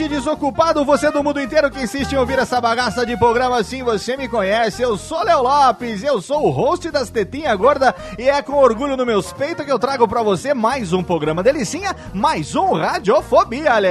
Ouvinte desocupado, você do mundo inteiro que insiste em ouvir essa bagaça de programa assim, você me conhece. Eu sou Léo Lopes, eu sou o host das Tetinha Gorda e é com orgulho nos meus peitos que eu trago pra você mais um programa delicinha, mais um Radiofobia, Ale.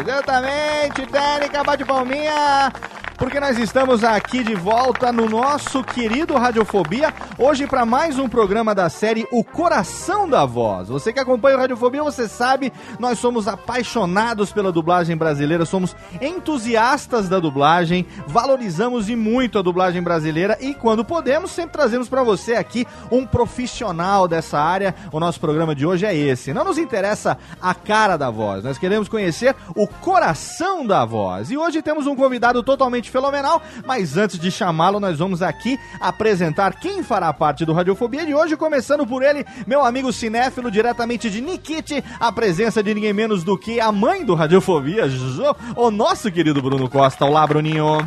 Exatamente, técnica, bate palminha. Porque nós estamos aqui de volta no nosso querido Radiofobia, hoje para mais um programa da série O Coração da Voz. Você que acompanha o Radiofobia, você sabe, nós somos apaixonados pela dublagem brasileira, somos entusiastas da dublagem, valorizamos e muito a dublagem brasileira e quando podemos, sempre trazemos para você aqui um profissional dessa área. O nosso programa de hoje é esse. Não nos interessa a cara da voz, nós queremos conhecer o coração da voz. E hoje temos um convidado totalmente fenomenal, mas antes de chamá-lo, nós vamos aqui apresentar quem fará parte do Radiofobia de hoje, começando por ele, meu amigo cinéfilo, diretamente de Nikit, a presença de ninguém menos do que a mãe do Radiofobia, o nosso querido Bruno Costa. Olá, Bruninho.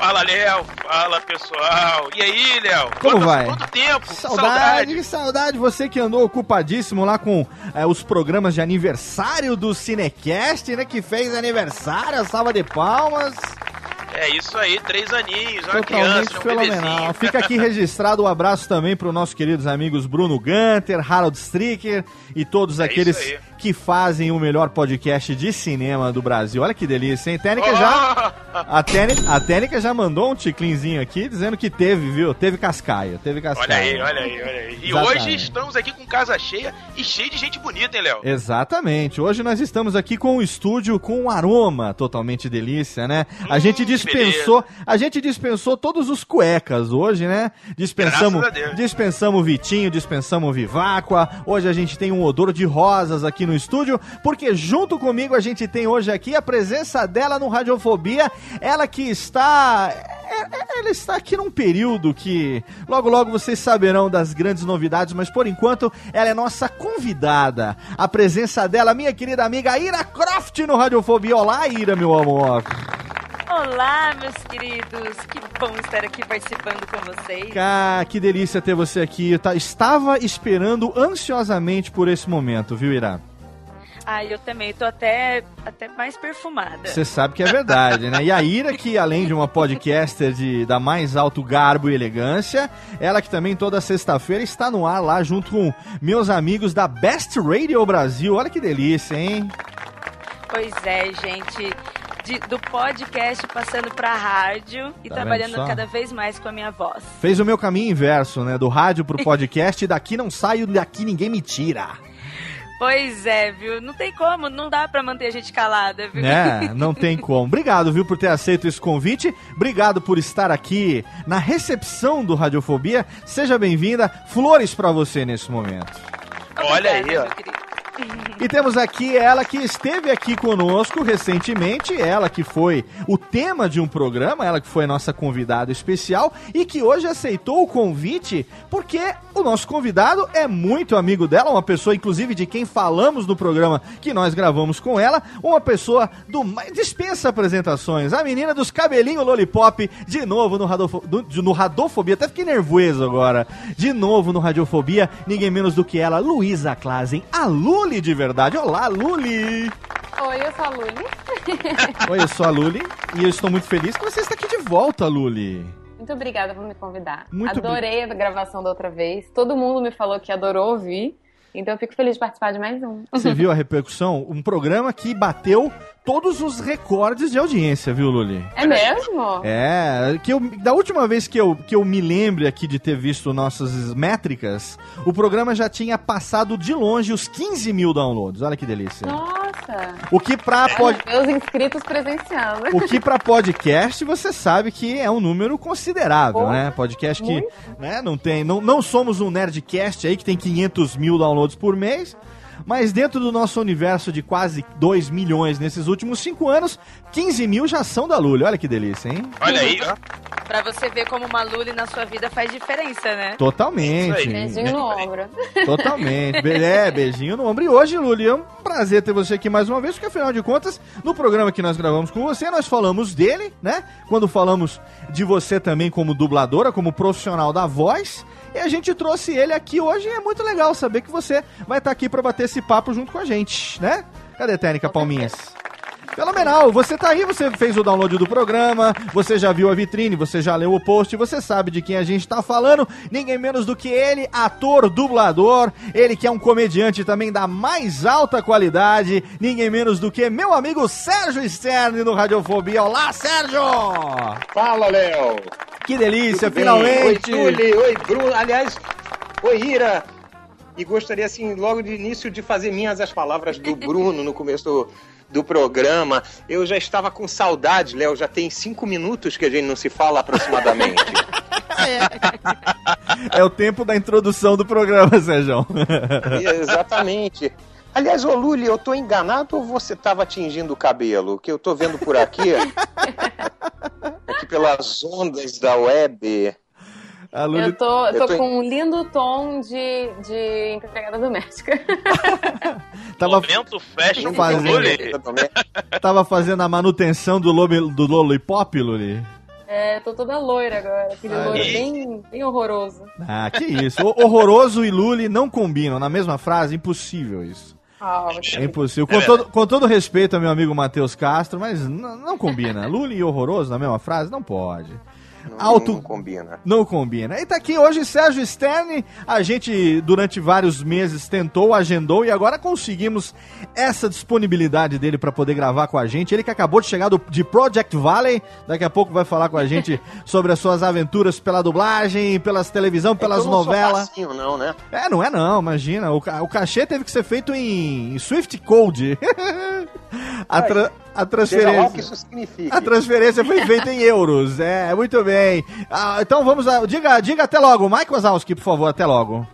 Fala, Léo. Fala, pessoal. E aí, Léo? Como Quanto- vai? Quanto tempo? Saudade, que saudade, você que andou ocupadíssimo lá com eh, os programas de aniversário do Cinecast, né? Que fez aniversário, salva de palmas. É isso aí, três aninhos. Uma Totalmente criança, um fenomenal. bebezinho. Fica aqui registrado o abraço também para os nossos queridos amigos Bruno Gunter, Harold Stricker e todos É aqueles. Que fazem o melhor podcast de cinema do Brasil. Olha que delícia, hein? Técnica já. A Técnica, a Técnica já mandou um ticlinzinho aqui dizendo que teve, viu? Teve cascaia. Teve cascaia. Olha aí, olha aí, olha aí. E Exatamente. hoje estamos aqui com casa cheia e cheio de gente bonita, hein, Léo? Exatamente. Hoje nós estamos aqui com um estúdio com um aroma totalmente delícia, né? A Hum, gente dispensou, a gente dispensou todos os cuecas hoje, né? Dispensamos, dispensamos o Vitinho, dispensamos o Viváqua. Hoje a gente tem um odor de rosas aqui no estúdio, porque junto comigo a gente tem hoje aqui a presença dela no Radiofobia, ela que está é- é- ela está aqui num período que logo logo vocês saberão das grandes novidades, mas por enquanto ela é nossa convidada. A presença dela, minha querida amiga Ira Croft no Radiofobia. Olá, Ira, meu amor. Olá, meus queridos. Que bom estar aqui participando com vocês. Ah, que delícia ter você aqui. Eu ta- estava esperando ansiosamente por esse momento, viu, Ira? Ai, eu também tô até, até mais perfumada. Você sabe que é verdade, né? E a Ira, que além de uma podcaster de, da mais alto garbo e elegância, ela que também toda sexta-feira está no ar lá junto com meus amigos da Best Radio Brasil. Olha que delícia, hein? Pois é, gente. De- do podcast passando pra rádio e Tá trabalhando cada vez mais com a minha voz. Fez o meu caminho inverso, né? Do rádio pro podcast e daqui não saio, daqui ninguém me tira. Pois é, viu? Não tem como, não dá pra manter a gente calada, viu? É, não tem como. Obrigado, viu, por ter aceito esse convite. Obrigado por estar aqui na recepção do Radiofobia. Seja bem-vinda. Flores pra você nesse momento. Olha aí, ó. E temos aqui ela que esteve aqui conosco recentemente, ela que foi o tema de um programa, ela que foi a nossa convidada especial e que hoje aceitou o convite porque o nosso convidado é muito amigo dela, uma pessoa inclusive de quem falamos no programa que nós gravamos com ela, uma pessoa do dispensa apresentações, a menina dos cabelinhos lollipop, de novo no, Radofo, do- no Radofobia, até fiquei nervoso agora, de novo no Radiofobia, ninguém menos do que ela, Luísa Klazen, a Luli de verdade. Olá, Luli! Oi, eu sou a Luli. Oi, eu sou a Luli e eu estou muito feliz que você está aqui de volta, Luli. Muito obrigada por me convidar. Muito Adorei a gravação da outra vez. Todo mundo me falou que adorou ouvir. Então eu fico feliz de participar de mais um. Você viu a repercussão? Um programa que bateu todos os recordes de audiência, viu, Luli? É mesmo? É, que eu, da última vez que eu, que eu me lembre aqui de ter visto nossas métricas, o programa já tinha passado de longe os 15 mil downloads. Olha que delícia. Nossa! O que pra, pod, Meus inscritos presenciando. o que pra podcast você sabe que é um número considerável, Porra, né? Podcast que né, não tem. Não, não somos um Nerdcast aí que tem 500 mil downloads por mês. Mas dentro do nosso universo de quase 2 milhões nesses últimos 5 anos, 15 mil já são da Lully. Olha que delícia, hein? Olha aí, ó. Pra você ver como uma Luli na sua vida faz diferença, né? Totalmente. Isso aí. Beijinho no ombro. Totalmente. É, beijinho no ombro. E hoje, Luli, é um prazer ter você aqui mais uma vez, porque afinal de contas, no programa que nós gravamos com você, nós falamos dele, né? Quando falamos de você também como dubladora, como profissional da voz. E a gente trouxe ele aqui hoje e é muito legal saber que você vai estar aqui para bater esse papo junto com a gente, né? Cadê técnica, Palminhas? Fenomenal, você tá aí, você fez o download do programa, você já viu a vitrine, você já leu o post, você sabe de quem a gente tá falando, ninguém menos do que ele, ator, dublador, ele que é um comediante também da mais alta qualidade, ninguém menos do que meu amigo Sérgio Stern no Radiofobia. Olá, Sérgio! Fala, Léo! Que delícia, Tudo bem? finalmente! Oi, Julie, oi, Bruno. Aliás, oi, Ira. E gostaria, assim, logo de início, de fazer minhas as palavras do Bruno no começo do, do programa. Eu já estava com saudade, Léo. Já tem cinco minutos que a gente não se fala aproximadamente. É o tempo da introdução do programa, Sérgio. Exatamente. Aliás, ô Luli, eu tô enganado ou você tava tingindo o cabelo? Que eu tô vendo por aqui. aqui pelas ondas da web. Luli Eu tô, eu Eu tô tô em- com um lindo tom de, de empregada doméstica. tava, Momento fashion Fazendo. Luli. tava fazendo a manutenção do, lobe, do Lollipop, Luli? É, tô toda loira agora. Aquele Ah, loiro bem, bem horroroso. Ah, que isso. O- horroroso e Luli não combinam na mesma frase, impossível isso. Ah, É impossível. É Com, todo, com todo respeito ao meu amigo Matheus Castro, mas não combina. Luli e horroroso na mesma frase? Não pode. Não, Auto- não combina. Não combina. E tá aqui hoje Sérgio Stern. A gente, durante vários meses, tentou, agendou e agora conseguimos essa disponibilidade dele pra poder gravar com a gente. Ele que acabou de chegar do, de Project Valley. Daqui a pouco vai falar com a gente sobre as suas aventuras pela dublagem, pelas televisão, pelas É não sou novelas. facinho, não, né? É, não é não, imagina. O, o cachê teve que ser feito em Swift Code. a, tra- a Seja lá o que transferência. isso significa. A transferência foi feita em euros. É, muito bem. Ah, então vamos lá. Diga, diga até logo. Mike Wazowski, por favor, até logo.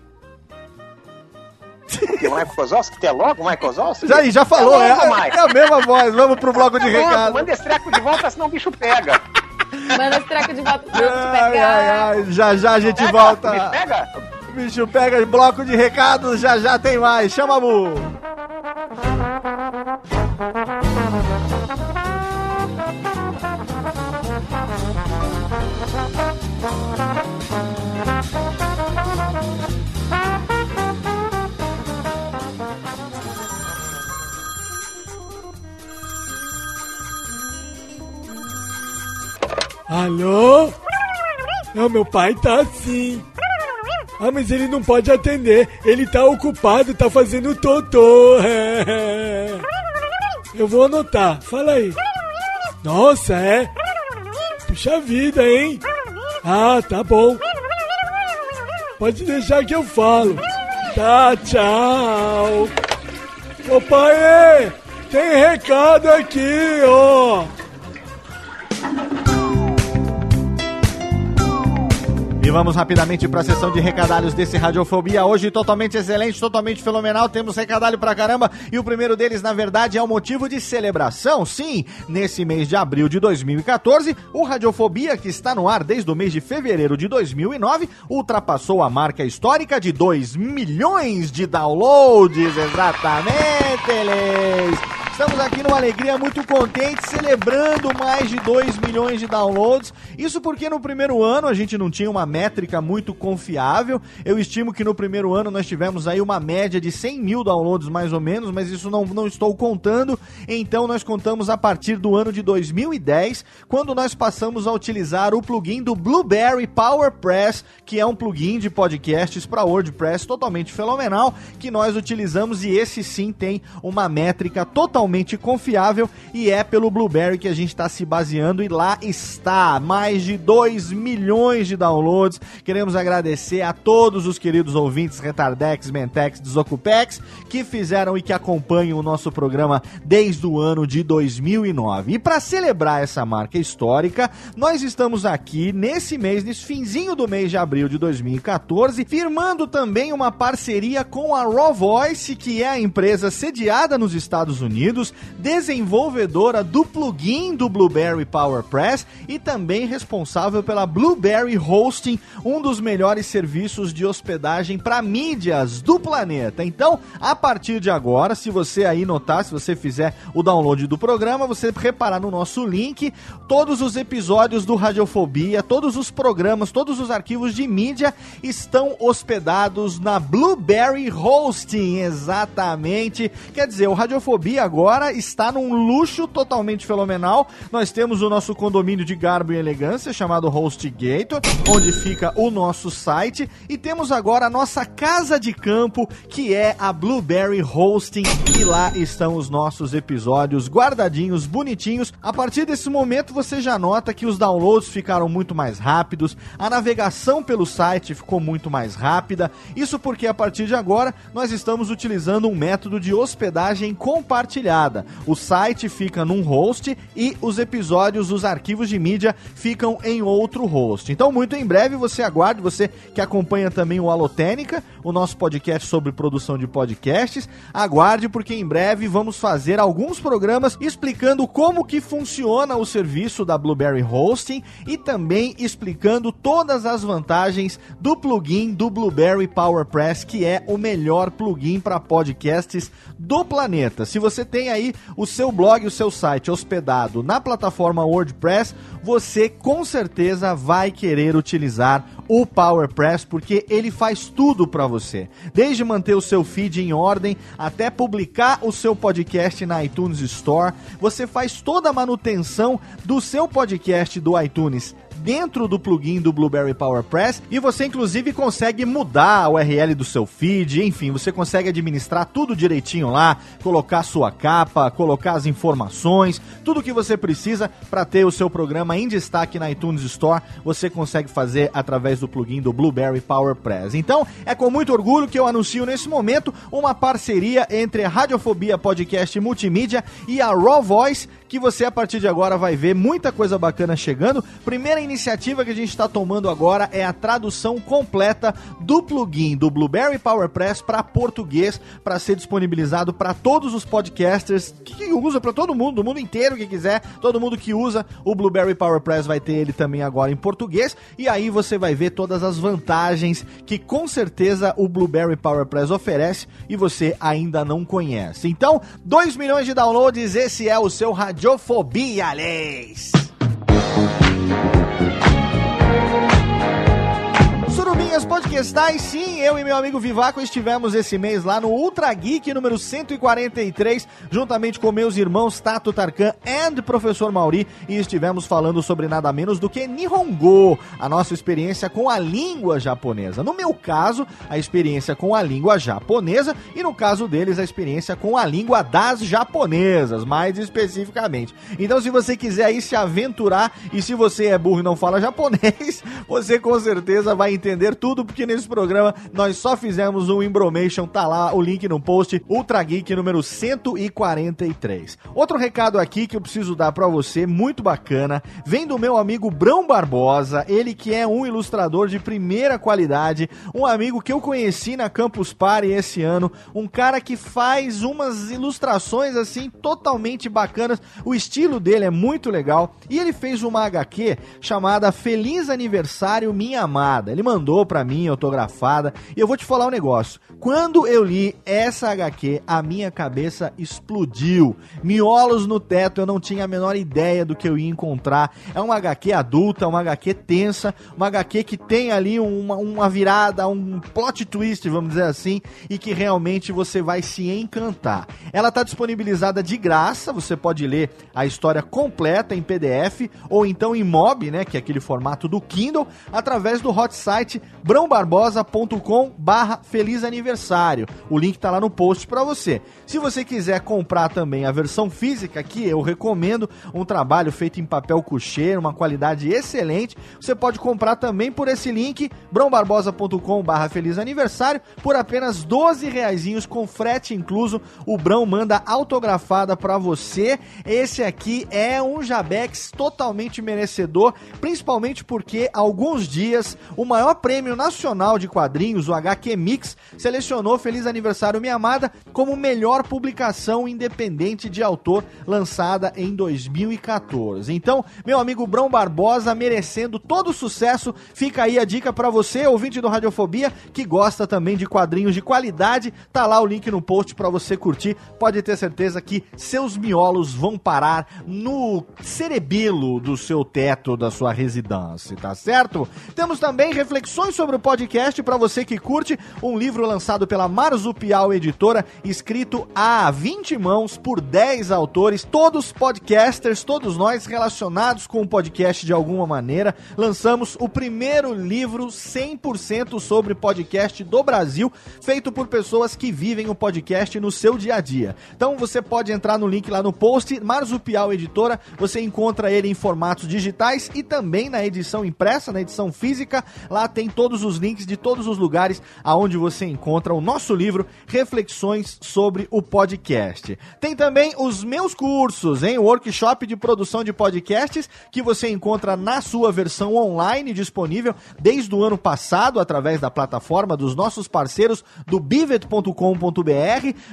O Michael Kozowski? Tem logo o Michael Kozowski? Já, já falou, é, logo, é, Mike. a mesma voz. Vamos pro bloco de Tá recado. Manda esse treco de volta, senão o bicho pega. Manda esse treco de volta Ai, pegar. ai, ai, já já a gente Pega, volta. Me pega? Bicho, pega bloco de recados, já já tem mais. Chama a Mu. Alô? Não, meu pai tá assim. Ah, mas ele não pode atender. Ele tá ocupado, tá fazendo totô. Eu vou anotar. Fala aí. Nossa, é? Puxa vida, hein? Ah, tá bom. Pode deixar que eu falo. Tá, tchau. Ô pai, tem recado aqui, ó. Vamos rapidamente para a sessão de recadalhos desse Radiofobia. Hoje totalmente excelente, totalmente fenomenal. Temos recadalho pra caramba. E o primeiro deles, na verdade, é um motivo de celebração. Sim, nesse mês de abril de 2014, o Radiofobia, que está no ar desde o mês de fevereiro de 2009, ultrapassou a marca histórica de 2 milhões de downloads. Exatamente, eles. Estamos aqui numa alegria muito contente, celebrando mais de 2 milhões de downloads. Isso porque no primeiro ano a gente não tinha uma métrica muito confiável. Eu estimo que no primeiro ano nós tivemos aí uma média de 100 mil downloads mais ou menos, mas isso não, não estou contando. Então nós contamos a partir do ano de 2010, quando nós passamos a utilizar o plugin do Blueberry PowerPress, que é um plugin de podcasts para WordPress totalmente fenomenal, que nós utilizamos e esse sim tem uma métrica totalmente confiável e é pelo Blueberry que a gente está se baseando e lá está mais de 2 milhões de downloads. Queremos agradecer a todos os queridos ouvintes Retardex, Mentex, Desocupex que fizeram e que acompanham o nosso programa desde o ano de 2009. E para celebrar essa marca histórica, nós estamos aqui nesse mês, nesse finzinho do mês de abril de 2014, firmando também uma parceria com a Raw Voice, que é a empresa sediada nos Estados Unidos, desenvolvedora do plugin do Blueberry PowerPress e também responsável pela Blueberry Hosting, um dos melhores serviços de hospedagem para mídias do planeta. Então, a partir de agora, se você aí notar, se você fizer o download do programa, você reparar no nosso link, todos os episódios do Radiofobia, todos os programas, todos os arquivos de mídia estão hospedados na Blueberry Hosting, exatamente. Quer dizer, o Radiofobia agora está num luxo totalmente fenomenal. Nós temos o nosso condomínio de garbo e elegância chamado HostGator, onde fica o nosso site, e temos agora a nossa casa de campo, que é a Blueberry Hosting, e lá estão os nossos episódios guardadinhos, bonitinhos. A partir desse momento você já nota que os downloads ficaram muito mais rápidos, a navegação pelo site ficou muito mais rápida. Isso porque a partir de agora nós estamos utilizando um método de hospedagem compartilhada. O site fica num host e os episódios, os arquivos de mídia ficam em outro host. Então, muito em breve você aguarde, você que acompanha também o Alotênica, o nosso podcast sobre produção de podcasts, aguarde porque em breve vamos fazer alguns programas explicando como que funciona o serviço da Blueberry Hosting e também explicando todas as vantagens do plugin do Blueberry PowerPress, que é o melhor plugin para podcasts do planeta. Se você tem aí o seu blog, o seu site hospedado na plataforma WordPress, você com certeza vai querer utilizar o PowerPress porque ele faz tudo para você. Desde manter o seu feed em ordem até publicar o seu podcast na iTunes Store, você faz toda a manutenção do seu podcast do iTunes dentro do plugin do Blueberry PowerPress e você inclusive consegue mudar a URL do seu feed, enfim, você consegue administrar tudo direitinho lá, colocar sua capa, colocar as informações, tudo que você precisa para ter o seu programa em destaque na iTunes Store, você consegue fazer através do plugin do Blueberry PowerPress. Então, é com muito orgulho que eu anuncio nesse momento uma parceria entre a Radiofobia Podcast Multimídia e a Raw Voice, que você a partir de agora vai ver muita coisa bacana chegando. Primeira iniciativa que a gente está tomando agora é a tradução completa do plugin do Blueberry PowerPress para português, para ser disponibilizado para todos os podcasters que, usa para todo mundo, do mundo inteiro que quiser, todo mundo que usa o Blueberry PowerPress vai ter ele também agora em português e aí você vai ver todas as vantagens que com certeza o Blueberry PowerPress oferece e você ainda não conhece. Então, 2 milhões de downloads, esse é o seu Radiofobia, Leis. Surubinhas podcastais, sim, eu e meu amigo Vivaco estivemos esse mês lá no Ultra Geek número 143, juntamente com meus irmãos Tato Tarkan e Professor Mauri, e estivemos falando sobre nada menos do que Nihongo, a nossa experiência com a língua japonesa. No meu caso, a experiência com a língua japonesa, e no caso deles, a experiência com a língua das japonesas, mais especificamente. Então, se você quiser aí se aventurar, e se você é burro e não fala japonês, você com certeza vai entender tudo, porque que nesse programa nós só fizemos um Embromation, tá lá o link no post, Ultra Geek número 143. Outro recado aqui que eu preciso dar pra você, muito bacana, vem do meu amigo Brão Barbosa, ele que é um ilustrador de primeira qualidade, um amigo que eu conheci na Campus Party esse ano, um cara que faz umas ilustrações assim totalmente bacanas, o estilo dele é muito legal e ele fez uma HQ chamada Feliz Aniversário Minha Amada. Ele mandou pra mim autografada e eu vou te falar um negócio. Quando eu li essa HQ, a minha cabeça explodiu. Miolos no teto, eu não tinha a menor ideia do que eu ia encontrar. É uma HQ adulta, uma HQ tensa, uma HQ que tem ali uma, uma virada, um plot twist, vamos dizer assim, e que realmente você vai se encantar. Ela está disponibilizada de graça, você pode ler a história completa em PDF ou então em MOB, né, que é aquele formato do Kindle, através do hot site brãobarbosa.com barra feliz aniversário. O link tá lá no post para você. Se você quiser comprar também a versão física, que eu recomendo, um trabalho feito em papel coucher, uma qualidade excelente, você pode comprar também por esse link, brãobarbosa.com barra feliz aniversário, por apenas 12 reaisinhos com frete incluso, o Brão manda autografada para você. Esse aqui é um Jabex totalmente merecedor, principalmente porque alguns dias o maior prêmio nacional de quadrinhos, o HQ Mix, selecionou Feliz Aniversário Minha Amada como melhor publicação independente de autor lançada em 2014. Então, meu amigo Brão Barbosa, merecendo todo o sucesso, fica aí a dica para você, ouvinte do Radiofobia, que gosta também de quadrinhos de qualidade, tá lá o link no post para você curtir. Pode ter certeza que seus miolos vão parar no cerebelo do seu teto da sua residência, tá certo? Temos também reflexões sobre o podcast para você que curte, um livro lançado pela Marzupial Editora, escrito a 20 mãos por 10 autores, todos podcasters, todos nós relacionados com o podcast de alguma maneira. Lançamos o primeiro livro 100% sobre podcast do Brasil, feito por pessoas que vivem o podcast no seu dia a dia. Então você pode entrar no link lá no post, Marzupial Editora, você encontra ele em formatos digitais e também na edição impressa, na edição física. Lá tem todos os links de todos os lugares aonde você encontra o nosso livro Reflexões sobre o podcast. Tem também os meus cursos, hein? O workshop de produção de podcasts que você encontra na sua versão online disponível desde o ano passado através da plataforma dos nossos parceiros do bivet.com.br.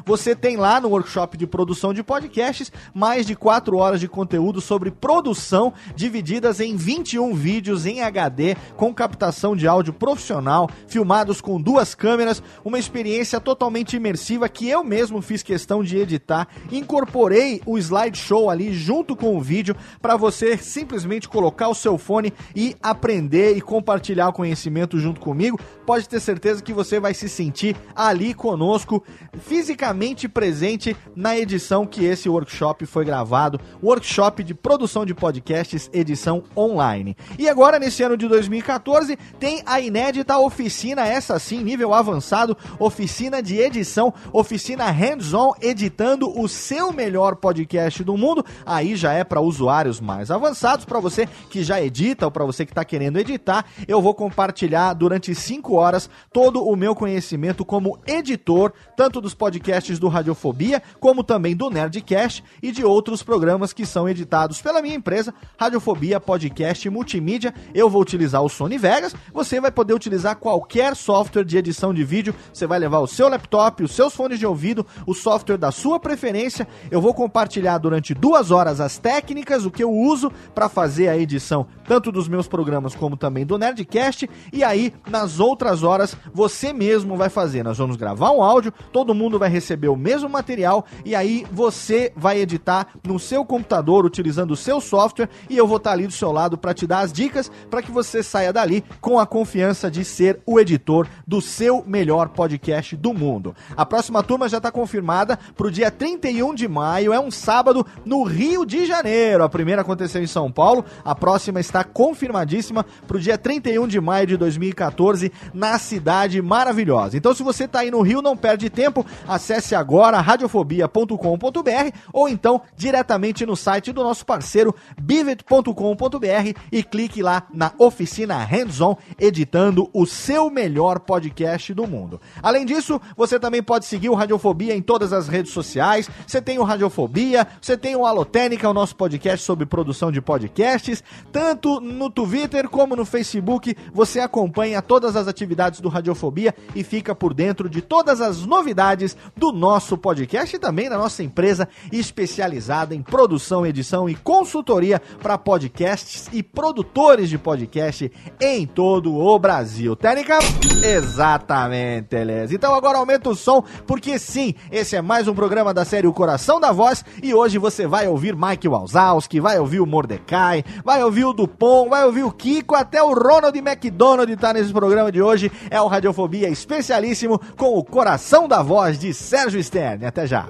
Você tem lá no workshop de produção de podcasts mais de 4 horas de conteúdo sobre produção divididas em 21 vídeos em HD com captação de áudio profissional, filmados com duas câmeras, uma experiência totalmente imersiva que eu mesmo fiz questão de editar. Incorporei o slideshow ali junto com o vídeo para você simplesmente colocar o seu fone e aprender e compartilhar o conhecimento junto comigo. Pode ter certeza que você vai se sentir ali conosco, fisicamente presente na edição que esse workshop foi gravado, workshop de produção de podcasts, edição online. E agora nesse ano de 2014 tem a inédita oficina, essa sim, nível avançado, oficina de edição, oficina hands-on, editando o seu melhor podcast do mundo. Aí já é para usuários mais avançados, para você que já edita ou para você que está querendo editar, eu vou compartilhar durante 5 horas todo o meu conhecimento como editor, tanto dos podcasts do Radiofobia, como também do Nerdcast e de outros programas que são editados pela minha empresa, Radiofobia Podcast Multimídia. Eu vou utilizar o Sony Vegas, você vai poder utilizar qualquer software de edição de vídeo, você vai levar o seu laptop, os seus fones de ouvido, o software da sua preferência. Eu vou compartilhar durante duas horas as técnicas, o que eu uso para fazer a edição, tanto dos meus programas como também do Nerdcast. E aí, nas outras horas, você mesmo vai fazer. Nós vamos gravar um áudio, todo mundo vai receber o mesmo material e aí você vai editar no seu computador utilizando o seu software e eu vou estar ali do seu lado para te dar as dicas para que você saia dali com a confiança de ser o editor do seu melhor podcast do mundo. A próxima turma já está confirmada para o dia 31 de maio, é um sábado no Rio de Janeiro. A primeira aconteceu em São Paulo, a próxima está confirmadíssima para o dia 31 de maio de 2014 na cidade maravilhosa. Então, se você está aí no Rio, não perde tempo, acesse agora radiofobia.com.br ou então diretamente no site do nosso parceiro bivet.com.br e clique lá na oficina Hands-On editando o seu melhor podcast do mundo. Além disso, você também pode seguir o Radiofobia em todas as redes sociais. Você tem o Radiofobia, você tem o Alotênica, o nosso podcast sobre produção de podcasts. Tanto no Twitter como no Facebook, você acompanha todas as atividades do Radiofobia e fica por dentro de todas as novidades do nosso podcast e também da nossa empresa especializada em produção, edição e consultoria para podcasts e produtores de podcast em todo o Brasil. Técnica? Exatamente, Eles. Então agora aumenta o som, porque sim, esse é mais um programa da série O Coração da Voz e hoje você vai ouvir Mike Wazowski, vai ouvir o Mordecai, vai ouvir o Dupont, vai ouvir o Kiko, até o Ronald McDonald tá nesse programa de hoje. É o Radiofobia especialíssimo com o Coração da Voz de Sérgio Stern. Até já.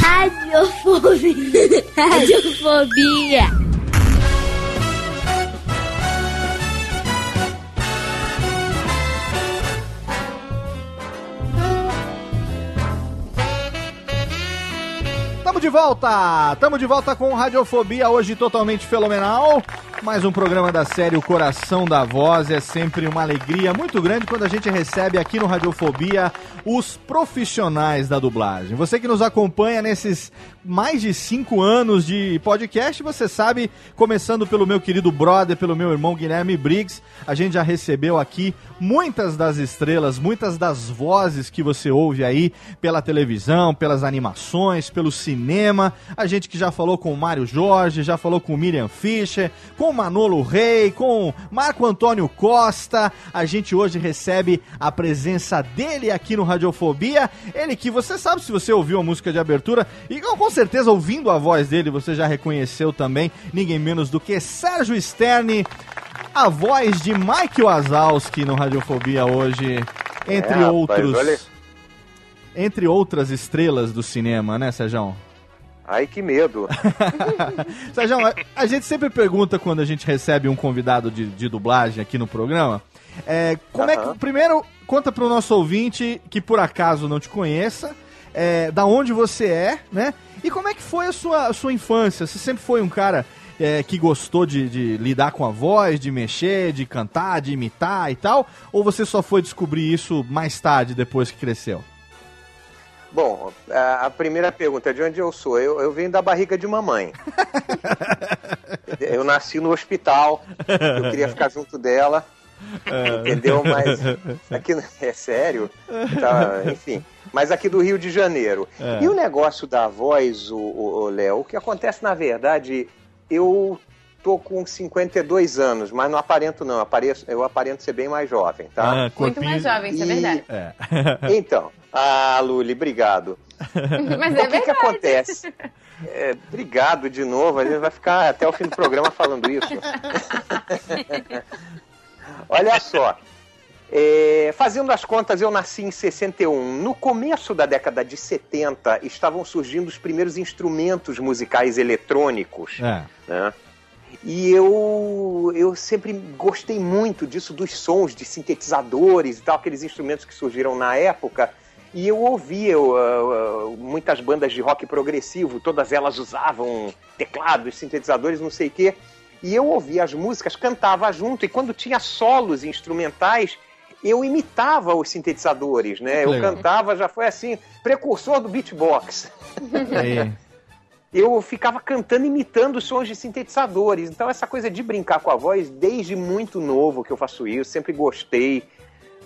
Radiofobia. Radiofobia. Tamo de volta! Tamo de volta com Radiofobia, hoje totalmente fenomenal. Mais um programa da série O Coração da Voz. É sempre uma alegria muito grande quando a gente recebe aqui no Radiofobia os profissionais da dublagem. Você que nos acompanha nesses mais de cinco anos de podcast, você sabe, começando pelo meu querido brother, pelo meu irmão Guilherme Briggs, a gente já recebeu aqui muitas das estrelas, muitas das vozes que você ouve aí pela televisão, pelas animações, pelo cinema. A gente que já falou com o Mário Jorge, já falou com o Miriam Fischer, com o Manolo Rey, com Marco Antônio Costa. A gente hoje recebe a presença dele aqui no Radiofobia. Ele que você sabe se você ouviu a música de abertura e com certeza ouvindo a voz dele você já reconheceu também ninguém menos do que Sérgio Sterne, a voz de Mike Wazowski no Radiofobia hoje, entre É, rapaz, outros. olha- Entre outras estrelas do cinema, né, Sérgio? Ai, que medo. Sérgio, a, a gente sempre pergunta quando a gente recebe um convidado de, de dublagem aqui no programa. é, como é Aham. que. Primeiro, conta pro nosso ouvinte que por acaso não te conheça, é, da onde você é, né? E como é que foi a sua, a sua infância? Você sempre foi um cara é, que gostou de, de lidar com a voz, de mexer, de cantar, de imitar e tal? Ou você só foi descobrir isso mais tarde, depois que cresceu? Bom, a primeira pergunta, de onde eu sou? Eu, eu venho da barriga de mamãe. eu nasci no hospital, eu queria ficar junto dela, entendeu? Mas aqui é sério, Tá, enfim. Mas aqui do Rio de Janeiro. É. E o negócio da voz, o, o, o Léo, o que acontece na verdade, eu tô com 52 anos, mas não aparento não, apareço, eu aparento ser bem mais jovem, tá? Ah, Muito mais jovem, isso é verdade. É. Então, ah, Luli, obrigado. Mas o é que, que verdade. acontece? É, obrigado de novo, a gente vai ficar até o fim do programa falando isso. Olha só, é, fazendo as contas, eu nasci em 61. No começo da década de 70, estavam surgindo os primeiros instrumentos musicais eletrônicos É. né? E eu, eu sempre gostei muito disso, dos sons de sintetizadores e tal, aqueles instrumentos que surgiram na época. E eu ouvia eu, ah, ah, muitas bandas de rock progressivo, todas elas usavam teclados, sintetizadores, não sei o quê. E eu ouvia as músicas, cantava junto, e quando tinha solos instrumentais, eu imitava os sintetizadores, né? Eu legal. cantava, já foi assim, precursor do beatbox. Aí. eu ficava cantando, imitando os sons de sintetizadores. Então, essa coisa de brincar com a voz, desde muito novo que eu faço isso, sempre gostei.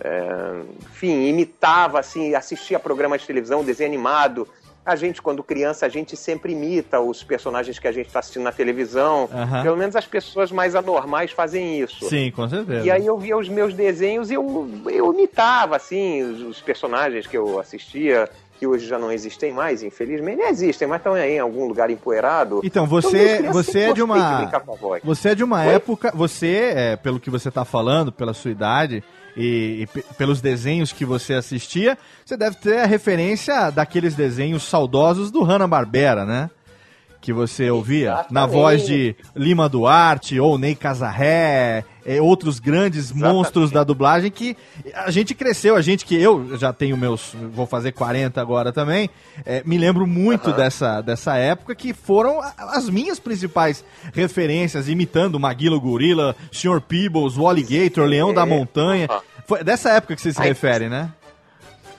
É, enfim, imitava, assim, assistia programas de televisão, desenho animado. A gente, quando criança, a gente sempre imita os personagens que a gente está assistindo na televisão. Pelo menos as pessoas mais anormais fazem isso. Sim, com certeza. E aí eu via os meus desenhos e eu, eu imitava, assim, os, os personagens que eu assistia, que hoje já não existem mais, infelizmente. Existem, mas estão aí em algum lugar empoeirado. Então, desde você, criança você é de uma. voz. Você é de uma época. Você, é, pelo que você tá falando, pela sua idade e, e pe- pelos desenhos que você assistia, você deve ter a referência daqueles desenhos saudosos do Hanna-Barbera, né? Que você ouvia? Exatamente. Na voz de Lima Duarte ou Ney Casarré, é, outros grandes monstros da dublagem que a gente cresceu, a gente que eu já tenho meus, vou fazer 40 agora também, é, me lembro muito dessa, dessa época que foram as minhas principais referências, imitando Maguila o Gorila, Sr. Peebles, o Alligator, Leão da Montanha. Foi dessa época que você se Ai, refere, né?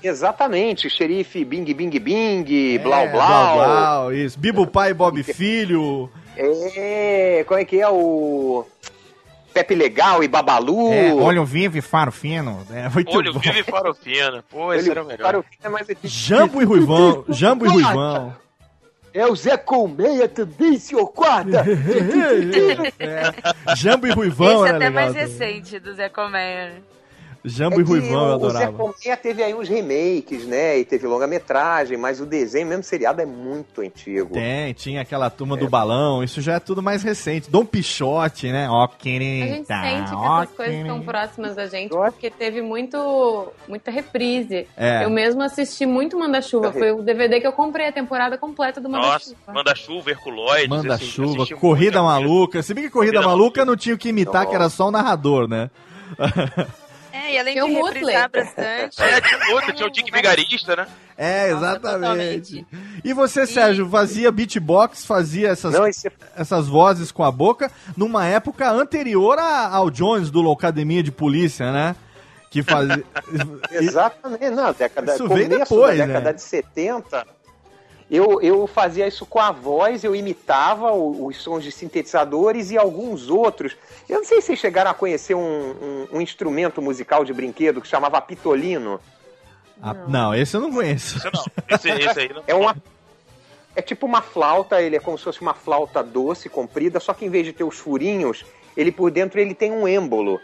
Exatamente, xerife Bing Bing Bing, Blau É, Blau. Blau Blau, isso. Bibo Pai e Bob Filho. É, como é que é o. Pepe Legal e Babalu. É, olho vivo e faro fino. É, muito Olho bom. vivo e farofina. Pô, esse Olho era o melhor. Farofina é mais. Jambo e Ruivão. Jambo e Ruivão. É o Zé Colmeia também, senhor Guarda. É. Jambo e Ruivão Esse é até legal. mais recente do Zé Colmeia. Jambo e Ruivão eu o Zé adorava. Colmeia teve aí uns remakes, né? E teve longa-metragem, mas o desenho, mesmo seriado, é muito antigo. Tem, tinha aquela turma do balão, isso já é tudo mais recente. Dom Pichote, né? Ó, A gente querida, sente que ó, essas coisas estão querida. próximas da gente, porque teve muito, muita reprise. É. Eu mesmo assisti muito Manda-Chuva. Foi o DVD que eu comprei a temporada completa do Nossa, Manda-Chuva. manda-chuva, Herculoides. Manda assim, corrida maluca. Se bem que corrida, Corrida maluca não tinha o que imitar, que era só o narrador, né? É, e além Tem de reprisar bastante. É, tinha outro, tinha o Dick Vigarista, né? É, Nossa, exatamente. E você, Sérgio, fazia beatbox, fazia essas, Não, esse- essas vozes com a boca numa época anterior a- ao Jones do Locademia de Polícia, né? Que fazia. Exatamente, não, década, Isso veio depois, da década né? de 70. Eu, eu fazia isso com a voz, eu imitava o- os sons de sintetizadores e alguns outros. Eu não sei se vocês chegaram a conhecer um, um- um instrumento musical de brinquedo que chamava pitolino. Ah, não, esse eu não conheço. Esse não. Esse, esse aí não. É uma. É tipo uma flauta, ele é como se fosse uma flauta doce, comprida, só que em vez de ter os furinhos, ele por dentro ele tem um êmbolo.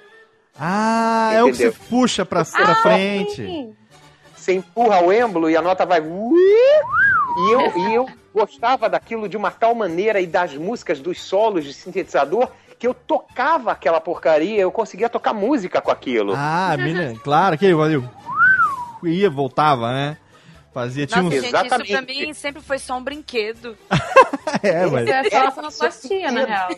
Ah, é o que você Entendeu? puxa pra, pra frente. Você empurra o êmbolo e a nota vai. E eu, e eu gostava daquilo de uma tal maneira e das músicas, dos solos de sintetizador, que eu tocava aquela porcaria, eu conseguia tocar música com aquilo. Ah, menina, claro, que ele ia, voltava, né? Fazia, tinha Nossa, uns... gente, isso pra Exatamente. mim sempre foi só um brinquedo. É, mas... Isso é só a sonoplastia, na real.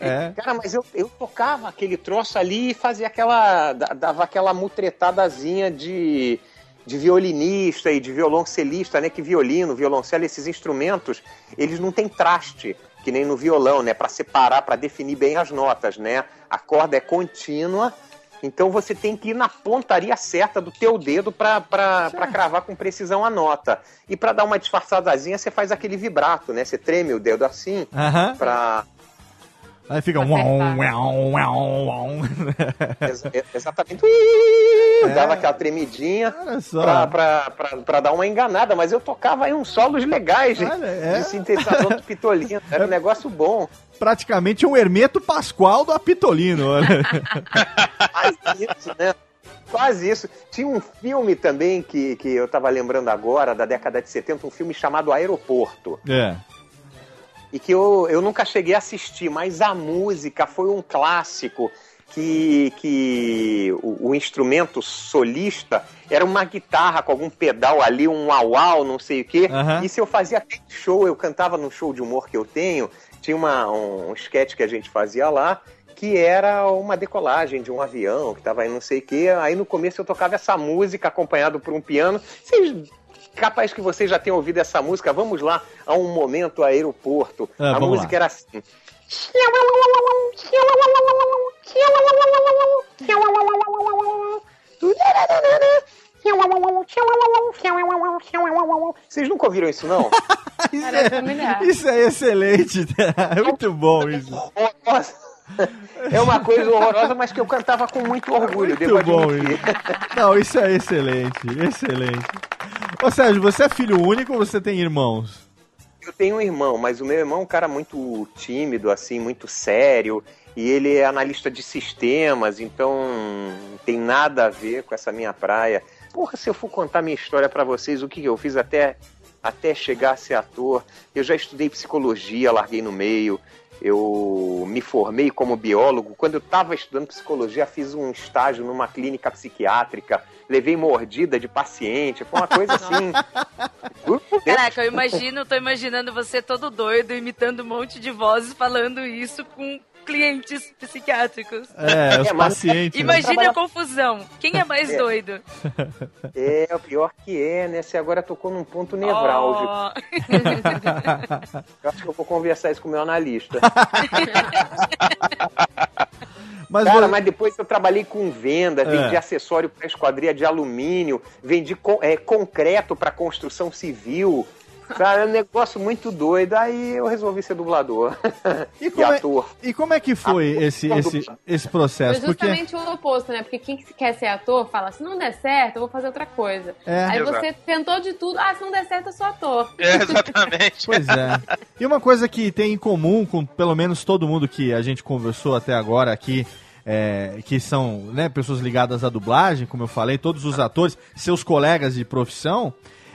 É. Cara, mas eu, eu tocava aquele troço ali e fazia aquela. da- dava aquela mutretadazinha de, de violinista e de violoncelista, né? Que violino, violoncelo, esses instrumentos, eles não têm traste, que nem no violão, né? Pra separar, pra definir bem as notas, né? A corda é contínua. Então você tem que ir na pontaria certa do teu dedo pra cravar com precisão a nota. E pra dar uma disfarçadazinha, você faz aquele vibrato, né? Você treme o dedo assim Aham. pra, Aí fica um... é- exatamente. É. Dava aquela tremidinha pra, pra, pra, pra dar uma enganada, mas eu tocava aí uns solos legais gente, Olha, é. de sintetizador do Pitolino. Era um negócio bom. Praticamente um Hermeto Pascoal do Apitolino. Quase isso, né? Quase isso. Tinha um filme também que, que eu tava lembrando agora, da década de 70, um filme chamado Aeroporto. É. e que eu, eu nunca cheguei a assistir, mas a música foi um clássico que, que o, o instrumento solista era uma guitarra com algum pedal ali, um au-au, não sei o quê. Aham. Isso eu fazia até show, eu cantava num show de humor que eu tenho, tinha uma, um, um sketch que a gente fazia lá, que era uma decolagem de um avião que tava aí não sei o quê. Aí no começo eu tocava essa música acompanhado por um piano. Vocês Capaz que vocês já tenham ouvido essa música. Vamos lá a um momento aeroporto. Ah, a música lá. era assim. Vocês nunca ouviram isso, não? Isso é, isso é excelente. É muito bom isso. É uma coisa horrorosa, mas que eu cantava com muito orgulho, Muito bom isso. Não, isso é excelente, excelente. Ô Sérgio, você é filho único ou você tem irmãos? Eu tenho um irmão, mas o meu irmão é um cara muito tímido, assim, muito sério, e ele é analista de sistemas, então não tem nada a ver com essa minha praia. Porra, se eu for contar minha história pra vocês, o que eu fiz até, até chegar a ser ator, eu já estudei psicologia, larguei no meio, eu me formei como biólogo. Quando eu estava estudando psicologia, fiz um estágio numa clínica psiquiátrica. Levei mordida de paciente. Foi uma coisa assim. Caraca, eu imagino, tô imaginando você todo doido, imitando um monte de vozes, falando isso com clientes psiquiátricos. É, os É, mas- pacientes. né? Imagina a confusão. Quem é mais É. doido? É, o pior que é, né? Você agora tocou num ponto nevrálgico. Oh. Eu acho que eu vou conversar isso com o meu analista. Mas Cara, vo- mas depois eu trabalhei com venda, É. vendi acessório para esquadria de alumínio, vendi co- é, concreto para construção civil. Cara, é um negócio muito doido. Aí eu resolvi ser dublador E e, é- ator. E como é que foi esse, esse, esse Foi processo? Porque justamente o oposto, né? Porque quem quer ser ator fala, se não der certo, eu vou fazer outra coisa. É. Aí Exato. você tentou de tudo, ah, se não der certo, eu sou ator. É, exatamente. Pois é. E uma coisa que tem em comum com pelo menos todo mundo que a gente conversou até agora aqui, é, que são né, pessoas ligadas à dublagem, como eu falei, todos os atores, seus colegas de profissão,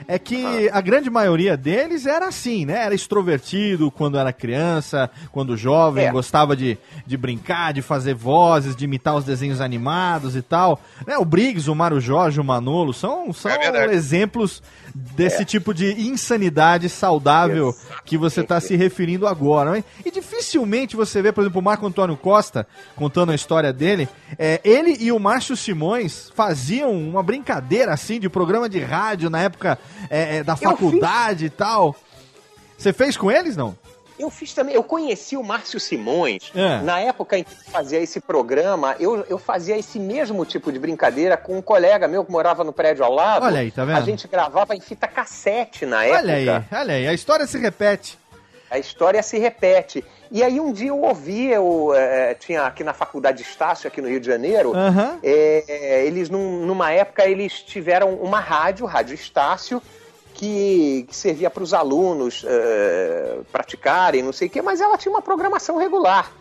é que a grande maioria deles era assim, né? Era extrovertido quando era criança, quando jovem, É. gostava de, de brincar, de fazer vozes, de imitar os desenhos animados e tal. Né? O Briggs, o Mário Jorge, o Manolo são, são É exemplos desse tipo de insanidade saudável que você está se referindo agora. Né? E dificilmente você vê, por exemplo, o Marco Antônio Costa contando a história dele. É, ele e o Márcio Simões faziam uma brincadeira assim de programa de rádio na época é, é, da faculdade e tal. Você fez com eles, não? Eu fiz também, eu conheci o Márcio Simões. É. Na época em que fazia esse programa, eu, eu fazia esse mesmo tipo de brincadeira com um colega meu que morava no prédio ao lado. Olha aí, tá vendo? A gente gravava em fita cassete na época. Olha aí, olha aí, a história se repete. A história se repete. E aí um dia eu ouvi, eu eh, tinha aqui na faculdade de Estácio, aqui no Rio de Janeiro, Aham. eh, eles num- numa época eles tiveram uma rádio, Rádio Estácio, que, que servia para os alunos eh, praticarem, não sei o quê, mas ela tinha uma programação regular.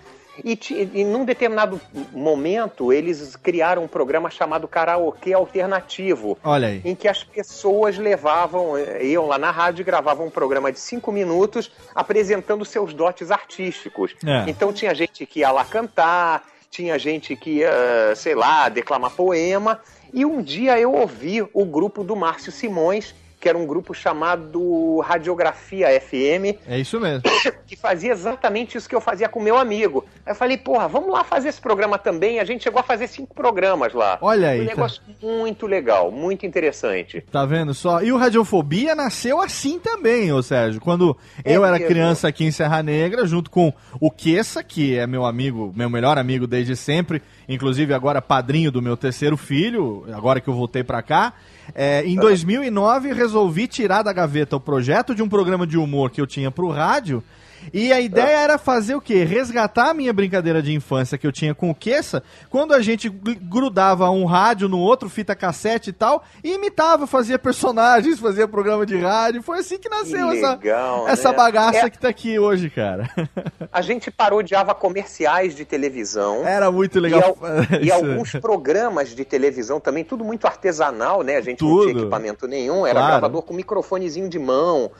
E, e num determinado momento, eles criaram um programa chamado Karaokê Alternativo Olha aí. em que as pessoas levavam, eh, iam lá na rádio e gravavam um programa de cinco minutos apresentando seus dotes artísticos. É. Então tinha gente que ia lá cantar, tinha gente que ia, sei lá, declamar poema. E um dia eu ouvi o grupo do Márcio Simões, que era um grupo chamado Radiografia FM, É isso mesmo. que fazia exatamente isso que eu fazia com meu amigo. Aí eu falei, porra, vamos lá fazer esse programa também. A gente chegou a fazer cinco programas lá. Olha aí, Um tá- negócio muito legal, muito interessante. Tá vendo só? E o Radiofobia nasceu assim também, ô Sérgio. Quando eu era mesmo. criança aqui em Serra Negra, junto com o Queça, que é meu amigo, meu melhor amigo desde sempre, inclusive agora padrinho do meu terceiro filho, agora que eu voltei pra cá. É, em 2009 resolvi tirar da gaveta o projeto de um programa de humor que eu tinha pro rádio. E a ideia era fazer o quê? Resgatar a minha brincadeira de infância que eu tinha com o Queça, quando a gente gr- grudava um rádio no outro, fita cassete e tal, e imitava, fazia personagens, fazia programa de rádio. Foi assim que nasceu Que essa, legal, essa né? bagaça É. que tá aqui hoje, cara. A gente parodiava comerciais de televisão. Era muito E, legal. al- e alguns programas de televisão também, tudo muito artesanal, né? A gente não Tudo. tinha equipamento nenhum, era Claro. gravador com microfonezinho de mão,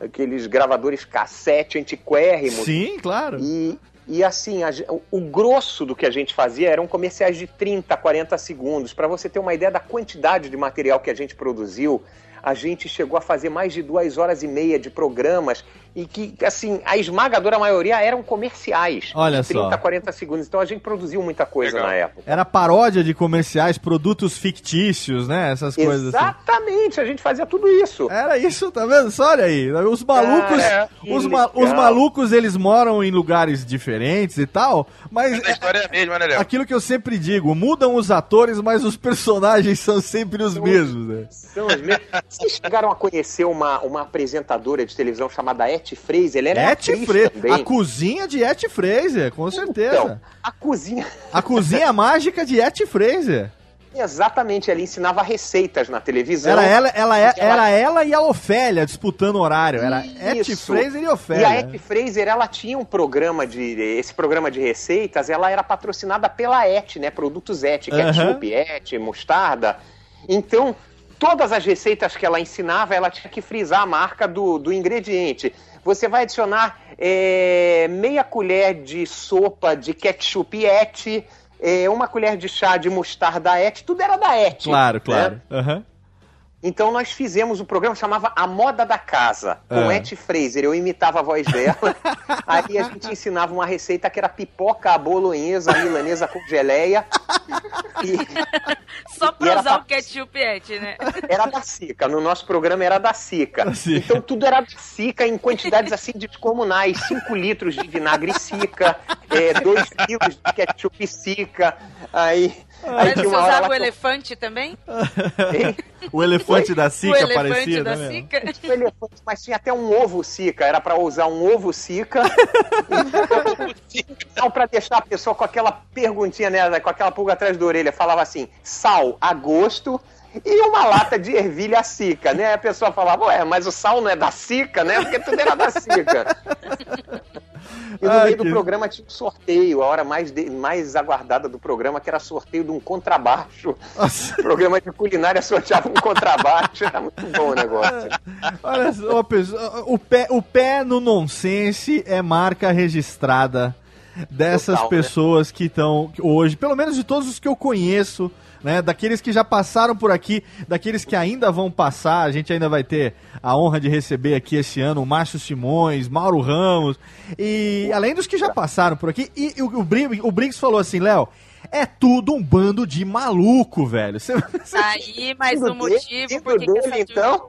aqueles gravadores cassete antiquérrimos. Sim, claro. E, e assim, a o grosso do que a gente fazia eram comerciais de 30, 40 segundos. Para você ter uma ideia da quantidade de material que a gente produziu, a gente chegou a fazer mais de duas horas e meia de programas e que, assim, a esmagadora maioria eram comerciais. Olha de 30, só. 40 segundos. Então a gente produziu muita coisa Legal. na época. Era paródia de comerciais, produtos fictícios, né? Essas coisas assim. Exatamente, a gente fazia tudo isso. Era isso, tá vendo? Só olha aí. Os malucos, que os, ma- os malucos, eles moram em lugares diferentes e tal, mas Mas a história é a mesma, né, Léo? aquilo que eu sempre digo, mudam os atores, mas os personagens são sempre os mesmos, né? São as mesmas. Vocês chegaram a conhecer uma, uma apresentadora de televisão chamada Etty Fraser? Ela era Etty atriz Fraser, também. a cozinha de Etty Fraser, com certeza. Então, a cozinha. A cozinha mágica de Etty Fraser. Exatamente, ela ensinava receitas na televisão. Era ela, ela, é- Ela- era ela e a Ofélia disputando horário. Era Etty Isso. Fraser e E a Ofélia. Etty Fraser, ela tinha um programa de. Esse programa de receitas, ela era patrocinada pela Et, né? Produtos Et, ketchup, Et, mostarda. Então, todas as receitas que ela ensinava, ela tinha que frisar a marca do, do ingrediente. Você vai adicionar é, meia colher de sopa de ketchup et, é, uma colher de chá de mostarda et, tudo era da et. Claro, né? claro. Aham. Então nós fizemos o programa chamava A Moda da Casa, com Ah. Etty Fraser. Eu imitava a voz dela. Aí a gente ensinava uma receita que era pipoca à bolonhesa, à milanesa com geleia. E Só E pra era usar pra- o ketchup et, né? era da Sica. No nosso programa era da Sica. Então tudo era da Sica em quantidades assim descomunais. 5 litros de vinagre Sica, 2 quilos de ketchup Sica. Aí, aí Mas você usava o eu- elefante também? O elefante da o Sica elefante parecia, da né? Sica? O elefante, mas tinha até um ovo Sica, era pra usar um ovo Sica. Então, pra deixar a pessoa com aquela perguntinha, né, com aquela pulga atrás da orelha, falava assim: sal a gosto e uma lata de ervilha Sica, né? A pessoa falava: "Ué, mas o sal não é da Sica, né? Porque tudo era da Sica". E no Ai, meio do que- programa tinha um sorteio, a hora mais, de- mais aguardada do programa, que era sorteio de um contrabaixo. programa de culinária sorteava um contrabaixo, era muito bom o negócio. Olha só, pessoal, o pé, o pé no nonsense é marca registrada dessas Total, né? pessoas que estão hoje, pelo menos de todos os que eu conheço, né, daqueles que já passaram por aqui, daqueles que ainda vão passar, a gente ainda vai ter a honra de receber aqui esse ano o Márcio Simões, Mauro Ramos, e além dos que já passaram por aqui, e, o, o, Bri- o Briggs falou assim, Léo, é tudo um bando de maluco, velho. Você- Aí, mais um motivo vindo por que que dele, essa então?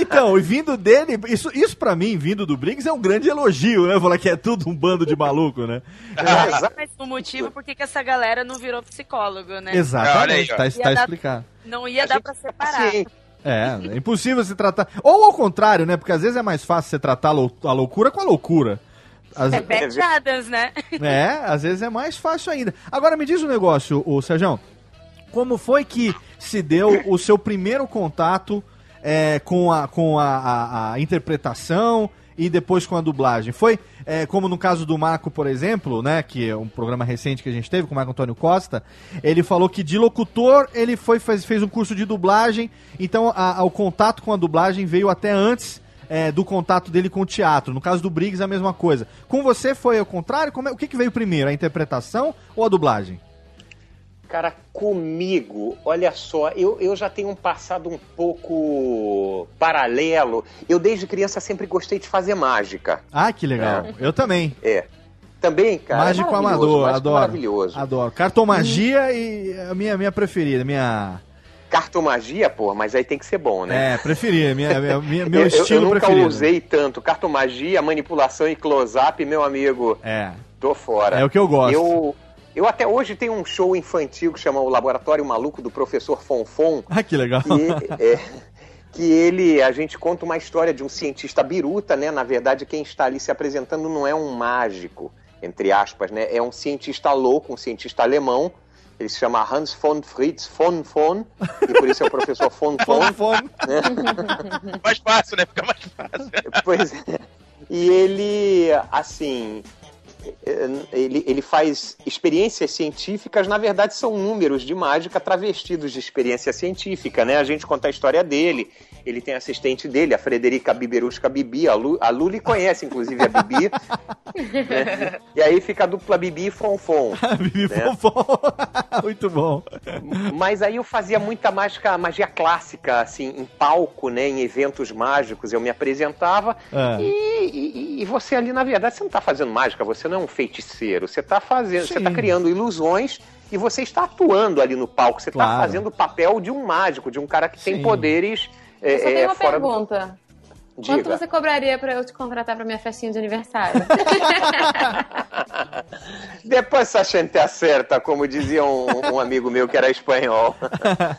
Então, e vindo dele, isso, isso pra mim, vindo do Briggs, é um grande elogio, né? Falar que é tudo um bando de maluco, né? Aí, mais um motivo por que que essa galera não virou psicólogo, né? Exatamente, tá, Ia tá dar- explicado. Não ia dar pra separar. É, é impossível se tratar. Ou ao contrário, né? Porque às vezes é mais fácil você tratar a a loucura com a loucura. Às- É Beth Adams, né? É, às vezes é mais fácil ainda. Agora me diz um negócio, o Sérgio. Como foi que se deu o seu primeiro contato é, com, a, com a, a- a interpretação e depois com a dublagem? Foi é, como no caso do Marco, por exemplo, né? Que é um programa recente que a gente teve com o Marco Antônio Costa. Ele falou que de locutor ele foi, fez, fez um curso de dublagem, então a- a- o contato com a dublagem veio até antes é, do contato dele com o teatro. No caso do Briggs, a mesma coisa. Com você foi ao contrário? Como é- o que, que veio primeiro, a interpretação ou a dublagem? Cara, comigo, olha só, eu, eu já tenho um passado um pouco paralelo. Eu, desde criança, sempre gostei de fazer mágica. Ah, que legal. Eu também. É. Também, cara. Mágico é amador, mágico é adoro. Maravilhoso. Adoro. Cartomagia e a minha, minha preferida, minha. Cartomagia, pô, mas aí tem que ser bom, né? É, preferida, minha, minha- minha- meu Eu- eu- estilo eu nunca preferido. usei tanto cartomagia, manipulação e close-up, meu amigo. É. Tô fora. É o que eu gosto. Eu, eu até hoje tenho um show infantil que chama o Laboratório Maluco do Professor Fonfon. Ah, que legal. É, que ele, a gente conta uma história de um cientista biruta, né? Na verdade, quem está ali se apresentando não é um mágico, entre aspas, né? É um cientista louco, um cientista alemão. Ele se chama Hans von Fritz von von, e por isso é o professor von von. né? Mais fácil, né? Fica mais fácil. Pois é. E ele, assim, ele, ele faz experiências científicas, na verdade são números de mágica travestidos de experiência científica, né? A gente conta a história dele, ele tem assistente dele, a Frederica Biberusca Bibi, a, Lu, a Luli conhece inclusive a Bibi, né? E aí fica a dupla Bibi e Fonfon. Bibi né? Muito bom. Mas aí eu fazia muita mágica, magia clássica, assim, em palco, né? Em eventos mágicos, eu me apresentava. É. E, e- e você ali, na verdade, você não tá fazendo mágica, você não é um feiticeiro. Você tá fazendo, você tá Sim. criando iluões e você está atuando ali no palco. Você Claro. tá fazendo o papel de um mágico, de um cara que tem Sim. poderes. Eu só é, tenho é, uma fora do- pergunta. Diga. Quanto você cobraria pra eu te contratar pra minha festinha de aniversário? Depois a gente acerta, como dizia um, um amigo meu que era espanhol.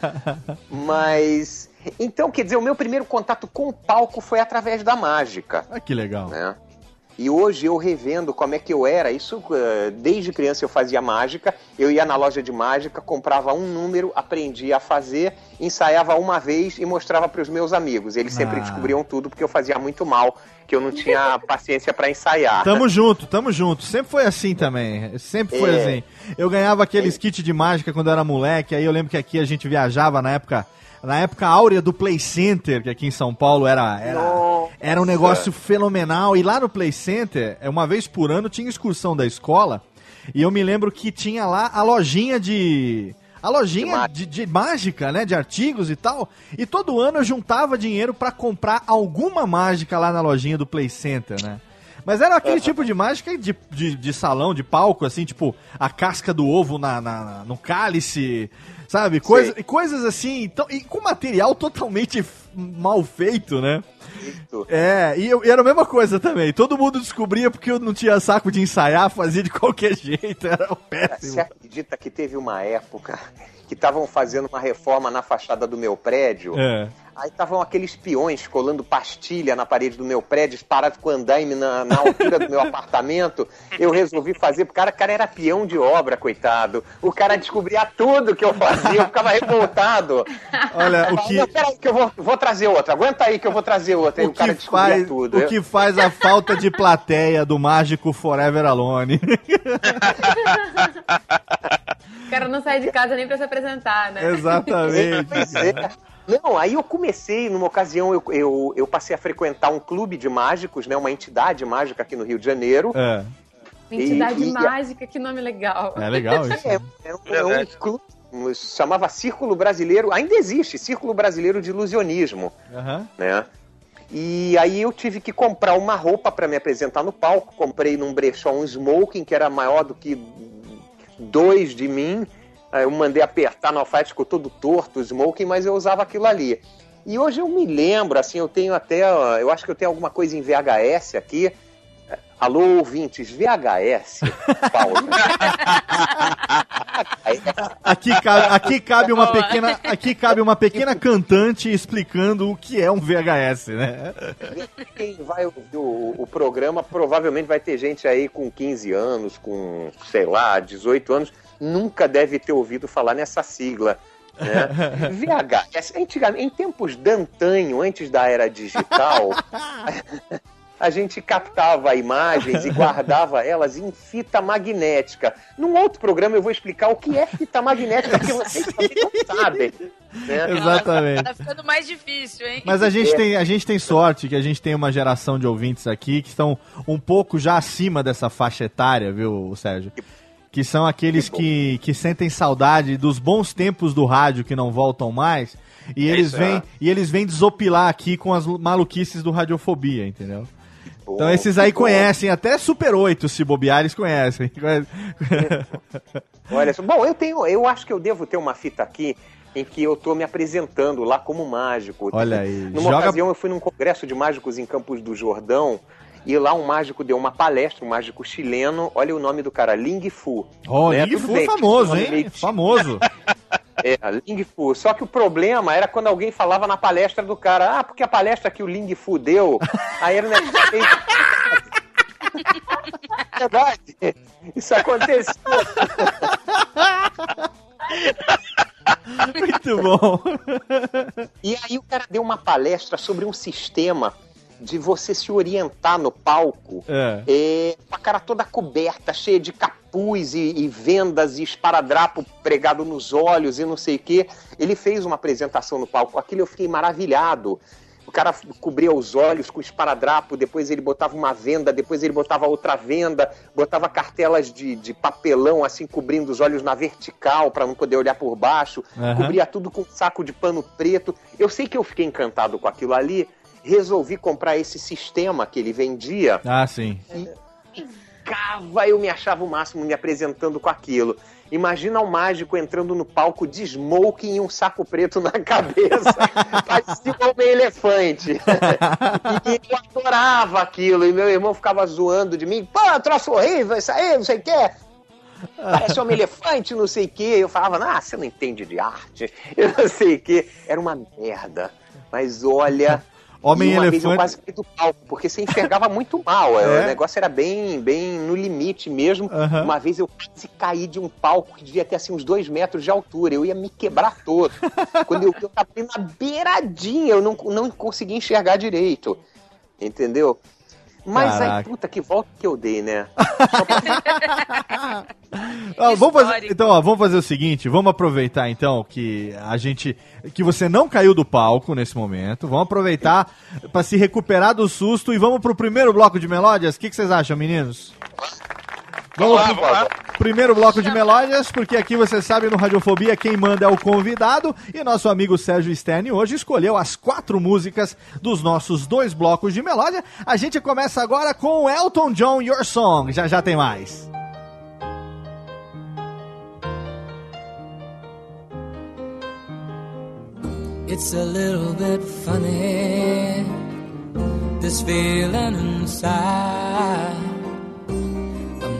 Mas. Então, quer dizer, o meu primeiro contato com o palco foi através da mágica. Ah, que legal. né? E hoje eu revendo como é que eu era, isso eh, desde criança eu fazia mágica, eu ia na loja de mágica, comprava um número, aprendia a fazer, ensaiava uma vez e mostrava para os meus amigos. Eles sempre Ah. descobriam tudo porque eu fazia muito mal, que eu não tinha paciência para ensaiar. Tamo junto, tamo junto. Sempre foi assim também. Sempre foi É. assim. Eu ganhava aqueles kits de mágica quando eu era moleque. Aí eu lembro que aqui a gente viajava na época. Na época áurea do Play Center, que aqui em São Paulo era, era, era um negócio fenomenal. E lá no Play Center, é, uma vez por ano, tinha excursão da escola. E eu me lembro que tinha lá a lojinha de. A lojinha de, de mágica, né? De artigos e tal. E todo ano eu juntava dinheiro pra comprar alguma mágica lá na lojinha do Play Center, né? Mas era aquele tipo de mágica de, de, de salão, de palco, assim, tipo, a casca do ovo na- na- no cálice, sabe? Coisa, coisas assim, então, e com material totalmente mal feito, né? É, e eu- e era a mesma coisa também. Todo mundo descobria porque eu não tinha saco de ensaiar, fazia de qualquer jeito, era péssimo. Você acredita que teve uma época que estavam fazendo uma reforma na fachada do meu prédio? É. Aí estavam aqueles peões colando pastilha na parede do meu prédio, parados com andaime na, na altura do meu apartamento. Eu resolvi fazer, porque o cara, o cara era peão de obra, coitado. O cara descobria tudo que eu fazia, eu ficava revoltado. Olha, o que- Não, peraí que eu vou, vou trazer outra, aguenta aí que eu vou trazer outra. E o, cara que descobria faz, tudo. o que faz a falta de plateia do mágico Forever Alone. O cara não sai de casa nem pra se apresentar, né? Exatamente. Pois é. Não, aí eu comecei, numa ocasião, eu, eu, eu passei a frequentar um clube de mágicos, né? Uma entidade mágica aqui no Rio de Janeiro. É. Entidade E- e- mágica, que nome legal. É legal isso. É, é um, é um clube, chamava Círculo Brasileiro, ainda existe, Círculo Brasileiro de Ilusionismo, Aham. né? E aí eu tive que comprar uma roupa para me apresentar no palco. Comprei num brechó um smoking que era maior do que dois de mim. Aí eu mandei apertar no alfaiate, ficou todo torto smoking, mas eu usava aquilo ali. E hoje eu me lembro, assim, eu tenho até, eu acho que eu tenho alguma coisa em VHS aqui. Alô, ouvintes, VHS, Paulo. Aqui cabe, aqui cabe uma pequena, aqui cabe uma pequena cantante explicando o que é um VHS, né? Quem vai ouvir o, o programa provavelmente vai ter gente aí com 15 anos, com, sei lá, 18 anos, nunca deve ter ouvido falar nessa sigla. Né? VHS, antigamente, em tempos d'antanho, antes da era digital, a gente captava imagens e guardava elas em fita magnética. Num outro programa eu vou explicar o que é fita magnética, porque vocês também não sabem. né? Exatamente. Tá ficando mais difícil, hein? Mas a gente, tem, a gente tem sorte que a gente tem uma geração de ouvintes aqui que estão um pouco já acima dessa faixa etária, viu, Sérgio? Que são aqueles que, que sentem saudade dos bons tempos do rádio que não voltam mais. E É eles vêm é. e eles vêm desopilar aqui com as maluquices do Radiofobia, entendeu? Então esses aí que bom. conhecem, até Super 8, se bobear, eles conhecem. Olha só. Bom, eu tenho, eu acho que eu devo ter uma fita aqui em que eu tô me apresentando lá como mágico. Olha aí, Numa joga- ocasião eu fui num congresso de mágicos em Campos do Jordão e lá um mágico deu uma palestra, um mágico chileno. Olha o nome do cara, Ling Fu. Ó, né? Ling Fu bem, é famoso, hein? meio- Famoso. É, Ling Fu. Só que o problema era quando alguém falava na palestra do cara, ah, porque a palestra que o Ling Fu deu, aí era meio- Verdade. Isso aconteceu. Muito bom. E aí o cara deu uma palestra sobre um sistema de você se orientar no palco É. é, com a cara toda coberta, cheia de capuz e, e vendas e esparadrapo pregado nos olhos e não sei o quê. Ele fez uma apresentação no palco. Aquilo eu fiquei maravilhado. O cara cobria os olhos com esparadrapo, depois ele botava uma venda, depois ele botava outra venda, botava cartelas de, de papelão assim cobrindo os olhos na vertical para não poder olhar por baixo, Aham. cobria tudo com um saco de pano preto. Eu sei que eu fiquei encantado com aquilo ali, resolvi comprar esse sistema que ele vendia Ah, sim. ficava, eu me achava o máximo me apresentando com aquilo. Imagina o mágico entrando no palco de smoking e um saco preto na cabeça. Parecia um homem-elefante. e eu adorava aquilo. E meu irmão ficava zoando de mim. Pô, troço horrível, isso aí, não sei o quê. Parece um homem-elefante, não sei o quê. Eu falava, ah, você não entende de arte. Eu não sei o quê. Era uma merda. Mas olha... Homem e uma vez eu quase caí do palco, porque você enxergava muito mal. É? O negócio era bem, bem no limite mesmo. Aham. Uma vez eu quase caí de um palco que devia ter assim, uns dois metros de altura. Eu ia me quebrar todo. Quando eu, eu tava na beiradinha, eu não, não conseguia enxergar direito. Entendeu? Mas aí, Caraca. puta, que volta que eu dei, né? Ah, vamos fazer, então, ó, vamos fazer o seguinte, vamos aproveitar então que a gente que você não caiu do palco nesse momento. Vamos aproveitar pra se recuperar do susto e vamos pro primeiro bloco de melódias. O que, que vocês acham, meninos? Vamos lá, vamos lá. primeiro bloco de melódias, porque aqui você sabe no Radiofobia quem manda é o convidado e nosso amigo Sérgio Stern hoje escolheu as quatro músicas dos nossos dois blocos de melódia. A gente começa agora com o Elton John Your Song. Já já tem mais. It's a little bit funny, this feeling inside.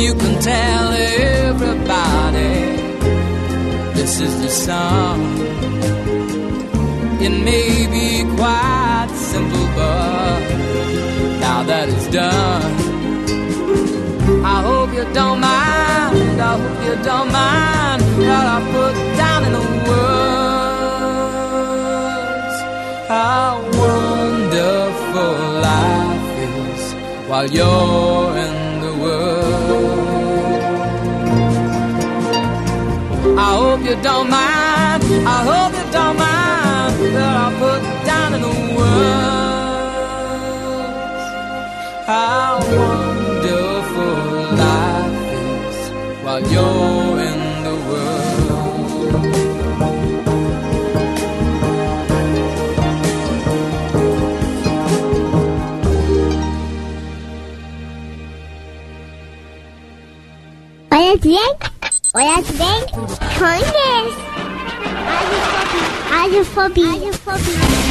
You can tell everybody this is the song. It may be quite simple, but now that it's done, I hope you don't mind. I hope you don't mind that I put down in the words how wonderful life is while you're in I hope you don't mind. I hope you don't mind that I put down in the words how wonderful life is while you're in the world. Olha bem, olha bem, conhece. Radiofobia. Radiofobia.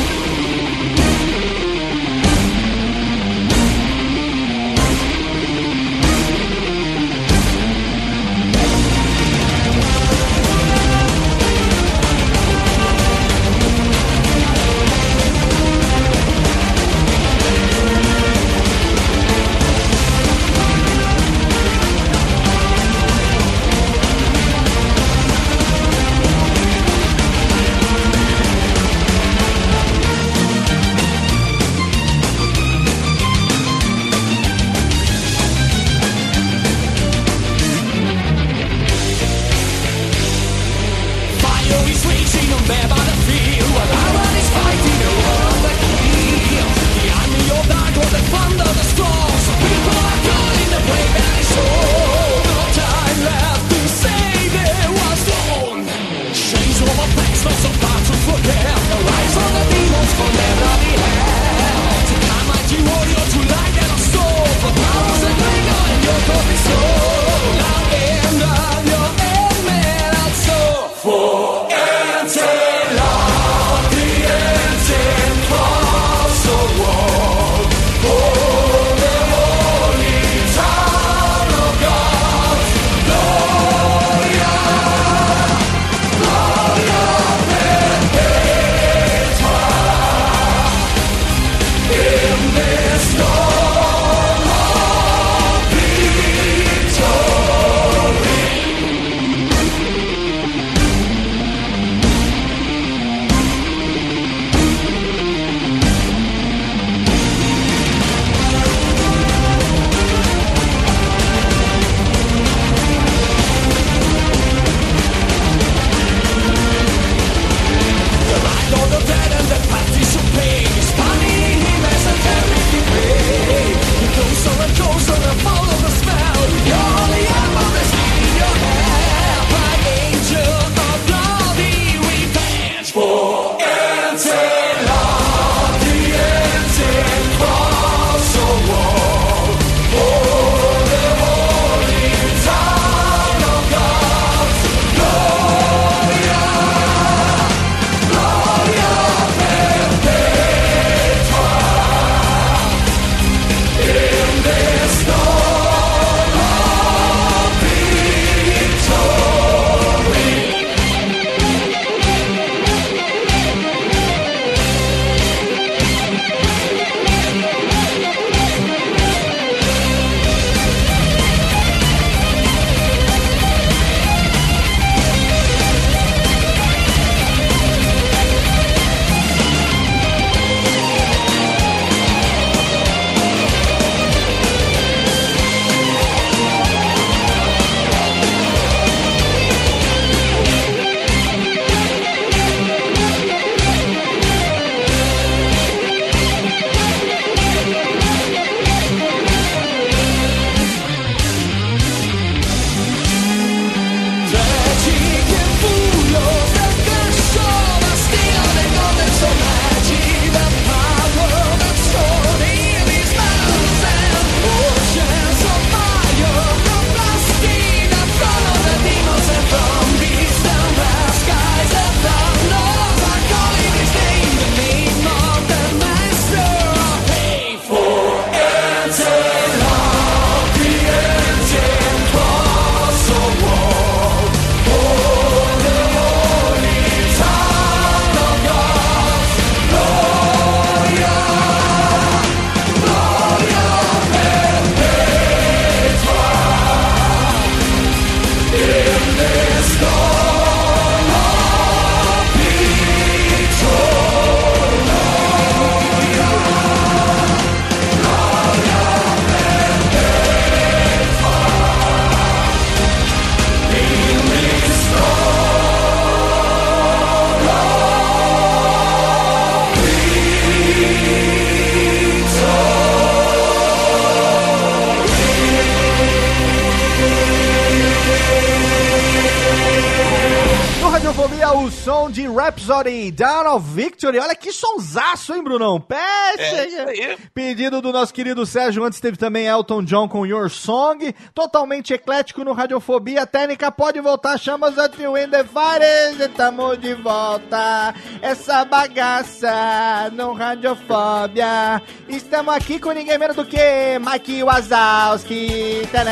Victory. Olha que sonsaço, hein, Brunão? Pé, É. Pedido do nosso querido Sérgio. Antes teve também Elton John com Your Song. Totalmente eclético no Radiofobia. Técnica pode voltar. Chamas at you in the fire. Estamos de volta. Essa bagaça no Radiofobia. Estamos aqui com ninguém menos do que Mike Wazowski. Tadã.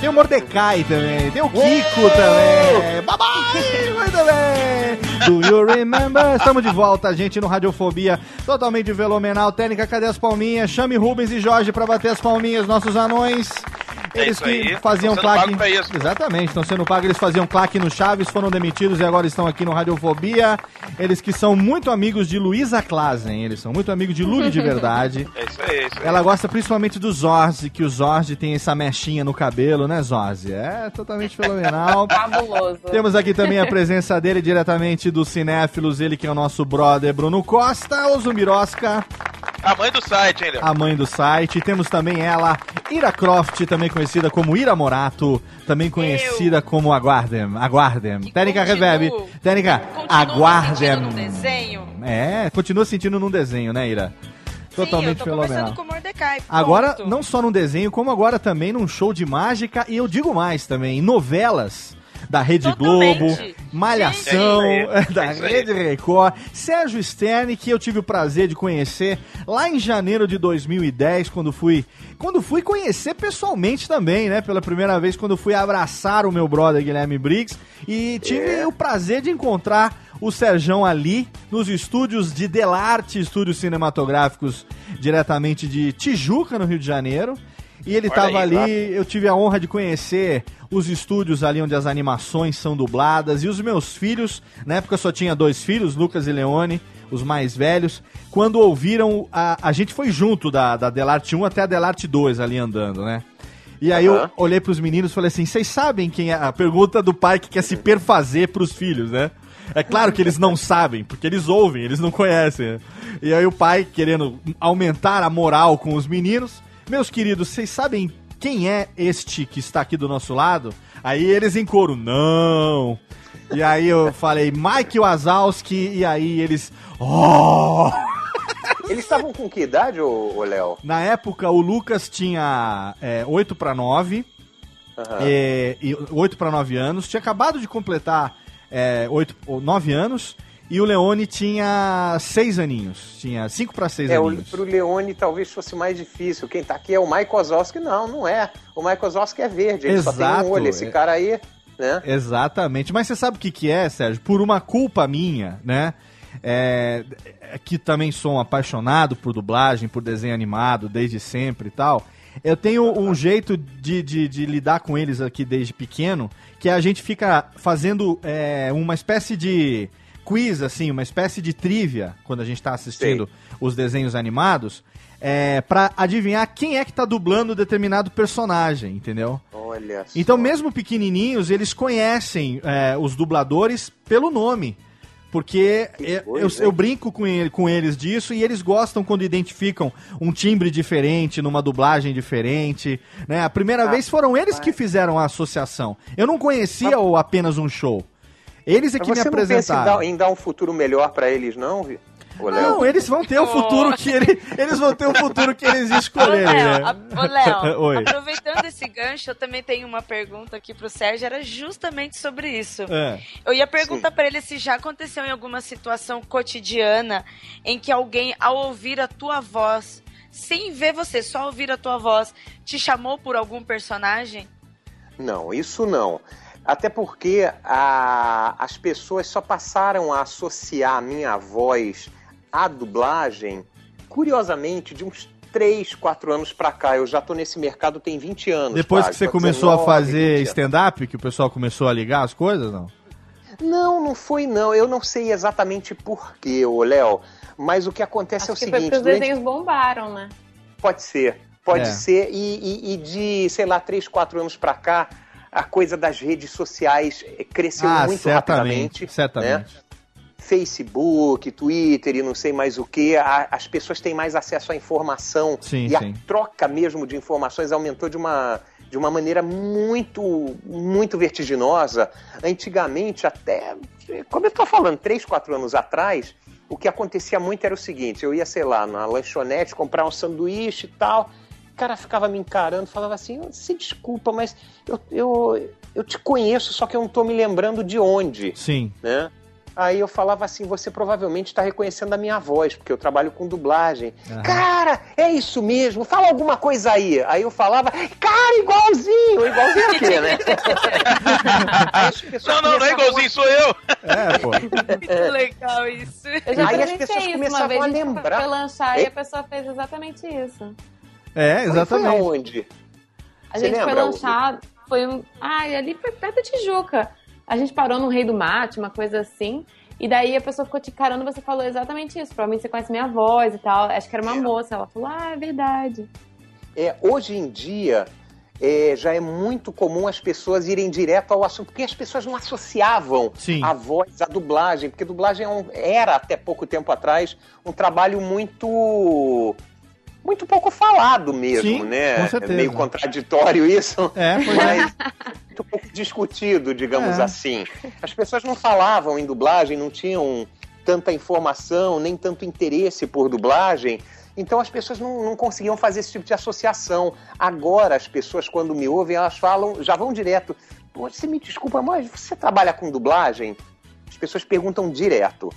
Tem o Mordecai também. Tem o Kiko também. Bye bye. Muito bem. Do you remember? Estamos de volta, gente, no Radiofobia. Totalmente fenomenal. Técnica, cadê as palminhas? Chame Rubens e Jorge pra bater as palminhas, nossos anões. É Eles que aí. faziam claque. Exatamente, estão sendo pagos. Eles faziam claque no Chaves, foram demitidos e agora estão aqui no Radiofobia. Eles que são muito amigos de Luísa Klazen. Eles são muito amigos de Luli de verdade. É isso aí, é isso aí. Ela gosta principalmente do Zorzi, que o Zorzi tem essa mechinha no cabelo, né, Zorzi? É totalmente fenomenal. Fabuloso. Temos aqui também a presença dele diretamente dos cinéfilos, ele que é o nosso brother Bruno Costa, o Zumbirosca, A mãe do site, hein, Léo? a mãe do site. Temos também ela, Ira Croft, também conhecida como Ira Morato, também conhecida como Aguardem. Aguardem. Técnica Reverb. Técnica Aguardem. no desenho. É, continua sentindo num desenho, né, Ira? Totalmente Sim, eu tô fenomenal. conversando com o Mordecai. Agora, não só num desenho, como agora também num show de mágica, e eu digo mais também, em novelas da Rede Totalmente. Globo, Malhação, Gente, é aí, da é. Rede Record, Sérgio Stern, que eu tive o prazer de conhecer lá em janeiro de 2010, quando fui, quando fui conhecer pessoalmente também, né, pela primeira vez, quando fui abraçar o meu brother Guilherme Briggs, e tive É. o prazer de encontrar o Serjão ali nos estúdios de Delarte, estúdios cinematográficos diretamente de Tijuca, no Rio de Janeiro. E ele Olha tava aí, ali, eu tive a honra de conhecer os estúdios ali onde as animações são dubladas. E os meus filhos, na época eu só tinha dois filhos, Lucas e Leone, os mais velhos, quando ouviram, a, a gente foi junto da, da Delarte 1 até a Delarte 2 ali andando, né? E aí eu Aham. olhei pros meninos e falei assim, vocês sabem quem é a pergunta do pai que quer se perfazer pros filhos, né? É claro que eles não sabem, porque eles ouvem, eles não conhecem. E aí o pai querendo aumentar a moral com os meninos. Meus queridos, vocês sabem quem é este que está aqui do nosso lado? Aí eles em coro, não. E aí eu falei, Mike Wazowski, e aí eles, oh! Eles estavam com que idade, ô, ô Léo? Na época, o Lucas tinha é, 8 para 9, Aham. é, e 8 para 9 anos, tinha acabado de completar é, 8, ou 9 anos, e o Leone tinha 6 aninhos, tinha 5 para 6 É, o, aninhos. pro Leone talvez fosse mais difícil. Quem tá aqui é o Mike Wazowski. Não, não é. O Mike Wazowski é verde, ele só tem Exato, um olho. Esse é. cara aí, né? Exatamente. Mas você sabe o que, que é, Sérgio? Por uma culpa minha, né? É, é que também sou um apaixonado por dublagem, por desenho animado, desde sempre e tal. Eu tenho um jeito de, de, de lidar com eles aqui desde pequeno, que a gente fica fazendo é, uma espécie de quiz, assim, uma espécie de trivia, quando a gente tá assistindo os desenhos animados, é, para adivinhar quem é que tá dublando determinado personagem, entendeu? Olha só. Então, mesmo pequenininhos, eles conhecem é, os dubladores pelo nome. Porque eu, coisa, eu- eu brinco com, ele- com eles disso e eles gostam quando identificam um timbre diferente, numa dublagem diferente. Né? A primeira vez foram eles que fizeram a associação. Eu não conhecia o apenas um show. Eles é Mas que me você não pensa em apresentaram. dar, em dar um futuro melhor pra eles, não, Vi? Ô? Não, eles vão ter o futuro que ele, eles vão ter o futuro que eles escolherem, né? ô, Léo, Oi. aproveitando esse gancho, eu também tenho uma pergunta aqui pro Sérgio, era justamente sobre isso. É. Eu ia perguntar pra ele se já aconteceu em alguma situação cotidiana em que alguém, ao ouvir a tua voz, sem ver você, só ouvir a tua voz, te chamou por algum personagem? Não, isso não. Até porque a- as pessoas só passaram a associar a minha voz à dublagem, curiosamente, de uns 3, 4 anos pra cá. Eu já tô nesse mercado tem 20 anos. Depois quase, que você tô começou a 19, fazer 20 anos. stand-up, que o pessoal começou a ligar as coisas, não? Não, não foi não. Eu não sei exatamente porquê, ô Léo. Mas o que acontece Acho é o que foi seguinte. porque os durante- desenhos bombaram, né? Pode ser, pode É. ser. E, e- e de, sei lá, 3, 4 anos pra cá, a coisa das redes sociais eh, cresceu ah, muito certamente, rapidamente. certamente. né? Facebook, Twitter e não sei mais o que, as pessoas têm mais acesso à informação Sim, e a sim. troca mesmo de informações aumentou de uma, de uma maneira muito, muito vertiginosa. Antigamente, até, como eu estou falando, três, quatro anos atrás, o que acontecia muito era o seguinte: eu ia, sei lá, na lanchonete comprar um sanduíche e tal. O cara ficava me encarando, falava assim: se desculpa, mas eu, eu, eu te conheço, só que eu não estou me lembrando de onde. Sim. Né? Aí eu falava assim: você provavelmente está reconhecendo a minha voz, porque eu trabalho com dublagem. Aham. Cara, é isso mesmo, fala alguma coisa aí. Aí eu falava: cara, igualzinho, igualzinho aqui, né? Não, não, não é igualzinho, sou eu. É, pô. Muito legal isso. Eu já Aí as pessoas isso uma começavam vez, a a gente lembrar. foi lanchar e a pessoa fez exatamente isso. É, Foi exatamente. aonde? A Você gente foi lembra, lanchar, foi um. Ai, ali foi perto da Tijuca. A gente parou no Rei do Mate, uma coisa assim. E daí a pessoa ficou te carando e você falou exatamente isso. Provavelmente você conhece minha voz e tal. Acho que era uma moça. Ela falou, ah, é verdade. É, hoje em dia é, já é muito comum as pessoas irem direto ao assunto, porque as pessoas não associavam Sim. a voz à dublagem, porque dublagem é um- era até pouco tempo atrás um trabalho muito muito pouco falado mesmo, Sim, né? com certeza. É meio contraditório isso, É, é. mas muito pouco discutido, digamos É. assim. As pessoas não falavam em dublagem, não tinham tanta informação, nem tanto interesse por dublagem. Então as pessoas não, não conseguiam fazer esse tipo de associação. Agora as pessoas, quando me ouvem, elas falam, já vão direto. Você me desculpa, mas você trabalha com dublagem? As pessoas perguntam direto.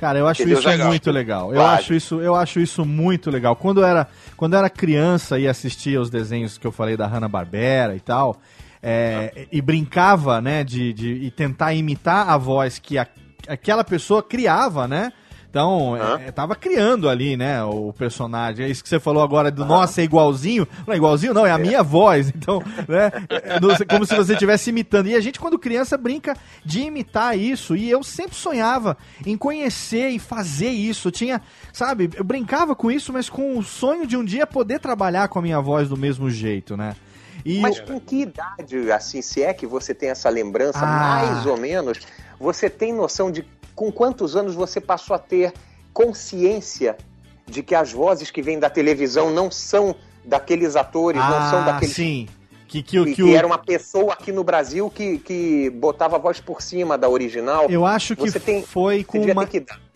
Cara, eu acho isso Já gosto. muito legal. Eu acho isso, eu acho isso muito legal. Quando eu era, quando eu era criança e assistia os desenhos que eu falei da Hanna Barbera e tal, é, e brincava, né, de, de e tentar imitar a voz que a- aquela pessoa criava, né? Então, é, é, tava criando ali, né, o personagem. É isso que você falou agora do nossa, é igualzinho. Não é igualzinho, não, é a minha voz. Então, né, é no- como se você estivesse imitando. E a gente, quando criança, brinca de imitar isso. E eu sempre sonhava em conhecer e fazer isso. Eu tinha, sabe, eu brincava com isso, mas com o sonho de um dia poder trabalhar com a minha voz do mesmo jeito, né? E Mas eu- com que idade, assim, se é que você tem essa lembrança, Ah. mais ou menos, você tem noção de com quantos anos você passou a ter consciência de que as vozes que vêm da televisão não são daqueles atores, não são Ah, daqueles sim. Que, que, que, que o- era uma pessoa aqui no Brasil que, que botava a voz por cima da original. Eu acho que Você tem- foi com uma...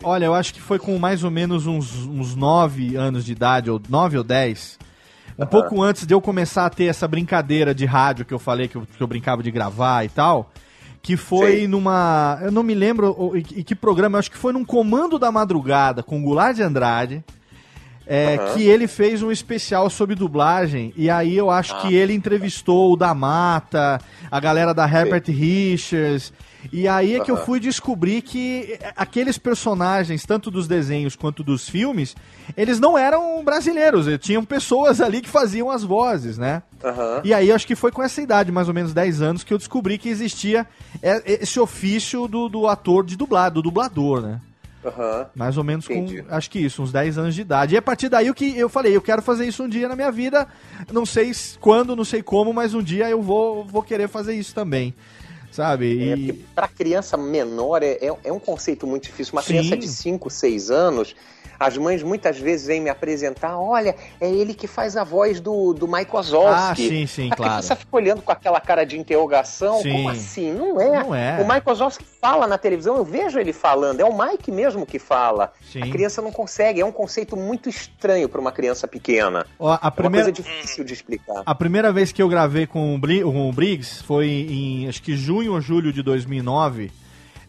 Olha, eu acho que foi com mais ou menos uns, uns 9 anos de idade, ou 9 ou 10. Um pouco antes de eu começar a ter essa brincadeira de rádio que eu falei, que eu, que eu brincava de gravar e tal. Que foi Sei. numa. Eu não me lembro em que- programa, acho que foi num Comando da Madrugada com o Goulart de Andrade. é, Aham. que ele fez um especial sobre dublagem, e aí eu acho Ah. que ele entrevistou o da Mata, a galera da Herbert Richards, e aí é que eu fui descobrir que aqueles personagens, tanto dos desenhos quanto dos filmes, eles não eram brasileiros, tinham pessoas ali que faziam as vozes, né? Aham. E aí acho que foi com essa idade, mais ou menos 10 anos, que eu descobri que existia é, esse ofício do, do ator de dublado, do dublador, né? Aham. Mais ou menos Entendi. com, acho que isso, uns 10 anos de idade. E a partir daí o que eu falei, eu quero fazer isso um dia na minha vida, não sei quando, não sei como, mas um dia eu vou, vou querer fazer isso também. Sabe? É, porque para criança menor é, é, é um conceito muito difícil. Uma Sim. criança de 5, 6 anos, as mães muitas vezes vêm me apresentar: olha, é ele que faz a voz do, do Mike Wazowski. Ah, sim, sim, a claro. criança fica olhando com aquela cara de interrogação: Sim. como assim? Não é. Não é. O Mike Wazowski fala na televisão, eu vejo ele falando, é o Mike mesmo que fala. Sim. A criança não consegue, é um conceito muito estranho para uma criança pequena. ó, a É uma primeira, coisa difícil de explicar. a primeira vez que eu gravei com o, Bri- com o Briggs foi em acho que junho ou julho de 2009.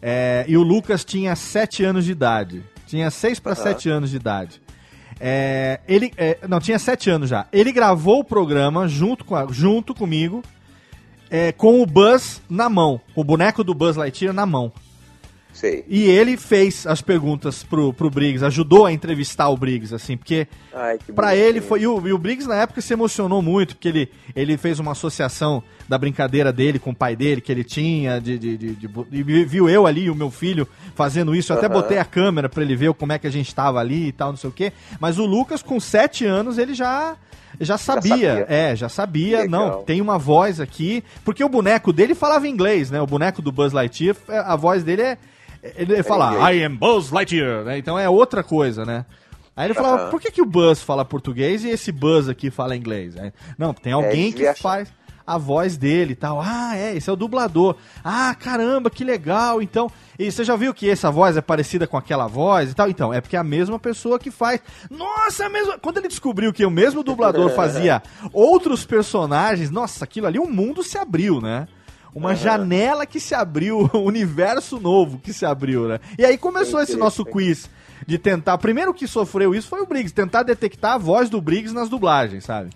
é, e o Lucas tinha 7 anos de idade. Tinha 6 para Aham. 7 anos de idade. É, ele, é, não, tinha 7 anos já. Ele gravou o programa junto, com a- junto comigo, é, com o Buzz na mão. O boneco do Buzz Lightyear na mão. Sei. E ele fez as perguntas pro, pro Briggs, ajudou a entrevistar o Briggs, assim, porque bonitinho. ele foi. E o, e o Briggs na época se emocionou muito, porque ele, ele fez uma associação da brincadeira dele com o pai dele, que ele tinha, de, de, de- de- e vi- viu eu ali e o meu filho fazendo isso. Eu até Aham. botei a câmera pra ele ver como é que a gente tava ali e tal, não sei o quê. Mas o Lucas, com sete anos, ele já. Já sabia, sabia. é, já sabia, Legal. não, tem uma voz aqui, porque o boneco dele falava inglês, né, o boneco do Buzz Lightyear, a voz dele é, ele fala. I am Buzz Lightyear, né, então é outra coisa, né. Aí ele falava, por que, que o Buzz fala português e esse Buzz aqui fala inglês? Aí, não, tem alguém que devia achar- faz. a voz dele e tal. Ah, é, esse é o dublador. Ah, caramba, que legal. Então, e você já viu que essa voz é parecida com aquela voz e tal? Então, é porque é a mesma pessoa que faz. Nossa, é a mesma. Quando ele descobriu que o mesmo dublador fazia outros personagens, nossa, aquilo ali, o mundo se abriu, né? Uma janela que se abriu, um universo novo que se abriu, né? E aí começou esse nosso quiz de tentar. Primeiro que sofreu isso foi o Briggs, tentar detectar a voz do Briggs nas dublagens, sabe?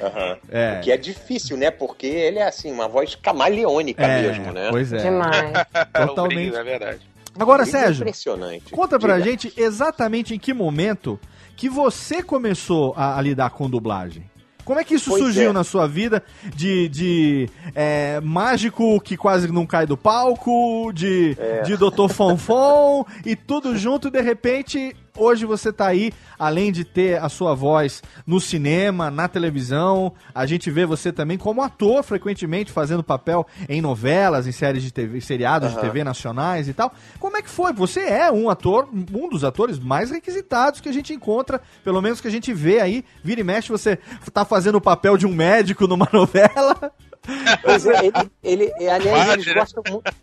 Aham. É. O que é difícil, né? Porque ele é assim, uma voz camaleônica É, mesmo, né? pois é. Demais. Totalmente. É verdade. Agora, Briggs é Sérgio, Impressionante. conta pra Diga. gente exatamente em que momento que você começou a, a lidar com dublagem. Como é que isso Pois surgiu é. na sua vida de, de é, mágico que quase não cai do palco, de, É. de Dr. Fonfon e tudo junto e de repente hoje você tá aí, além de ter a sua voz no cinema, na televisão, a gente vê você também como ator frequentemente fazendo papel em novelas, em séries de TV, seriados de Aham. TV nacionais e tal. Como é que foi? Você é um ator, um dos atores mais requisitados que a gente encontra, pelo menos que a gente vê aí, vira e mexe, você tá fazendo o papel de um médico numa novela. É, ele, ele, é, aliás, Padre, eles né? gostam muito.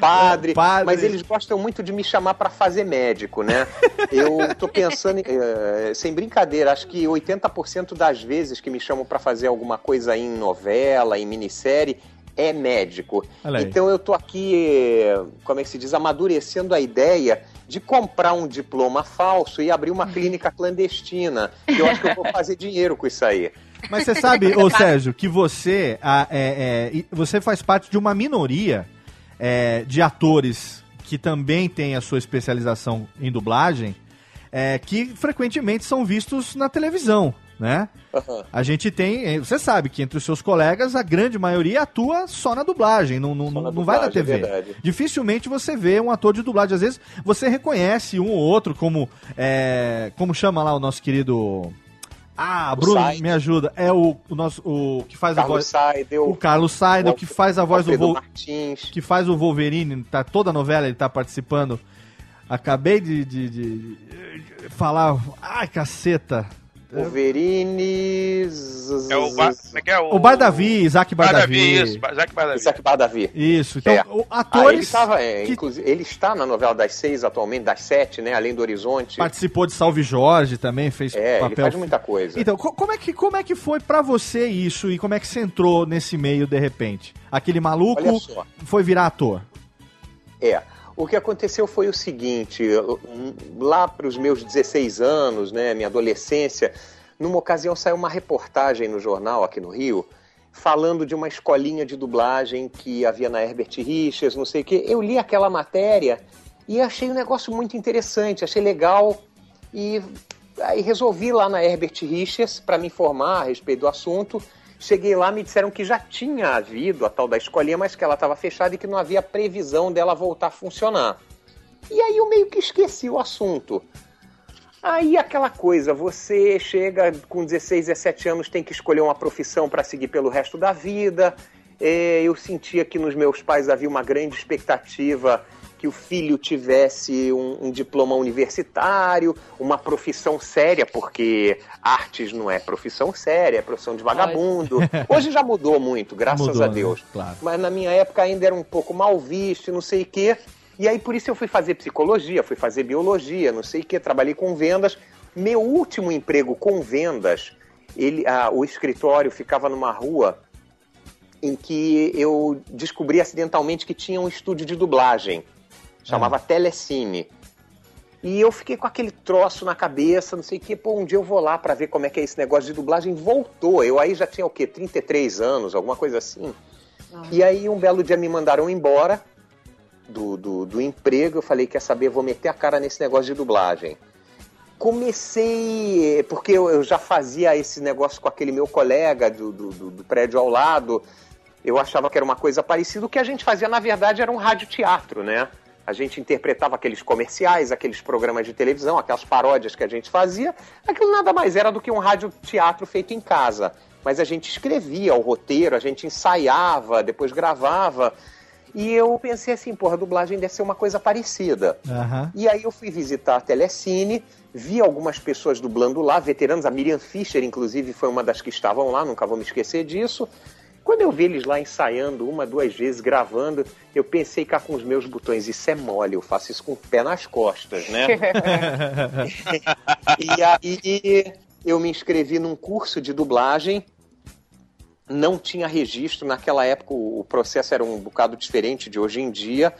Padre, Padre. mas eles gostam muito de me chamar pra fazer médico, né? Eu tô pensando, em, eh, sem brincadeira, acho que 80% das vezes que me chamam pra fazer alguma coisa em novela, em minissérie, é médico. Olha aí. Então eu tô aqui, eh, como é que se diz, amadurecendo a ideia de comprar um diploma falso e abrir uma clínica clandestina. Eu acho que eu vou fazer dinheiro com isso aí. Mas você sabe, ô Sérgio, que você, ah, é, é, você faz parte de uma minoria é, de atores que também tem a sua especialização em dublagem, é, que frequentemente são vistos na televisão, né? A gente tem, eh, você sabe que entre os seus colegas a grande maioria atua só na dublagem, não, não, não vai na dublagem, TV. é. Dificilmente você vê um ator de dublagem. Às vezes você reconhece um ou outro, como é, como chama lá o nosso querido ah, O Bruno, Said. me ajuda. É o, o nosso o que faz a Carlos voz Seidel, o Carlos Seidel, que faz a voz do Vol, Martins. que faz o Wolverine, tá toda a novela ele tá participando. Acabei de, de- de- de falar, ai caceta. Wolverine. É o, Bar- como é que é? O Bardavi, Isaac Bardavi. Bardavi. isso, Isaac Bardavi. Isaac Bardavi. Isso, então, É. o- Ah, ele, atores tava, é, que inclusive, ele está na novela das seis atualmente, das sete, né? Além do Horizonte. participou de Salve Jorge também, fez É, ele papel. faz muita coisa. Então, co- como é, que, como é que foi pra você isso e como é que você entrou nesse meio de repente? Aquele maluco foi virar ator. É. O que aconteceu foi o seguinte, lá para os meus 16 anos, né, minha adolescência, numa ocasião saiu uma reportagem no jornal aqui no Rio, falando de uma escolinha de dublagem que havia na Herbert Richards, não sei o quê. Eu li aquela matéria e achei um negócio muito interessante, achei legal e aí resolvi ir lá na Herbert Richards para me informar a respeito do assunto. Cheguei lá, me disseram que já tinha havido a tal da escolinha, mas que ela estava fechada e que não havia previsão dela voltar a funcionar. E aí eu meio que esqueci o assunto. Aí aquela coisa, você chega com 16, 17 anos, tem que escolher uma profissão para seguir pelo resto da vida. É, eu sentia que nos meus pais havia uma grande expectativa que o filho tivesse um, um diploma universitário, uma profissão séria, porque artes não é profissão séria, é profissão de vagabundo. Hoje já mudou muito, graças Mudou, a né? Deus. Claro. Mas na minha época ainda era um pouco mal visto, não sei o quê. E aí por isso eu fui fazer psicologia, fui fazer biologia, não sei o quê, trabalhei com vendas. Meu último emprego com vendas, ele, ah, o escritório ficava numa rua em que eu descobri acidentalmente que tinha um estúdio de dublagem. Chamava Telecine. E eu fiquei com aquele troço na cabeça, não sei o que, pô, um dia eu vou lá pra ver como é que é esse negócio de dublagem. Voltou. Eu aí já tinha o quê? 33 anos, alguma coisa assim. E aí um belo dia me mandaram embora do, do, do emprego. Eu falei, quer saber, vou meter a cara nesse negócio de dublagem. Comecei, porque eu, eu já fazia esse negócio com aquele meu colega do, do, do- do prédio ao lado. Eu achava que era uma coisa parecida. O que a gente fazia, na verdade, era um radioteatro, né? A gente interpretava aqueles comerciais, aqueles programas de televisão, aquelas paródias que a gente fazia. Aquilo nada mais era do que um radioteatro feito em casa. Mas a gente escrevia o roteiro, a gente ensaiava, depois gravava. E eu pensei assim, porra, a dublagem deve ser uma coisa parecida. Aham. E aí eu fui visitar a Telecine, vi algumas pessoas dublando lá, veteranos, a Miriam Fischer, inclusive, foi uma das que estavam lá, nunca vou me esquecer disso. Quando eu vi eles lá ensaiando uma, duas vezes, gravando, eu pensei cá com os meus botões, isso é mole, eu faço isso com o pé nas costas, né? e aí eu me inscrevi num curso de dublagem, não tinha registro, naquela época o processo era um bocado diferente de hoje em dia,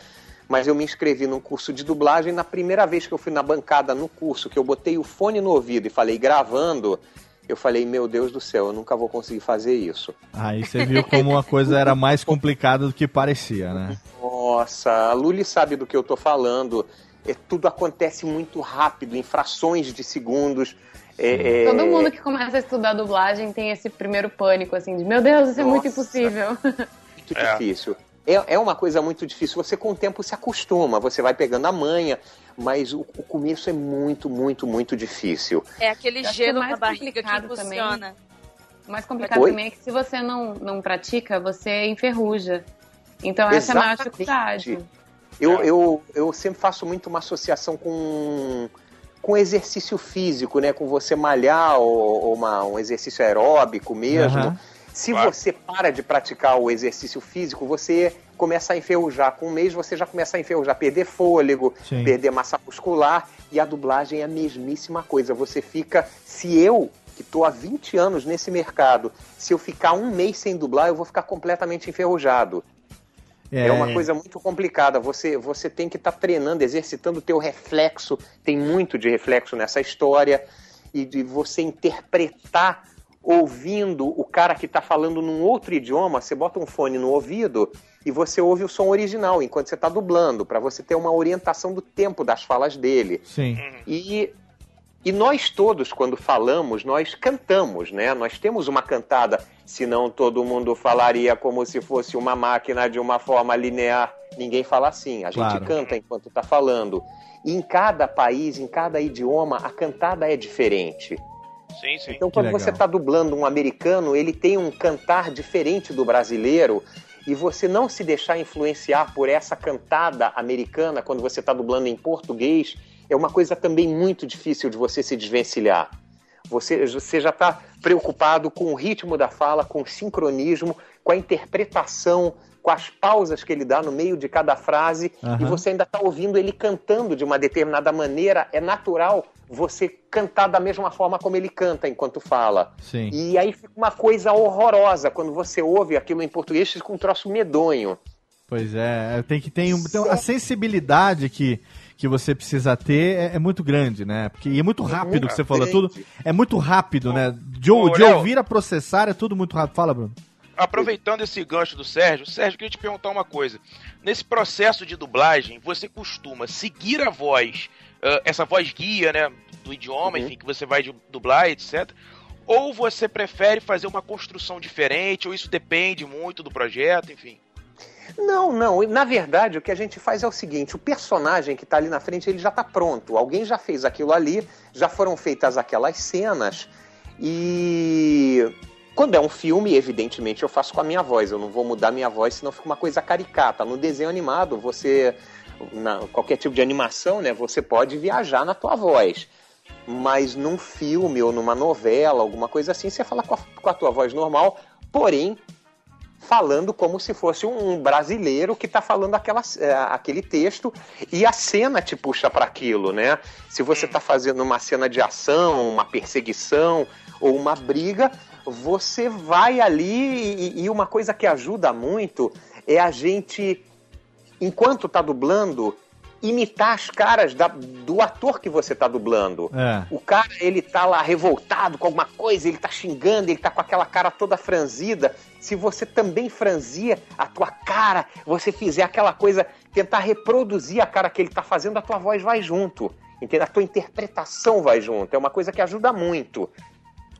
mas eu me inscrevi num curso de dublagem, na primeira vez que eu fui na bancada no curso, que eu botei o fone no ouvido e falei gravando, eu falei, meu Deus do céu, eu nunca vou conseguir fazer isso. Aí você viu como uma coisa era mais complicada do que parecia, né? Nossa, a Luli sabe do que eu tô falando. É, tudo acontece muito rápido, em frações de segundos. É, é, Todo mundo que começa a estudar dublagem tem esse primeiro pânico, assim, de meu Deus, isso é muito Nossa. impossível. muito difícil. É, é uma coisa muito difícil. Você com o tempo se acostuma, você vai pegando a manha, mas o, o começo é muito, muito, muito difícil. É aquele gelo mais na barriga que complicado também- funciona. O mais complicado Oi? também é que se você não, não pratica, você enferruja. Então essa é a maior Exatamente. dificuldade. Eu, eu, eu sempre faço muito uma associação com, com exercício físico, né? Com você malhar ou, ou uma, um exercício aeróbico mesmo. Aham. Se você para de praticar o exercício físico, você começa a enferrujar. Com um mês você já começa a enferrujar, perder fôlego, Sim. perder massa muscular. E a dublagem é a mesmíssima coisa. Você fica. Se eu, que estou há 20 anos nesse mercado, se eu ficar um mês sem dublar, eu vou ficar completamente enferrujado. É, uma coisa muito complicada. Você, você tem que estar treinando, exercitando o teu reflexo. Tem muito de reflexo nessa história. E de você interpretar ouvindo o cara que está falando num outro idioma. Você bota um fone no ouvido e você ouve o som original enquanto você está dublando, para você ter uma orientação do tempo das falas dele. Sim. E, e nós todos, quando falamos, nós cantamos, né? Nós temos uma cantada, senão todo mundo falaria como se fosse uma máquina de uma forma linear. Ninguém fala assim, a gente Claro. canta enquanto está falando. E em cada país, em cada idioma, a cantada é diferente. Sim, sim. Então, quando você está dublando um americano, ele tem um cantar diferente do brasileiro. E você não se deixar influenciar por essa cantada americana quando você está dublando em português é uma coisa também muito difícil de você se desvencilhar. Você, você já está preocupado com o ritmo da fala, com o sincronismo, com a interpretação, com as pausas que ele dá no meio de cada frase, Aham. e você ainda está ouvindo ele cantando de uma determinada maneira. É natural você cantar da mesma forma como ele canta enquanto fala. Sim. E aí fica uma coisa horrorosa quando você ouve aquilo em português, fica um troço medonho. Pois é, tem que ter um, então, a sensibilidade que, que você precisa ter é, é muito grande, né? Porque e é muito rápido o que você falou, tudo é muito rápido, né? De, de ouvir a processar é tudo muito rápido. Fala, Bruno. Aproveitando esse gancho do Sérgio, Sérgio, queria te perguntar uma coisa. Nesse processo de dublagem, você costuma seguir a voz, ah, essa voz guia, né, do idioma, enfim, que você vai dublar, etc. Ou você prefere fazer uma construção diferente, ou isso depende muito do projeto, enfim? Não, não. Na verdade, o que a gente faz é o seguinte: o personagem que está ali na frente, ele já está pronto. Alguém já fez aquilo ali, já foram feitas aquelas cenas. E quando é um filme, evidentemente, eu faço com a minha voz. Eu não vou mudar minha voz, senão fica uma coisa caricata. No desenho animado, você. Na, qualquer tipo de animação, né? Você pode viajar na tua voz. Mas num filme ou numa novela, alguma coisa assim, você fala com a, com a tua voz normal, porém falando como se fosse um brasileiro que está falando aquela, é, aquele texto e a cena te puxa para aquilo, né? Se você está fazendo uma cena de ação, uma perseguição ou uma briga, você vai ali e, e uma coisa que ajuda muito é a gente, enquanto está dublando, imitar as caras da- do ator que você está dublando. É. O cara, ele tá lá revoltado com alguma coisa, ele tá xingando, ele tá com aquela cara toda franzida. Se você também franzir a tua cara, você fizer aquela coisa, tentar reproduzir a cara que ele tá fazendo, a tua voz vai junto. Entende? A tua interpretação vai junto. É uma coisa que ajuda muito.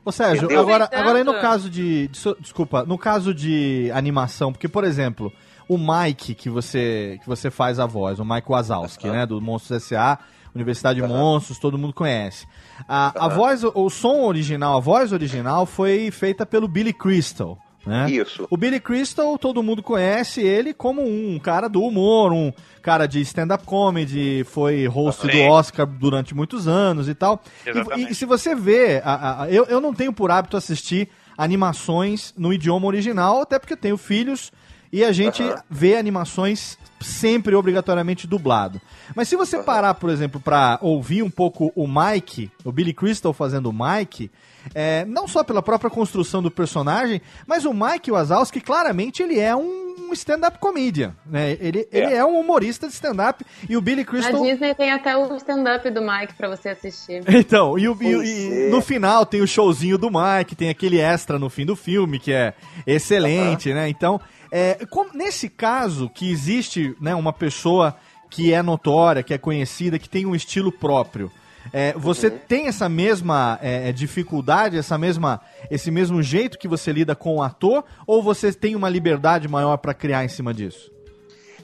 Ô Sérgio, Entendeu? agora, agora aí no caso de, de Desculpa, no caso de animação, porque, por exemplo, o Mike que você, que você faz a voz, o Mike Wazowski, né? Do Monstros S.A., Universidade de Monstros, todo mundo conhece. A, a voz, o, o som original, a voz original foi feita pelo Billy Crystal. Né? Isso. O Billy Crystal, todo mundo conhece ele como um cara do humor, um cara de stand-up comedy, foi host do Sim. Oscar durante muitos anos e tal. E- E, se você vê, a- a- a- eu, eu não tenho por hábito assistir animações no idioma original, até porque eu tenho filhos e a gente vê animações sempre obrigatoriamente dublado. Mas se você parar, por exemplo, pra ouvir um pouco o Mike, o Billy Crystal fazendo o Mike, é, não só pela própria construção do personagem, mas o Mike Wazowski, claramente, ele é um stand-up comedian, né? Ele ele é um humorista de stand-up e o Billy Na Crystal... Disney tem até o stand-up do Mike pra você assistir. Então, e, o- e e é. no final tem o showzinho do Mike, tem aquele extra no fim do filme, que é excelente, né? Então, é, como- nesse caso, que existe né, uma pessoa que é notória, que é conhecida, que tem um estilo próprio, é, você tem essa mesma é, dificuldade, essa mesma, esse mesmo jeito que você lida com o ator, ou você tem uma liberdade maior para criar em cima disso?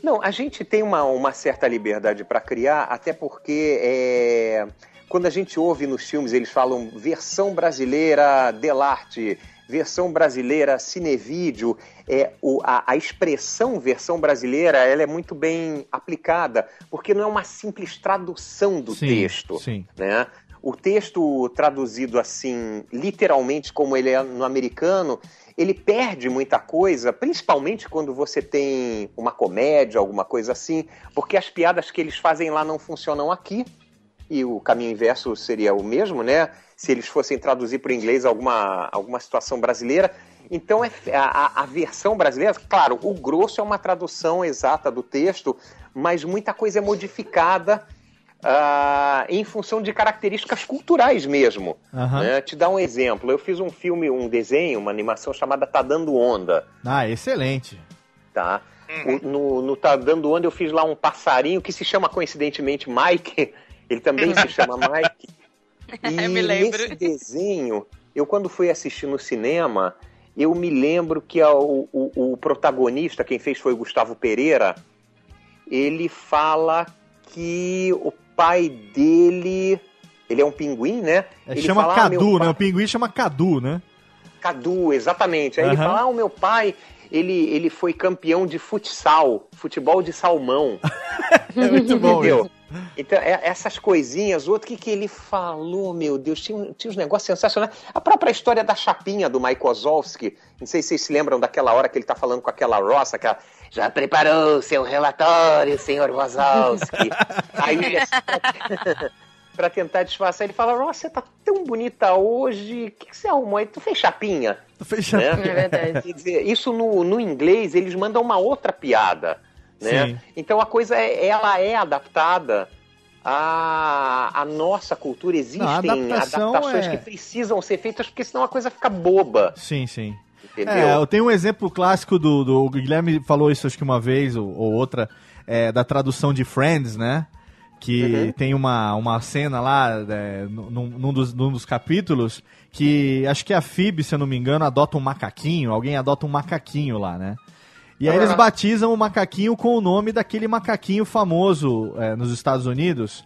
Não, a gente tem uma, uma certa liberdade para criar, até porque é, quando a gente ouve nos filmes, eles falam versão brasileira Delarte, versão brasileira Cinevídeo, é, o, a, a expressão versão brasileira ela é muito bem aplicada, porque não é uma simples tradução do Sim, texto. sim. Né? O texto traduzido assim, literalmente como ele é no americano, ele perde muita coisa, principalmente quando você tem uma comédia, alguma coisa assim, porque as piadas que eles fazem lá não funcionam aqui. E o caminho inverso seria o mesmo, né? Se eles fossem traduzir para o inglês alguma, alguma situação brasileira. Então, é, a, a- versão brasileira, claro, o grosso é uma tradução exata do texto, mas muita coisa é modificada ah, em função de características culturais mesmo. Aham. né? Te dar um exemplo. Eu fiz um filme, um desenho, uma animação chamada Tá Dando Onda. Ah, excelente. Tá? O- no, no Tá Dando Onda eu fiz lá um passarinho que se chama coincidentemente Mike. Ele também se chama Mike. E Me lembro. nesse desenho, eu quando fui assistir no cinema, eu me lembro que a- o, o- o protagonista, quem fez foi o Gustavo Pereira, ele fala que o pai dele. Ele é um pinguim, né? É, ele chama fala, "Ah, Cadu, pai- né? O pinguim chama Cadu, né? Cadu, exatamente. Aí ele Aham. fala: ah, o meu pai, ele, ele foi campeão de futsal, futebol de salmão. É muito bom Entendeu? isso. Então, é- essas coisinhas, outro que, que ele falou, meu Deus, tinha, tinha uns negócios sensacionais. A própria história da chapinha do Mike Wazowski, não sei se vocês se lembram daquela hora que ele tá falando com aquela Rossa, aquela. Já preparou seu relatório, senhor Wazowski? Aí ele, pra, tentar disfarçar, ele fala: Ross, você tá tão bonita hoje, o que, que você arrumou aí? Tu fez chapinha? Tu fez né? chapinha. É verdade. Quer dizer, isso no, no inglês eles mandam uma outra piada, né? Sim. Então a coisa é, ela é adaptada à, à nossa cultura. Existem Não, adaptações é- que precisam ser feitas porque senão a coisa fica boba, Sim, sim. entendeu? É, eu tenho um exemplo clássico do, do o Guilherme falou isso acho que uma vez ou, ou outra é, da tradução de Friends, né? Que Uhum. tem uma, uma cena lá é, num, num dos, num dos capítulos que acho que a Phoebe, se eu não me engano, adota um macaquinho, alguém adota um macaquinho lá, né? E aí eles Aham. batizam o macaquinho com o nome daquele macaquinho famoso é, nos Estados Unidos.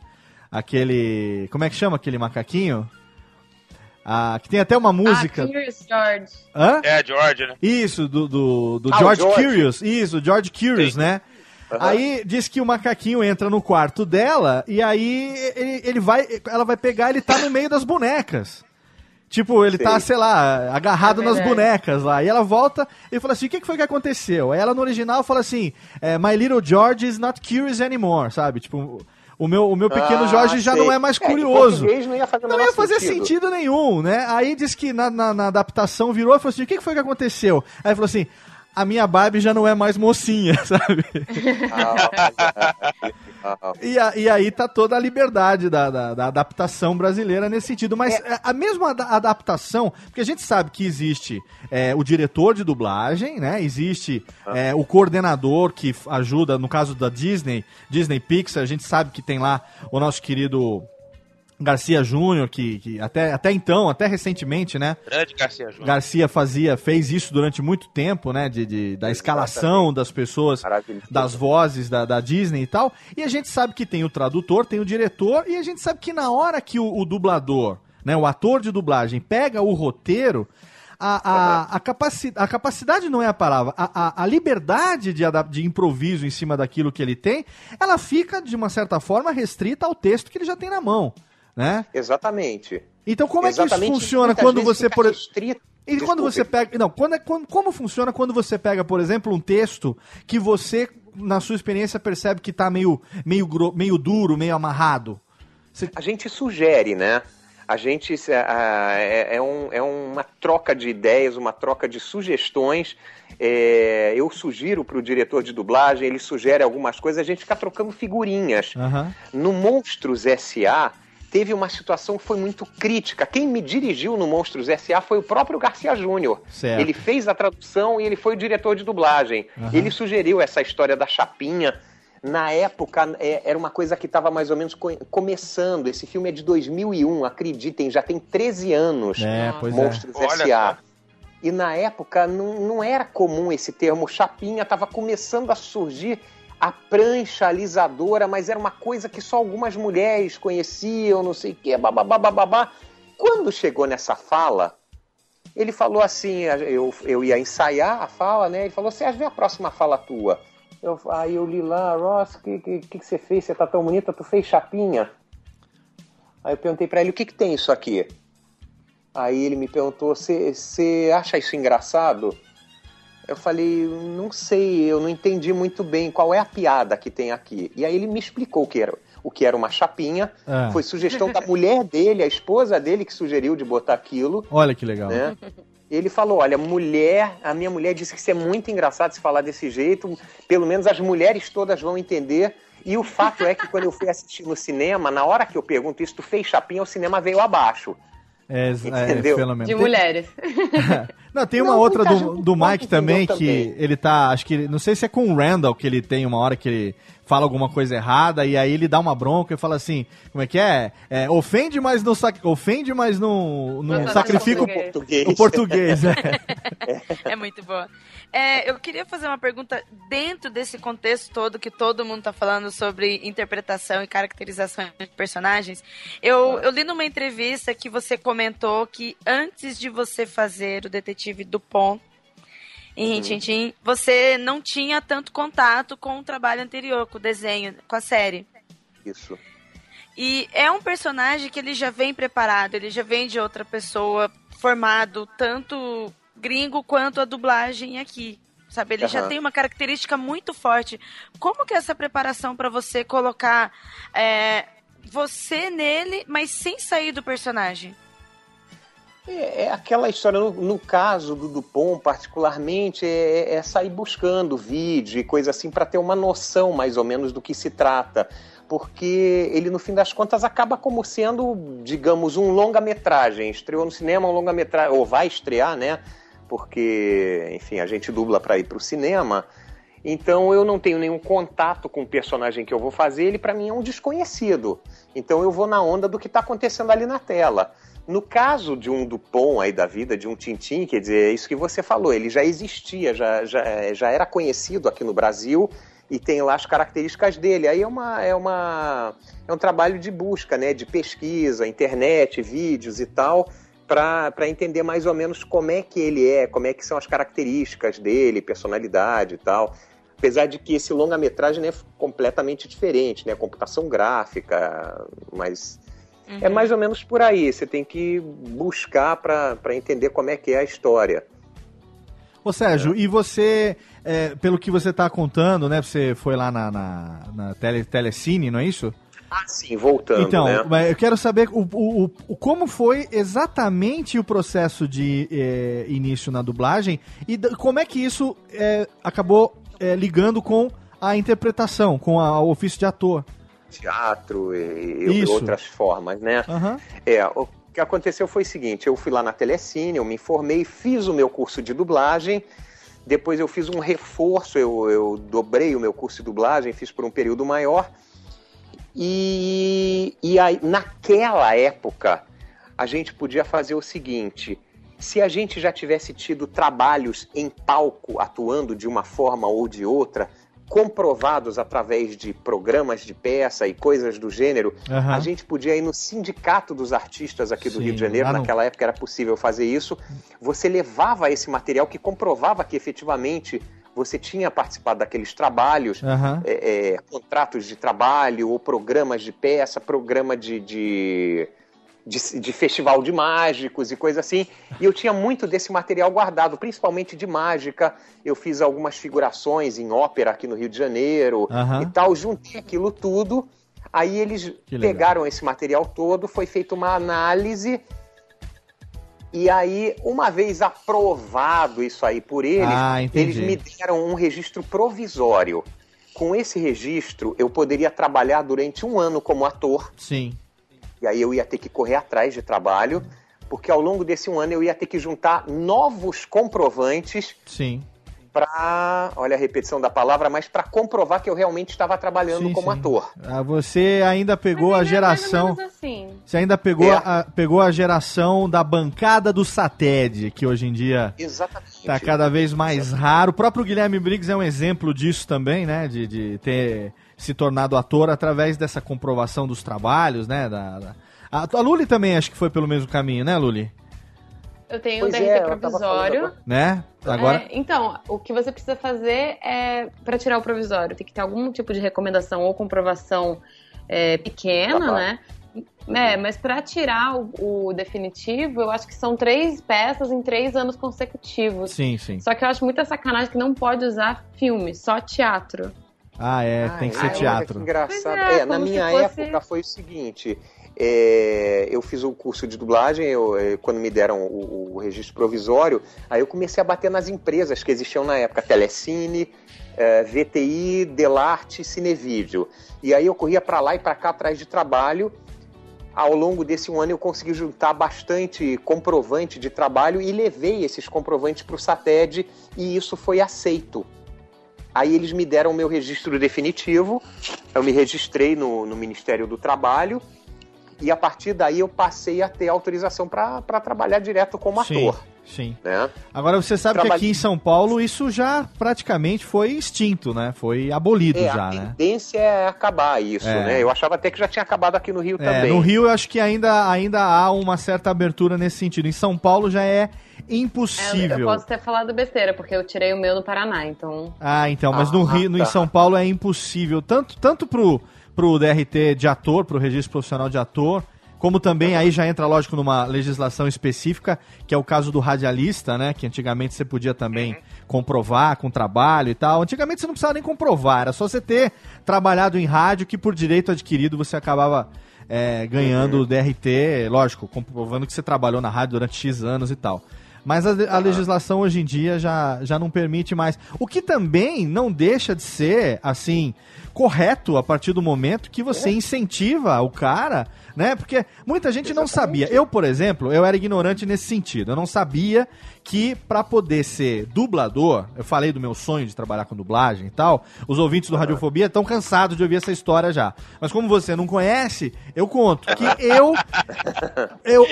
Aquele. Como é que chama aquele macaquinho? Ah, que tem até uma música. Ah, Curious George. Hã? É, George, né? Isso, do, do, do Ah, George, George. Curious. Isso, George Curious, Sim. né? Aham. Aí diz que o macaquinho entra no quarto dela e aí ele, ele vai, ela vai pegar, ele tá no meio das bonecas. Tipo, ele tá, Sei. sei lá, agarrado É nas bonecas lá. E ela volta e fala assim: o que, foi que aconteceu? Aí ela no original fala assim: é, My little George is not curious anymore, sabe? Tipo, o meu, o meu pequeno Ah, Jorge já sei. não é mais É, curioso. português não ia fazer Não ia fazer sentido. sentido nenhum, né? Aí diz que na, na, na adaptação virou e falou assim: o que, que foi que aconteceu? Aí falou assim: a minha Barbie já não é mais mocinha, sabe? E, a- e aí tá toda a liberdade da, da, da adaptação brasileira nesse sentido. Mas é, a mesma ada- adaptação, porque a gente sabe que existe é, o diretor de dublagem, né? Existe é, o coordenador que ajuda, no caso da Disney, Disney Pixar, a gente sabe que tem lá o nosso querido Garcia Júnior, que, que até, até então, até recentemente, né? Grande Garcia Júnior. Garcia fazia, fez isso durante muito tempo, né? De, de- da escalação das pessoas, das vozes da, da Disney e tal. E a gente sabe que tem o tradutor, tem o diretor, e a gente sabe que na hora que o, o dublador, né? O ator de dublagem pega o roteiro. A, a, a, capaci a capacidade não é a palavra, a, a, a liberdade de, de improviso em cima daquilo que ele tem, ela fica, de uma certa forma, restrita ao texto que ele já tem na mão, né? Exatamente. Então como é que Exatamente. isso funciona Muitas quando você, por restrito. E quando você pega. Não, quando é, quando- como funciona quando você pega, por exemplo, um texto que você, na sua experiência, percebe que tá meio, meio, meio duro, meio amarrado? A gente sugere, né? A gente a- é, é um- é uma troca de ideias, uma troca de sugestões. É, eu sugiro para o diretor de dublagem, ele sugere algumas coisas, a gente fica trocando figurinhas. Aham. No Monstros S.A., teve uma situação que foi muito crítica. Quem me dirigiu no Monstros S.A. foi o próprio Garcia Júnior. Ele fez a tradução e ele foi o didiretor de dublagem. Aham. Ele sugeriu essa história da chapinha. Na época, é, era uma coisa que estava mais ou menos co- começando. Esse filme é de 2001, acreditem, já tem 13 anos. É, pois é. Monstros Olha S.A. E na época não, não era comum esse termo chapinha, estava começando a surgir a prancha alisadora, mas era uma coisa que só algumas mulheres conheciam, não sei o quê, bababá. Quando chegou nessa fala, ele falou assim, eu, eu ia ensaiar a fala, né? Ele falou, Sérgio, vê a próxima fala tua. Eu, aí eu li lá, Ross, o que, que, que você fez? Você tá tão bonita, tu fez chapinha? Aí eu perguntei pra ele, o que que tem isso aqui? Aí ele me perguntou, você acha isso engraçado? Eu falei, não sei, eu não entendi muito bem qual é a piada que tem aqui. E aí ele me explicou o que era, o que era uma chapinha. Ah. Foi sugestão da mulher dele, a esposa dele, que sugeriu de botar aquilo. Olha que legal. Né? Ele falou: Olha, mulher, a minha mulher disse que isso é muito engraçado se falar desse jeito, pelo menos as mulheres todas vão entender. E o fato é que quando eu fui assistir no cinema, na hora que eu pergunto isso, tu fez chapinha, o cinema veio abaixo. É, é Entendeu? fenômeno. De Tem- mulheres. Não, tem uma Não, outra do, do Mike também que também. ele tá. Acho que. Não sei se é com o Randall que ele tem uma hora que ele fala alguma coisa errada e aí ele dá uma bronca e fala assim: como é que é? É, ofende, mas não sac... ofende, mas não, não Não sacrifica o português. O português é. É muito boa. É, eu queria fazer uma pergunta dentro desse contexto todo que todo mundo tá falando sobre interpretação e caracterização de personagens. Eu, eu li numa entrevista que você comentou que antes de você fazer o detetive Dupont em Tin, você não tinha tanto contato com o trabalho anterior, com o desenho, com a série. Isso. E é um personagem que ele já vem preparado, ele já vem de outra pessoa, formado, tanto gringo quanto a dublagem aqui. Sabe, ele já Aham. tem uma característica muito forte. Como que é essa preparação para você colocar é, você nele, mas sem sair do personagem? É, é aquela história, no, no caso do Dupont, particularmente, é, é sair buscando vídeo e coisa assim para ter uma noção mais ou menos do que se trata. Porque ele, no fim das contas, acaba como sendo, digamos, um longa-metragem. Estreou no cinema um longa-metragem, ou vai estrear, né? Porque, enfim, a gente dubla para ir para o cinema. Então eu não tenho nenhum contato com o personagem que eu vou fazer, ele para mim é um desconhecido. Então eu vou na onda do que está acontecendo ali na tela. No caso de um Dupont aí da vida, de um Tintim, quer dizer, é isso que você falou, ele já existia, já, já, já era conhecido aqui no Brasil e tem lá as características dele. Aí é, uma, é, uma, é um trabalho de busca, né, de pesquisa, internet, vídeos e tal, para entender mais ou menos como é que ele é, como é que são as características dele, personalidade e tal. Apesar de que esse longa-metragem é completamente diferente, né? Computação gráfica, mas é mais ou menos por aí. Você tem que buscar para entender como é que é a história. Ô Sérgio, e você, é, pelo que você tá contando, né? Você foi lá na, na, na tele, Telecine, não é isso? Ah, sim, voltando, Então, né? mas eu quero saber o, o, o- como foi exatamente o processo de eh, início na dublagem e como é que isso eh, acabou eh, ligando com a interpretação, com a- o ofício de ator. Teatro e, e outras formas, né? Aham. É, o que aconteceu foi o seguinte: eu fui lá na Telecine, eu me informei, fiz o meu curso de dublagem. Depois eu fiz um reforço, eu, eu dobrei o meu curso de dublagem, fiz por um período maior. E, e aí, naquela época, a gente podia fazer o seguinte: se a gente já tivesse tido trabalhos em palco atuando de uma forma ou de outra, comprovados através de programas de peça e coisas do gênero, Aham. a gente podia ir no Sindicato dos Artistas aqui do Sim, Rio de Janeiro, naquela época era possível fazer isso. Você levava esse material que comprovava que efetivamente você tinha participado daqueles trabalhos, Aham. é, é, contratos de trabalho ou programas de peça, programa de, de, de, de festival de mágicos e coisa assim. E eu tinha muito desse material guardado, principalmente de mágica. Eu fiz algumas figurações em ópera aqui no Rio de Janeiro Aham. e tal. Juntei aquilo tudo. Aí eles pegaram esse material todo, foi feita uma análise. E aí, uma vez aprovado isso aí por eles, Ah, eles me deram um registro provisório. Com esse registro, eu poderia trabalhar durante um ano como ator. Sim. E aí eu ia ter que correr atrás de trabalho, porque ao longo desse um ano eu ia ter que juntar novos comprovantes Sim. para, olha a repetição da palavra, mas para comprovar que eu realmente estava trabalhando Sim, como sim. ator. Ah, você ainda pegou a geração. assim. Você ainda pegou, É. a, pegou a geração da bancada do SATED, que hoje em dia Exatamente. tá cada vez mais raro. O próprio Guilherme Briggs é um exemplo disso também, né? De, de ter se tornado ator através dessa comprovação dos trabalhos, né? Da, da- A, a Luli também acho que foi pelo mesmo caminho, né, Luli? Eu tenho Pois um é, DRT tava provisório. falando Né? Agora. É, então, o que você precisa fazer é, para tirar o provisório, tem que ter algum tipo de recomendação ou comprovação é, pequena, Tá né? É, mas para tirar o, o definitivo, eu acho que são três peças em três anos consecutivos. Sim, sim. Só que eu acho muita sacanagem que não pode usar filme, só teatro. Ah, é, tem que Ai, ser olha que teatro. engraçado. É, É, na minha fosse- época foi o seguinte: é, eu fiz o curso de dublagem, eu, é, quando me deram o, o registro provisório, aí eu comecei a bater nas empresas que existiam na época, Telecine, é, VTI, Delarte, Cinevídeo. E aí eu corria para lá e para cá atrás de trabalho. Ao longo desse um ano eu consegui juntar bastante comprovante de trabalho e levei esses comprovantes para o SATED e isso foi aceito. Aí eles me deram o meu registro definitivo, eu me registrei no, no Ministério do Trabalho e a partir daí eu passei a ter autorização para trabalhar direto como Sim, ator. sim. Né? Agora você sabe que aqui em São Paulo isso já praticamente foi extinto, né? Foi abolido É, já, a né? tendência é acabar isso, É. né? Eu achava até que já tinha acabado aqui no Rio É, também. no Rio eu acho que ainda, ainda há uma certa abertura nesse sentido. Em São Paulo já é É, eu impossível. posso ter falado besteira, porque eu tirei o meu no Paraná, então. Ah, então, mas no Ah, Rio, no, em tá. São Paulo é impossível, tanto, tanto pro, pro DRT de ator, pro registro profissional de ator, como também aí já entra, lógico, numa legislação específica, que é o caso do radialista, né? Que antigamente você podia também comprovar com trabalho e tal. Antigamente você não precisava nem comprovar, era só você ter trabalhado em rádio que por direito adquirido você acabava é, ganhando o DRT, lógico, comprovando que você trabalhou na rádio durante X anos e tal. Mas a, a legislação hoje em dia já, já não permite mais. O que também não deixa de ser, assim, correto a partir do momento que você incentiva o cara, né? Porque muita gente não sabia. Eu, por exemplo, eu era ignorante nesse sentido. Eu não sabia que para poder ser dublador, eu falei do meu sonho de trabalhar com dublagem e tal, os ouvintes do Radiofobia estão cansados de ouvir essa história já. Mas como você não conhece, eu conto que eu eu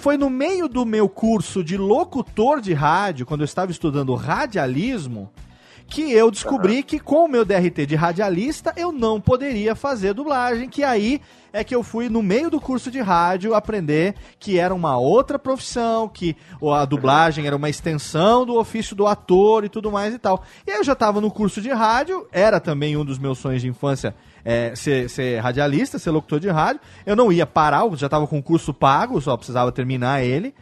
foi no meio do meu curso de locutor de rádio, quando eu estava estudando radialismo, que eu descobri que com o meu DRT de radialista eu não poderia fazer dublagem, que aí é que eu fui no meio do curso de rádio aprender que era uma outra profissão, que a dublagem era uma extensão do ofício do ator e tudo mais e tal. E aí eu já estava no curso de rádio, era também um dos meus sonhos de infância é, ser, ser radialista, ser locutor de rádio. Eu não ia parar, eu já estava com o curso pago, só precisava terminar ele.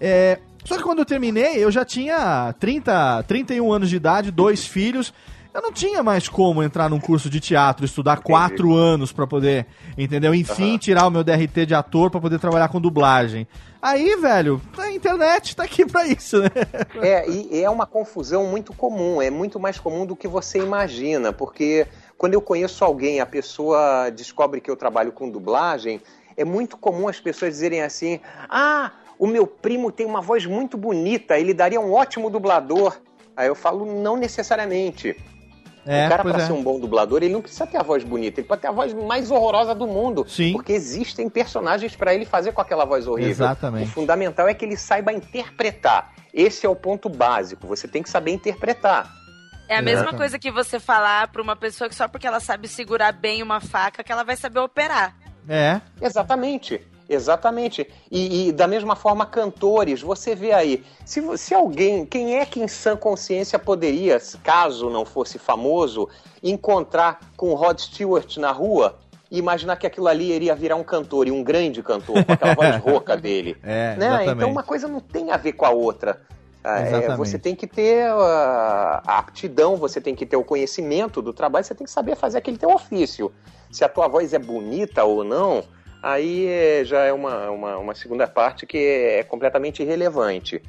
É, só que quando eu terminei, eu já tinha 30, 31 anos de idade, dois filhos. Eu não tinha mais como entrar num curso de teatro, estudar quatro anos pra poder, entendeu? Enfim, tirar o meu DRT de ator pra poder trabalhar com dublagem. Aí, velho, a internet tá aqui pra isso, né? É, e é uma confusão muito comum, é muito mais comum do que você imagina, porque quando eu conheço alguém, a pessoa descobre que eu trabalho com dublagem, é muito comum as pessoas dizerem assim: ah, o meu primo tem uma voz muito bonita, ele daria um ótimo dublador. Aí eu falo, não necessariamente. É, o cara, para é. ser um bom dublador, ele não precisa ter a voz bonita, ele pode ter a voz mais horrorosa do mundo. Sim. Porque existem personagens para ele fazer com aquela voz horrível. Exatamente. O fundamental é que ele saiba interpretar. Esse é o ponto básico. Você tem que saber interpretar. É a mesma Exatamente. coisa que você falar pra uma pessoa que só porque ela sabe segurar bem uma faca, que ela vai saber operar. É. Exatamente. Exatamente. E, e da mesma forma, cantores, você vê aí, se, se alguém, quem é que em sã consciência poderia, caso não fosse famoso, encontrar com o Rod Stewart na rua e imaginar que aquilo ali iria virar um cantor, e um grande cantor, com aquela voz rouca dele. É, né? exatamente. Então uma coisa não tem a ver com a outra. Ah, é, você tem que ter ah, a aptidão, você tem que ter o conhecimento do trabalho, você tem que saber fazer aquele teu ofício. Se a tua voz é bonita ou não, aí eh, já é uma, uma, uma segunda parte que é completamente irrelevante.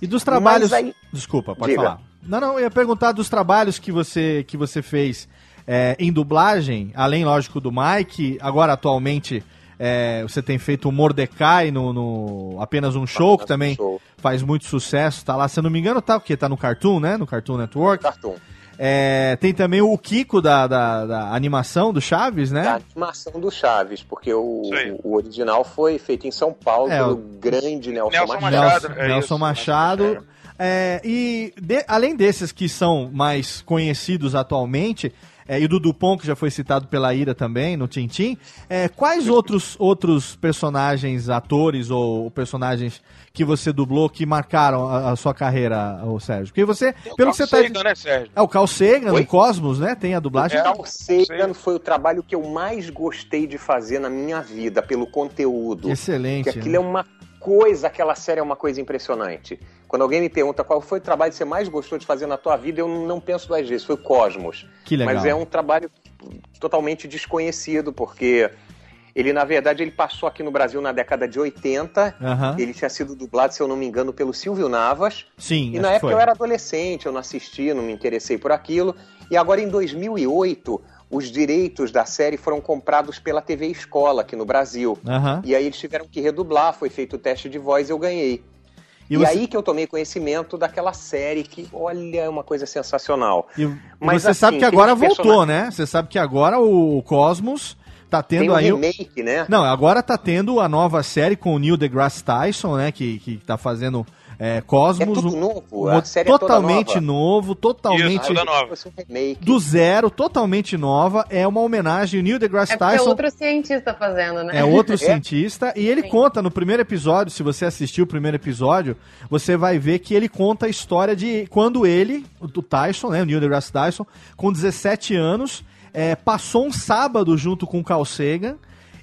E dos trabalhos. Aí- Desculpa, pode Diga. falar. Não, não, eu ia perguntar dos trabalhos que você, que você fez é, em dublagem, além, lógico, do Mike. Agora, atualmente, é, você tem feito o Mordecai no, no Apenas um Show, que também faz muito sucesso. Tá lá, se eu não me engano, tá, porque tá no Cartoon, né? No Cartoon Network. Cartoon. É, tem também o Kiko da, da, da animação do Chaves, né? A animação do Chaves, porque o, o original foi feito em São Paulo É, pelo o- grande Nelson, Nelson Machado. Machado. Nelson, é Nelson isso, Machado. É, e de- além desses que são mais conhecidos atualmente, é, e o do Dupont, que já foi citado pela Ira também, no Tintim, é, quais outros, outros personagens, atores ou personagens que você dublou que marcaram a, a sua carreira, ô Sérgio? Porque você, pelo que você tá Sagan, né, Sérgio? É o Carl Sagan, Oi? no Cosmos, né? Tem a dublagem. O Carl Sagan foi o trabalho que eu mais gostei de fazer na minha vida, pelo conteúdo. Excelente. Que aquilo é uma coisa, aquela série é uma coisa impressionante. Quando alguém me pergunta qual foi o trabalho que você mais gostou de fazer na tua vida, eu não penso duas vezes, foi o Cosmos. Que legal. Mas é um trabalho totalmente desconhecido, porque ele, na verdade, ele passou aqui no Brasil na década de 80. Aham. Ele tinha sido dublado, se eu não me engano, pelo Silvio Navas. Sim, E na época foi. eu era adolescente, eu não assisti, não me interessei por aquilo. E agora em 2008, os direitos da série foram comprados pela TV Escola aqui no Brasil. Aham. E aí eles tiveram que redublar, foi feito o teste de voz e eu ganhei. E E, você- aí que eu tomei conhecimento daquela série que, olha, é uma coisa sensacional. E Mas, você assim, sabe que agora voltou, personagens- né? Você sabe que agora o Cosmos tá tendo Tem um aí. remake, né? Não, agora tá tendo a nova série com o Neil deGrasse Tyson, né? Que, que tá fazendo é, Cosmos. É tudo novo, um- a série é toda totalmente nova. novo, totalmente. Isso, nova. Do zero, totalmente nova. É uma homenagem ao Neil deGrasse É é Tyson. outro cientista fazendo, né? É outro cientista. E ele conta no primeiro episódio, se você assistiu o primeiro episódio, você vai ver que ele conta a história de quando ele, o o Tyson, né, o Neil deGrasse Tyson, com 17 anos, é, passou um sábado junto com o Carl Sagan.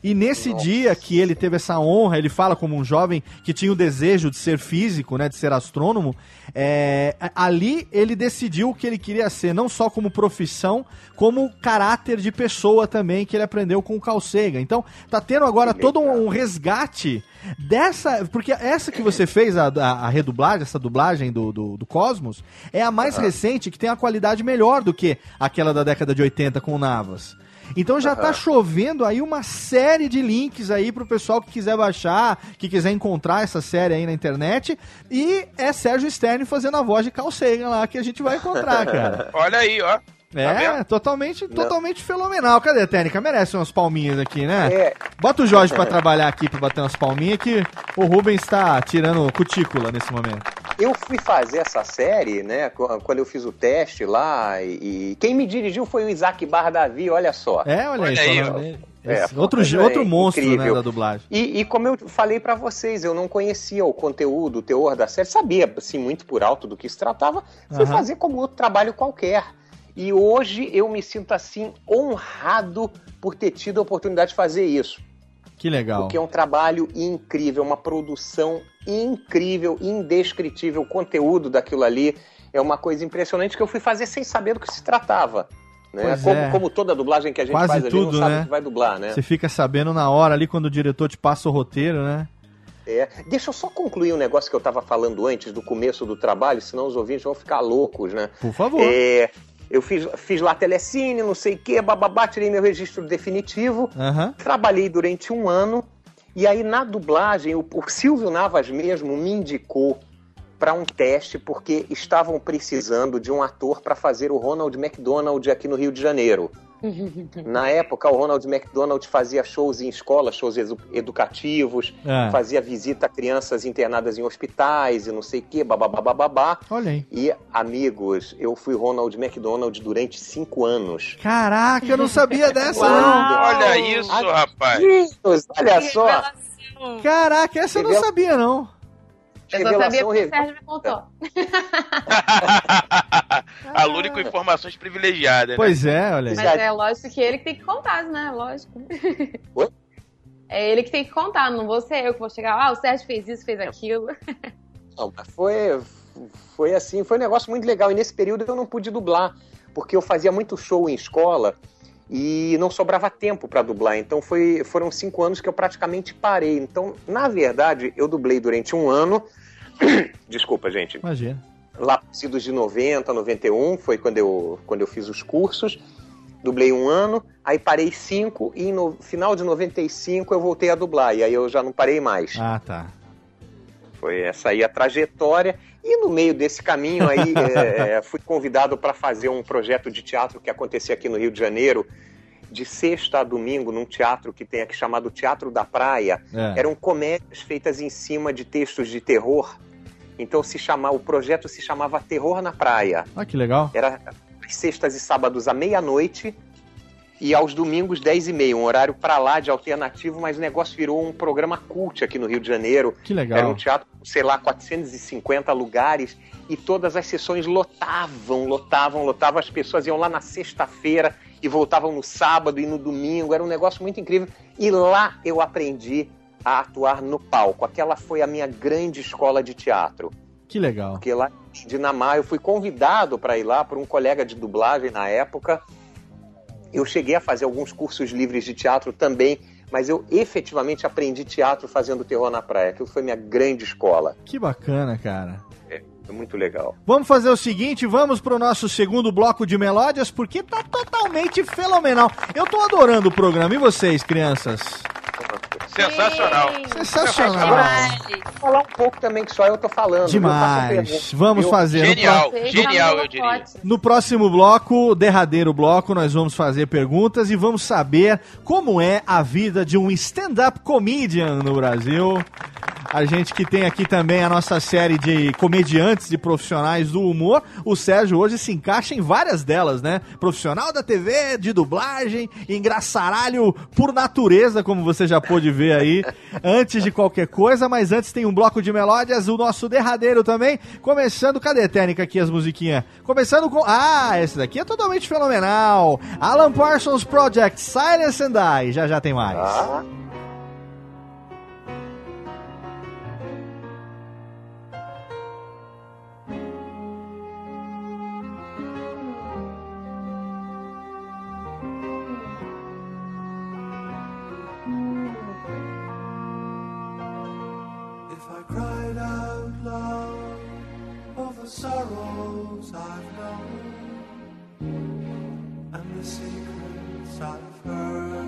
E nesse dia que ele teve essa honra, ele fala como um jovem que tinha o desejo de ser físico, né, de ser astrônomo, é, ali ele decidiu o que ele queria ser, não só como profissão, como caráter de pessoa também, que ele aprendeu com o Carl Sagan. Então, tá tendo agora todo um, um resgate dessa. Porque essa que você fez, a, a, a redublagem, essa dublagem do, do, do Cosmos, é a mais recente, que tem a qualidade melhor do que aquela da década de 80 com o Navas. Então já tá Aham. chovendo aí uma série de links aí pro pessoal que quiser baixar, que quiser encontrar essa série aí na internet. E é Sérgio Stern fazendo a voz de Carl Sagan lá que a gente vai encontrar, cara. Olha aí, ó. Tá É, vendo? totalmente, totalmente fenomenal. Cadê a técnica? Merece umas palminhas aqui, né? É. Bota o Jorge pra trabalhar aqui pra bater umas palminhas que o Rubens tá tirando cutícula nesse momento. Eu fui fazer essa série, né, qu- quando eu fiz o teste lá, e, e quem me dirigiu foi o Isaac Barra Davi, olha só. É, olha, Olha aí, aí, dele. É, uma outro, coisa outro monstro, né, incrível. da dublagem. E, e como eu falei pra vocês, eu não conhecia o conteúdo, o teor da série, sabia assim muito por alto do que se tratava, fui Aham. fazer como outro trabalho qualquer. E hoje eu me sinto assim honrado por ter tido a oportunidade de fazer isso. Que legal. Porque é um trabalho incrível, uma produção incrível, indescritível. O conteúdo daquilo ali é uma coisa impressionante que eu fui fazer sem saber do que se tratava. Né? Como, é. como toda dublagem que a gente Quase faz, a gente tudo, não sabe né? o que vai dublar, né? Você fica sabendo na hora ali quando o diretor te passa o roteiro, né? É. Deixa eu só concluir um negócio que eu estava falando antes do começo do trabalho, senão os ouvintes vão ficar loucos, né? Por favor. É, eu fiz, fiz lá telecine, não sei o quê, bababá, tirei meu registro definitivo. Aham. Trabalhei durante um ano e aí na dublagem o, o Silvio Navas mesmo me indicou para um teste porque estavam precisando de um ator para fazer o Ronald McDonald aqui no Rio de Janeiro. Na época, o Ronald McDonald fazia shows em escolas, shows edu- educativos, É. fazia visita a crianças internadas em hospitais e não sei o quê, bababá. Olha aí. E, amigos, eu fui Ronald McDonald durante cinco anos. Caraca, eu não sabia dessa, Uau. não. Olha isso, rapaz. Olha Que só. Caraca, essa eu não sabia, não. Eu só sabia porque o Sérgio me contou. Aluno com informações privilegiadas. Pois é, olha aí. Mas é lógico que ele que tem que contar, né? Lógico. Oi? É ele que tem que contar, não vou ser eu que vou chegar. Ah, o Sérgio fez isso, fez aquilo. Não, foi, foi assim, foi um negócio muito legal. E nesse período eu não pude dublar, porque eu fazia muito show em escola e não sobrava tempo para dublar. Então foi, foram cinco anos que eu praticamente parei. Então, na verdade, eu dublei durante um ano. Desculpa, gente. Imagina. Lá idos de 90, 91, foi quando eu, quando eu fiz os cursos. Dublei um ano, aí parei cinco e no final de 95 eu voltei a dublar. E aí eu já não parei mais. Ah, tá. Foi essa aí a trajetória. E no meio desse caminho aí, é, fui convidado para fazer um projeto de teatro que acontecia aqui no Rio de Janeiro, de sexta a domingo, num teatro que tem aqui chamado Teatro da Praia. É. Eram comédias feitas em cima de textos de terror. Então se chamava, o projeto se chamava Terror na Praia. Ah, que legal. Era sextas e sábados à meia-noite e aos domingos 10 e meia, um horário para lá de alternativo, mas o negócio virou um programa cult aqui no Rio de Janeiro. Que legal. Era um teatro, sei lá, 450 lugares e todas as sessões lotavam, lotavam, lotavam. As pessoas iam lá na sexta-feira e voltavam no sábado e no domingo. Era um negócio muito incrível. E lá eu aprendi a atuar no palco. Aquela foi a minha grande escola de teatro. Que legal. Porque lá em Dinamar eu fui convidado para ir lá por um colega de dublagem na época. Eu cheguei a fazer alguns cursos livres de teatro também, mas eu efetivamente aprendi teatro fazendo terror na praia. Aquilo foi minha grande escola. Que bacana, cara. É, foi muito legal. Vamos fazer o seguinte, vamos pro nosso segundo bloco de melódias, porque tá totalmente fenomenal. Eu tô adorando o programa. E vocês, crianças? Sensacional. Sensacional. Vou falar um pouco também, que só eu tô falando. Demais. Vamos Eu- fazer. no Genial, pró- genial, eu diria. No próximo bloco, derradeiro bloco, nós vamos fazer perguntas e vamos saber como é a vida de um stand-up comedian no Brasil. A gente que tem aqui também a nossa série de comediantes, de profissionais do humor. O Sérgio hoje se encaixa em várias delas, né? Profissional da TV, de dublagem, engraçaralho por natureza, como você já pôde ver aí, antes de qualquer coisa. Mas antes tem um bloco de melódias, o nosso derradeiro também. Começando, cadê a técnica aqui, as musiquinhas? Começando com. Ah, esse daqui é totalmente fenomenal! Alan Parsons Project, Silence and Die. Já já tem mais. Ah. I've known and the secrets I've heard,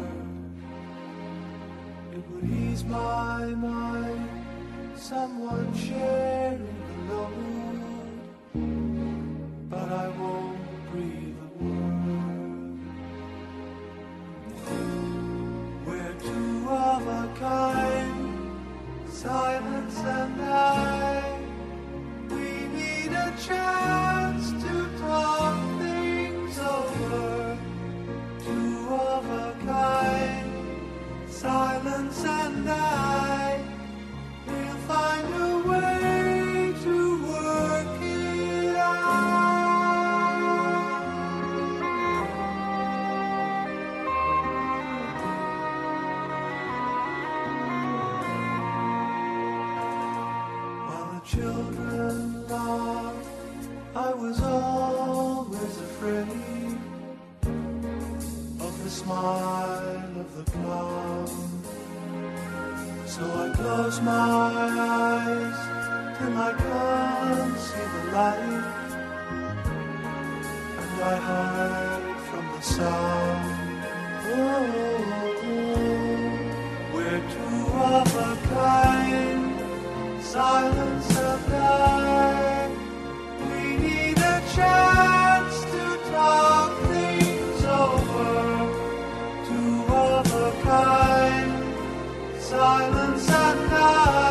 it would ease my mind, someone sharing the load. But I won't breathe a word. We're two of a kind silence and I. We silence and I. We'll find a way to work it out. While the children I was always afraid of the smile So I close my eyes till I can't see the light, and I hide from the sound. Oh, we're two of a kind silence and I. We need a chance silence and I.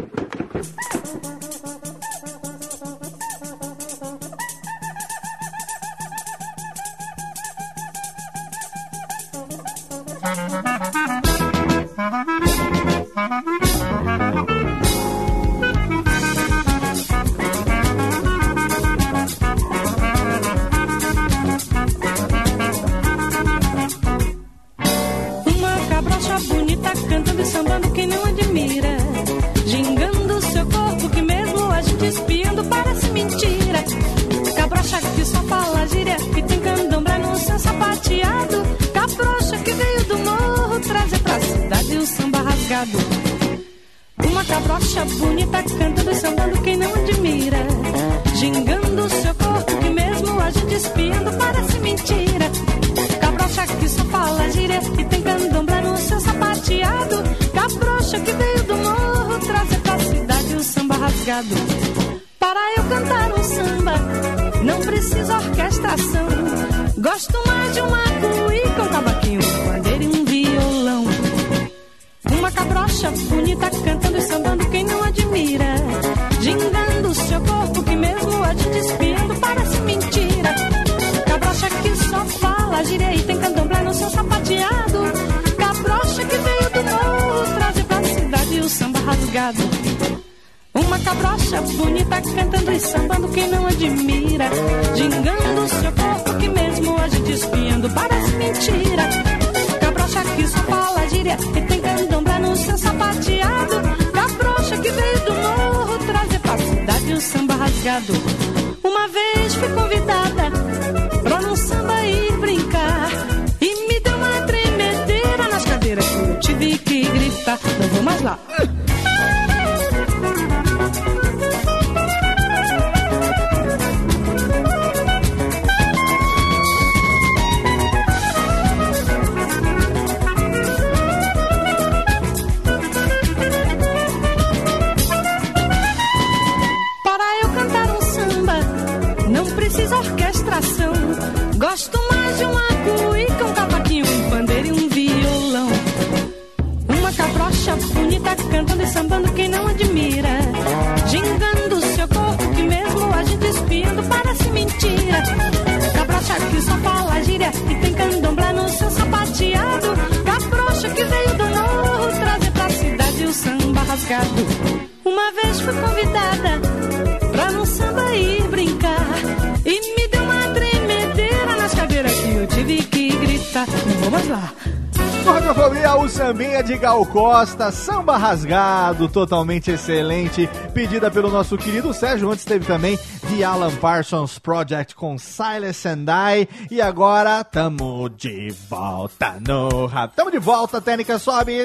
Costa, samba rasgado, totalmente excelente, pedida pelo nosso querido Sérgio, antes teve também The Alan Parsons Project com Silas and I, e agora tamo de volta no rap. Tamo de volta, técnica sobe,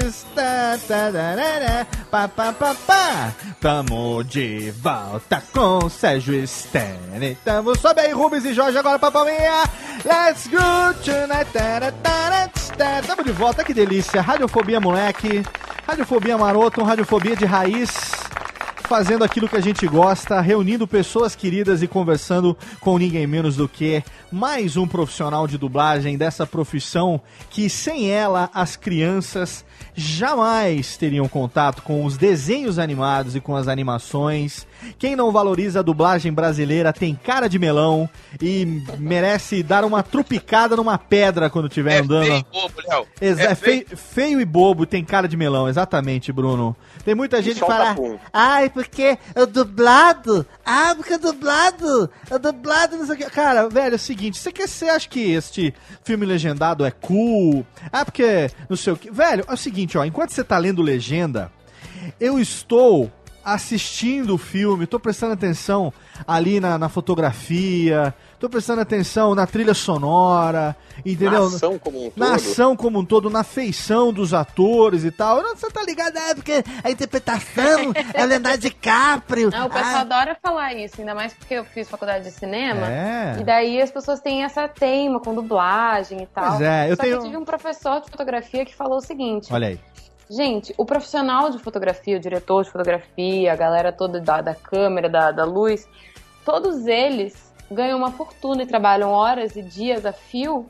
tamo de volta com Sérgio Stene, tamo, sobe aí Rubens e Jorge agora pra palminha, let's go tonight, tamo de volta, que delícia, radiofobia moleque, radiofobia maroto, um radiofobia de raiz, fazendo aquilo que a gente gosta, reunindo pessoas queridas e conversando com ninguém menos do que mais um profissional de dublagem dessa profissão que sem ela as crianças jamais teriam contato com os desenhos animados e com as animações. Quem não valoriza a dublagem brasileira tem cara de melão e merece dar uma trupicada numa pedra quando estiver andando. Feio e bobo, Léo. Exa- É é feio, feio e bobo, tem cara de melão, exatamente, Bruno. Tem muita gente que fala, ai, porque o dublado, ah, porque o dublado, o dublado, não sei o que. Cara, velho, é o seguinte, você, quer, você acha que este filme legendado é cool? Ah, porque não sei o que. Velho, é o seguinte, ó, enquanto você tá lendo legenda, eu estou assistindo o filme, tô prestando atenção ali na, na fotografia, tô prestando atenção na trilha sonora, entendeu? Na ação como um Na todo. ação como um todo, na feição dos atores e tal. Não, Você tá ligado? É porque a interpretação é Leonardo DiCaprio. Não, o pessoal Ah, adora falar isso, ainda mais porque eu fiz faculdade de cinema. É. E daí as pessoas têm essa teima com dublagem e tal. Pois é, eu Só tenho- que eu tive um professor de fotografia que falou o seguinte: Olha aí. Gente, o profissional de fotografia, o diretor de fotografia, a galera toda da, da câmera, da, da luz, todos eles ganham uma fortuna e trabalham horas e dias a fio.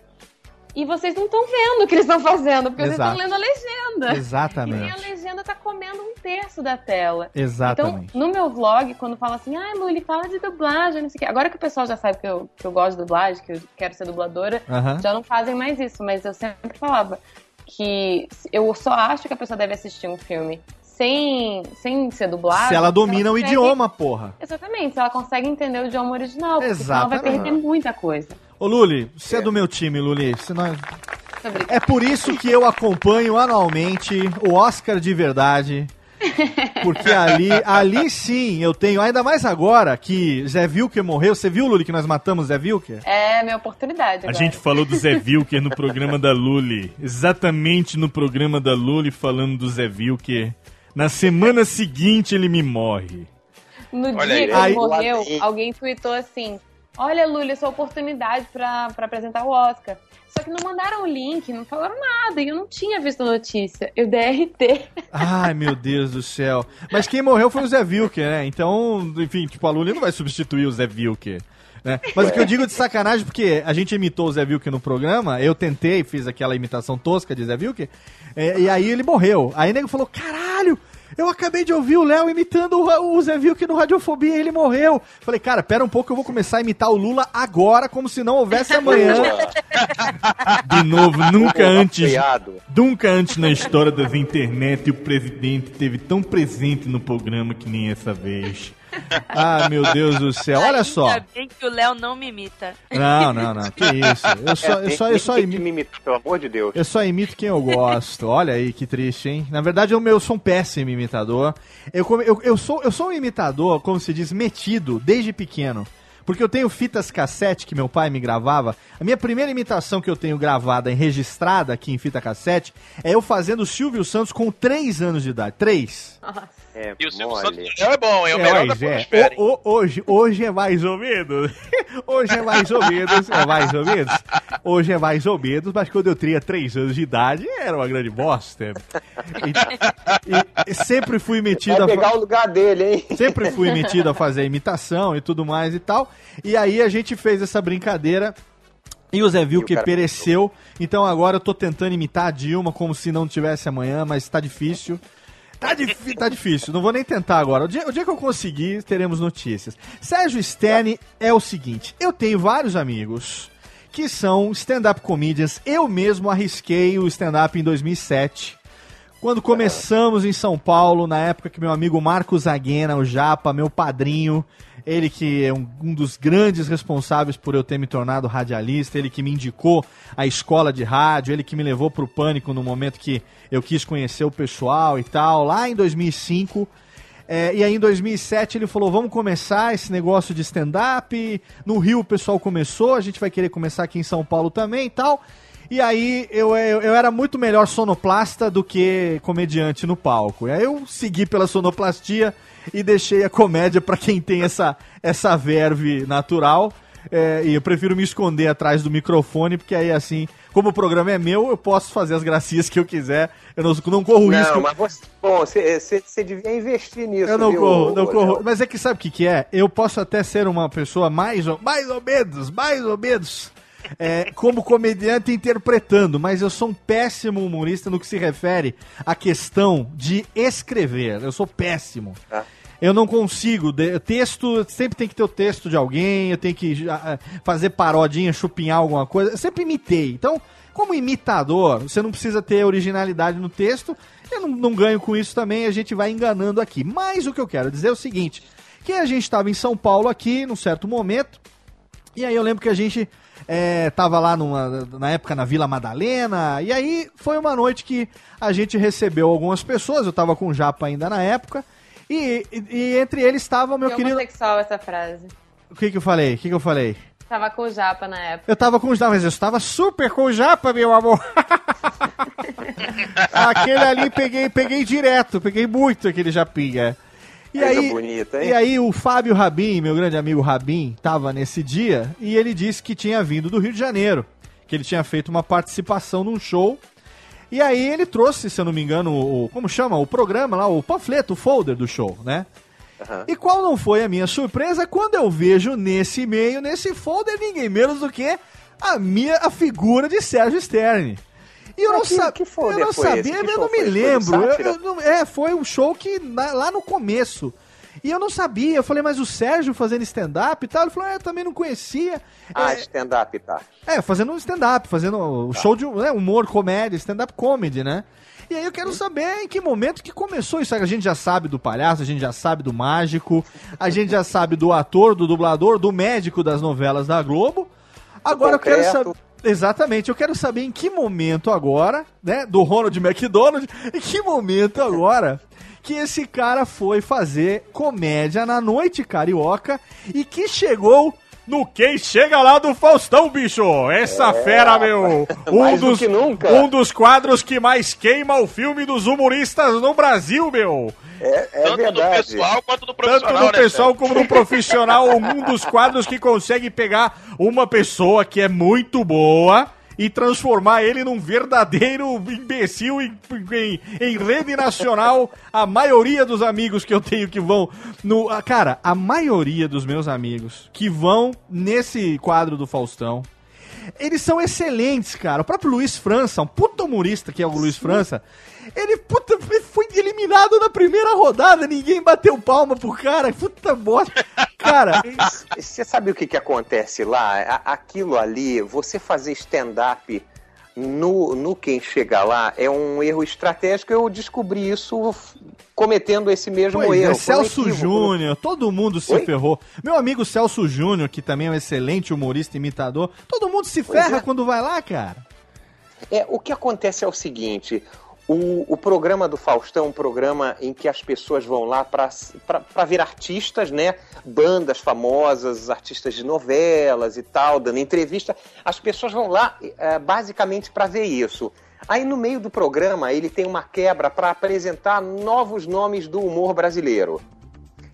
E vocês não estão vendo o que eles estão fazendo, porque vocês Exato. estão lendo a legenda. Exatamente. E a legenda tá comendo um terço da tela. Exatamente. Então, no meu vlog, quando fala assim, Lu, ele fala de dublagem, não sei o quê. Agora que o pessoal já sabe que eu, que eu gosto de dublagem, que eu quero ser dubladora, Aham. já não fazem mais isso. Mas eu sempre falava que eu só acho que a pessoa deve assistir um filme sem, sem ser dublado. Se ela domina o consegue- idioma, porra. Exatamente, se ela consegue entender o idioma original, porque senão ela vai perder muita coisa. Ô, Luli, você é do meu time, Luli. Você não é... É por isso que eu acompanho anualmente o Oscar de verdade. Porque ali, ali sim eu tenho, ainda mais agora que Zé Vilker morreu. Você viu, Luli, que nós matamos Zé Vilker? É minha oportunidade A agora. gente falou do Zé Vilker no programa da Luli. Exatamente no programa da Luli falando do Zé Vilker. Na semana seguinte ele me morre. No Olha dia aí. que ele morreu, alguém tweetou assim: Olha, Lula, sua oportunidade pra, pra apresentar o Oscar. Só que não mandaram o link, não falaram nada. E eu não tinha visto a notícia. Eu DRT. Ai, meu Deus do céu. Mas quem morreu foi o Zé Vilker, né? Então, enfim, tipo, a Luli não vai substituir o Zé Vilker. Né? Mas o que eu digo de sacanagem, porque a gente imitou o Zé Vilker no programa, eu tentei, fiz aquela imitação tosca de Zé Vilker, é, e aí ele morreu. Aí o nego falou, caralho, eu acabei de ouvir o Léo imitando o, o Zé Vilker no Radiofobia e ele morreu. Falei, cara, pera um pouco, eu vou começar a imitar o Lula agora, como se não houvesse amanhã. De novo, nunca antes. Nunca antes na história das internet o presidente teve tão presente no programa que nem essa vez. ah, meu Deus do céu, olha só. Ainda bem que o Léo não me imita. Não, não, não, que isso. Eu só, eu só, eu só imito. me imita, pelo amor de Deus. Eu só imito quem eu gosto. Olha aí que triste, hein? Na verdade, eu, eu sou um péssimo imitador. Eu, eu, eu, sou, eu sou um imitador, como se diz, metido desde pequeno. Porque eu tenho fitas cassete que meu pai me gravava. A minha primeira imitação que eu tenho gravada e registrada aqui em fita cassete é eu fazendo o Silvio Santos com 3 anos de idade. 3. É, E o Silvio. Santos é bom, é o melhor da é. O- o- hoje, hoje é mais ou menos. Hoje é mais ou menos. É mais ou menos. Hoje é mais ou menos, mas quando eu tinha 3 anos de idade, era uma grande bosta. E, e sempre fui metido Vai a. pegar o lugar dele, hein? Sempre fui metido a fazer imitação e tudo mais e tal. E aí a gente fez essa brincadeira. E o Zé Vilker cara- pereceu. Então agora eu tô tentando imitar a Dilma como se não tivesse amanhã, mas tá difícil. Tá, tá difícil, não vou nem tentar agora. O dia, o dia que eu conseguir, teremos notícias. Sérgio Sterne é o seguinte: eu tenho vários amigos que são stand-up comedians. Eu mesmo arrisquei o stand-up em 2007 Quando começamos em São Paulo, na época que meu amigo Marcos Aguena, o Japa, meu padrinho, ele que é um, um dos grandes responsáveis por eu ter me tornado radialista, ele que me indicou a escola de rádio, ele que me levou pro pânico no momento que eu quis conhecer o pessoal e tal, lá em 2005. É, e aí em 2007 ele falou: vamos começar esse negócio de stand-up. No Rio o pessoal começou, a gente vai querer começar aqui em São Paulo também e tal. E aí eu, eu, eu era muito melhor sonoplasta do que comediante no palco. E aí eu segui pela sonoplastia e deixei a comédia pra quem tem essa, essa verve natural. É, e eu prefiro me esconder atrás do microfone, porque aí assim, como o programa é meu, eu posso fazer as gracinhas que eu quiser. Eu não, não corro Não, risco. mas você, bom, você, você, você devia investir nisso. Eu não viu, corro, não Léo? corro. Mas é que sabe o que, que é? Eu posso até ser uma pessoa mais ou, mais ou menos, mais ou menos, é, como comediante interpretando, mas eu sou um péssimo humorista no que se refere à questão de escrever. Eu sou péssimo. Tá. Eu não consigo. texto, sempre tem que ter o texto de alguém, eu tenho que ah, ah, fazer parodinha, chupinhar alguma coisa. Eu sempre imitei. Então, como imitador, você não precisa ter originalidade no texto. Eu não, não ganho com isso também, a gente vai enganando aqui. Mas o que eu quero dizer é o seguinte: que a gente estava em São Paulo aqui, num certo momento, e aí eu lembro que a gente é, tava lá numa, na época na Vila Madalena, e aí foi uma noite que a gente recebeu algumas pessoas, eu tava com o Japa ainda na época, e, e- e entre eles estava o meu Que querido... homossexual essa frase. O que que eu falei? O que que eu falei? Tava com o Japa na época. Eu tava com o Japa, mas eu estava super com o Japa, meu amor. aquele ali peguei, peguei direto, peguei muito aquele Japinha. E aí, bonita, hein? e aí o Fábio Rabin, meu grande amigo Rabin, tava nesse dia e ele disse que tinha vindo do Rio de Janeiro, que ele tinha feito uma participação num show. E aí ele trouxe, se eu não me engano, o, como chama? O programa lá, o panfleto, o folder do show, né? E qual não foi a minha surpresa quando eu vejo nesse e-mail, nesse folder, ninguém menos do que a minha a figura de Sérgio Stern. E eu não, que- sa- que eu não foi sabia, eu não me foi? Foi lembro. Eu- Sátira? eu não- é, foi um show que na- lá no começo. E eu não sabia, eu falei, mas o Sérgio fazendo stand-up e tal, ele falou, é, eu também não conhecia. Ah, stand-up, tá. É, fazendo um stand-up, fazendo o show de né, humor, comédia, stand-up comedy, né? E aí eu quero saber em que momento que começou isso. A gente já sabe do palhaço, a gente já sabe do mágico, a gente já sabe do ator, do dublador, do médico das novelas da Globo. Agora eu quero saber. Exatamente, eu quero saber em que momento agora, né, do Ronald McDonald, em que momento agora que esse cara foi fazer comédia na noite carioca e que chegou no Quem Chega Lá do Faustão, bicho! Essa É, fera, meu! Um mais do dos, que nunca. um dos quadros que mais queima o filme dos humoristas no Brasil, meu! É, é Tanto verdade. do pessoal quanto do Tanto profissional, no né, pessoal Sérgio? como no profissional, um dos quadros que consegue pegar uma pessoa que é muito boa e transformar ele num verdadeiro imbecil em, em- em rede nacional. A maioria dos amigos que eu tenho que vão no. Cara, a maioria dos meus amigos que vão nesse quadro do Faustão. Eles são excelentes, cara. O próprio Luiz França, um puta humorista que é o Luiz França, ele, puta, foi eliminado na primeira rodada. Ninguém bateu palma pro cara. Puta bosta. Cara, Você sabe o que, que acontece lá? Aquilo ali, você fazer stand-up no, no Quem Chega Lá é um erro estratégico. Eu descobri isso cometendo esse mesmo Pois erro. é, Foi um Celso. Júnior, todo mundo se Oi? ferrou. Meu amigo Celso Júnior, que também é um excelente humorista imitador, todo mundo se Pois ferra é. quando vai lá, cara. É, o que acontece é o seguinte: o, o programa do Faustão é um programa em que as pessoas vão lá para ver artistas, né? Bandas famosas, artistas de novelas e tal, dando entrevista. As pessoas vão lá eh, basicamente para ver isso. Aí no meio do programa ele tem uma quebra para apresentar novos nomes do humor brasileiro.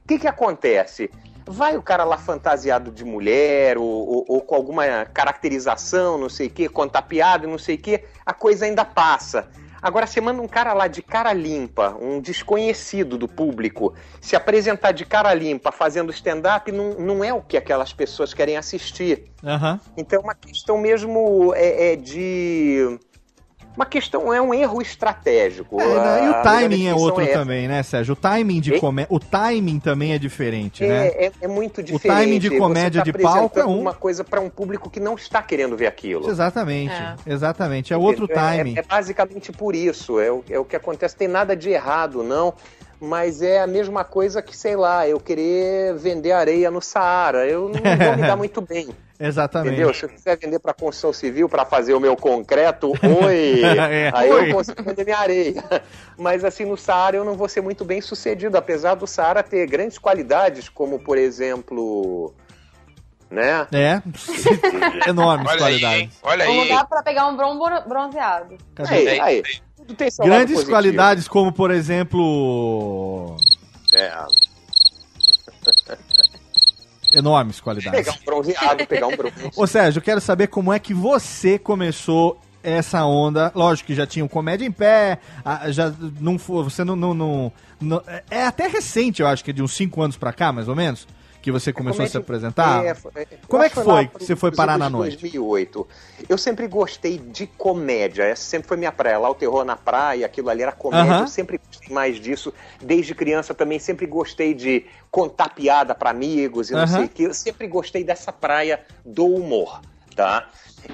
O que, que acontece? Vai o cara lá fantasiado de mulher ou, ou- ou com alguma caracterização, não sei o quê, contar piada, não sei o quê, a coisa ainda passa. Agora você manda um cara lá de cara limpa, um desconhecido do público, se apresentar de cara limpa fazendo stand-up não, não é o que aquelas pessoas querem assistir. Aham. Então é uma questão mesmo é, é de uma questão, é um erro estratégico. É, né, e o timing é outro essa. também, né, Sérgio? O timing de comédia. O timing também é diferente, né? É, é, é muito diferente. timing de comédia tá de palco é um. uma coisa para um público que não está querendo ver aquilo. Exatamente, É. exatamente. É outro? É- timing. É, basicamente por isso. É o, é o que acontece. Tem nada de errado, não. Mas é a mesma coisa que, sei lá, eu querer vender areia no Saara. Eu não vou me dar muito bem. Exatamente. Entendeu? Se eu quiser vender para construção civil para fazer o meu concreto, oi! É. Aí Oi. eu consigo vender minha areia. Mas assim, no Saara eu não vou ser muito bem sucedido, apesar do Saara ter grandes qualidades, como por exemplo. Né? É, enormes Olha aí, qualidades. hein? Olha Um aí. lugar pra pegar um bron bronzeado. Cadê? Aí, aí. Tudo tem seu lado Grandes positivo. qualidades, como por exemplo. É. Enormes qualidades. Pegar um bronzeado, pegar um. Ô Sérgio, eu quero saber como é que você começou essa onda. Lógico que já tinha um comédia em pé, ah, já não foi, você não, não, não- não- é até recente, eu acho que é de uns 5 anos pra cá, mais ou menos, que você começou a se apresentar. é, é, como é que foi que você foi parar na noite? 2008. Eu sempre gostei de comédia, essa sempre foi minha praia. Lá o terror na praia, aquilo ali era comédia, Aham. eu sempre gostei mais disso. Desde criança também sempre gostei de contar piada pra amigos e não Aham. sei o que. Eu sempre gostei dessa praia do humor, tá?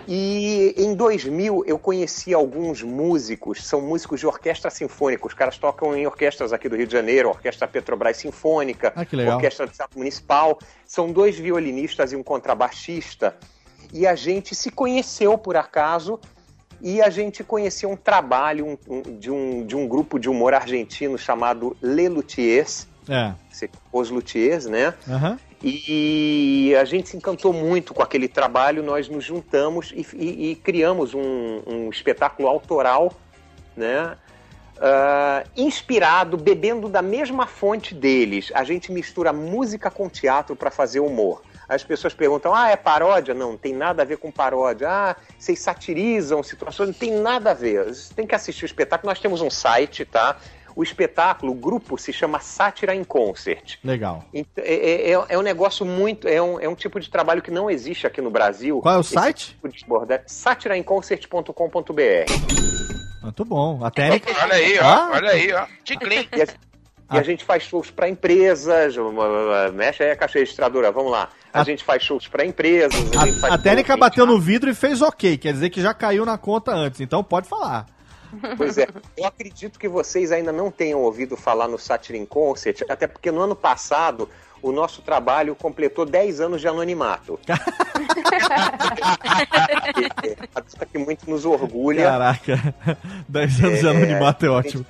E em 2000 eu conheci alguns músicos, são músicos de orquestra sinfônica. Os caras tocam em orquestras aqui do Rio de Janeiro, Orquestra Petrobras Sinfônica, Ah. Orquestra do Teatro Municipal. São dois violinistas e um contrabaixista. E a gente se conheceu por acaso e a gente conheceu um trabalho um- um- de, um, de um grupo de humor argentino chamado Le Luthiers, É. Os Luthiers, né? Aham. E a gente se encantou muito com aquele trabalho, nós nos juntamos e, e- e criamos um, um espetáculo autoral, né? Ah, inspirado, bebendo da mesma fonte deles. A gente mistura música com teatro para fazer humor. As pessoas perguntam: ah, é paródia? Não, não tem nada a ver com paródia. Ah, vocês satirizam situações? Não tem nada a ver. Você tem que assistir o espetáculo. Nós temos um site, tá? O espetáculo, o grupo se chama Sátira em Concert. Legal. Então, É, é- é um negócio muito. É um, é um tipo de trabalho que não existe aqui no Brasil. Qual é o Esse site? Tipo de abordagem. Satiraemconcert.com.br. Muito bom. A técnica. Olha aí, ó. Ah. Olha aí, ó. Ticlin. E a, e a gente faz shows para empresas. Mexe aí a caixa registradora, vamos lá. A, gente faz shows para empresas. A, faz A técnica bateu no vidro e fez ok, quer dizer que já caiu na conta antes, então pode falar. Pois é, eu acredito que vocês ainda não tenham ouvido falar no Satire in Concert, até porque no ano passado o nosso trabalho completou 10 anos de anonimato. É, a coisa que muito nos orgulha. Caraca, 10 anos de É, anonimato é ótimo.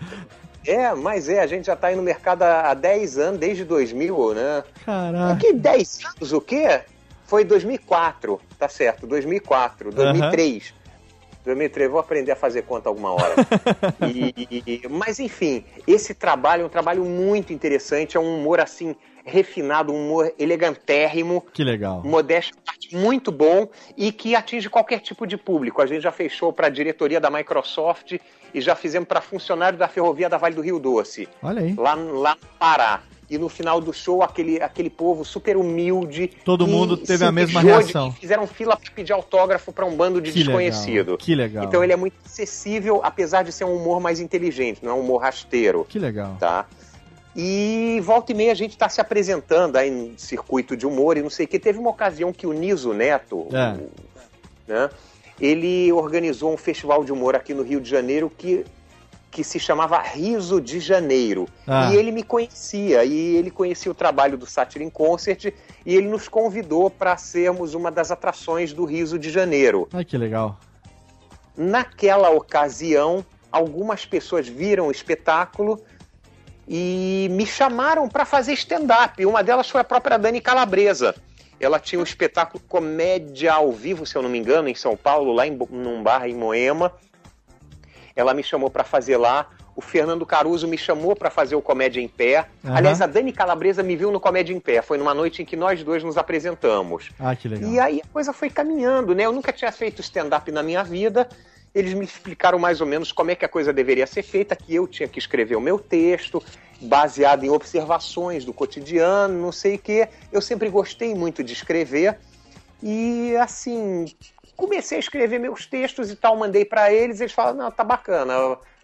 É, mas é, a gente já tá aí no mercado há há 10 anos, desde 2000, né? Caraca. Que 10 anos, o quê? Foi 2004, tá certo, 2004, 2003. 2003, vou aprender a fazer conta alguma hora. E- e- mas enfim, esse trabalho é um trabalho muito interessante, é um humor assim, refinado, um humor elegantérrimo, Que legal. modesto, muito bom e que atinge qualquer tipo de público. A gente já fechou para a diretoria da Microsoft e já fizemos para funcionário da Ferrovia da Vale do Rio Doce, Olha aí. lá, lá no Pará. E no final do show, aquele, aquele povo super humilde. Todo que mundo teve a mesma de- reação. que fizeram fila para pedir autógrafo para um bando de Que legal, desconhecido. que legal. Então ele é muito acessível, apesar de ser um humor mais inteligente, não é um humor rasteiro Que legal. tá? E volta e meia a gente está se apresentando aí no circuito de humor e não sei o que. Teve uma ocasião que o Niso Neto, É. o- né, ele organizou um festival de humor aqui no Rio de Janeiro que, que se chamava Riso de Janeiro. Ah. E ele me conhecia, e ele conhecia o trabalho do Satire in Concert, e ele nos convidou para sermos uma das atrações do Riso de Janeiro. Ai, que legal. Naquela ocasião, algumas pessoas viram o espetáculo e me chamaram para fazer stand-up. Uma delas foi a própria Dani Calabresa. Ela tinha um espetáculo comédia ao vivo, se eu não me engano, em São Paulo, lá em, num bar em Moema. Ela me chamou para fazer lá. O Fernando Caruso me chamou para fazer o Comédia em Pé. Aham. Aliás, a Dani Calabresa me viu no Comédia em Pé. Foi numa noite em que nós dois nos apresentamos. Ah, que legal. E aí a coisa foi caminhando, né? Eu nunca tinha feito stand-up na minha vida. Eles me explicaram mais ou menos como é que a coisa deveria ser feita, que eu tinha que escrever o meu texto, baseado em observações do cotidiano, não sei o quê. Eu sempre gostei muito de escrever. E assim, comecei a escrever meus textos e tal, mandei pra eles, eles falaram, não, tá bacana,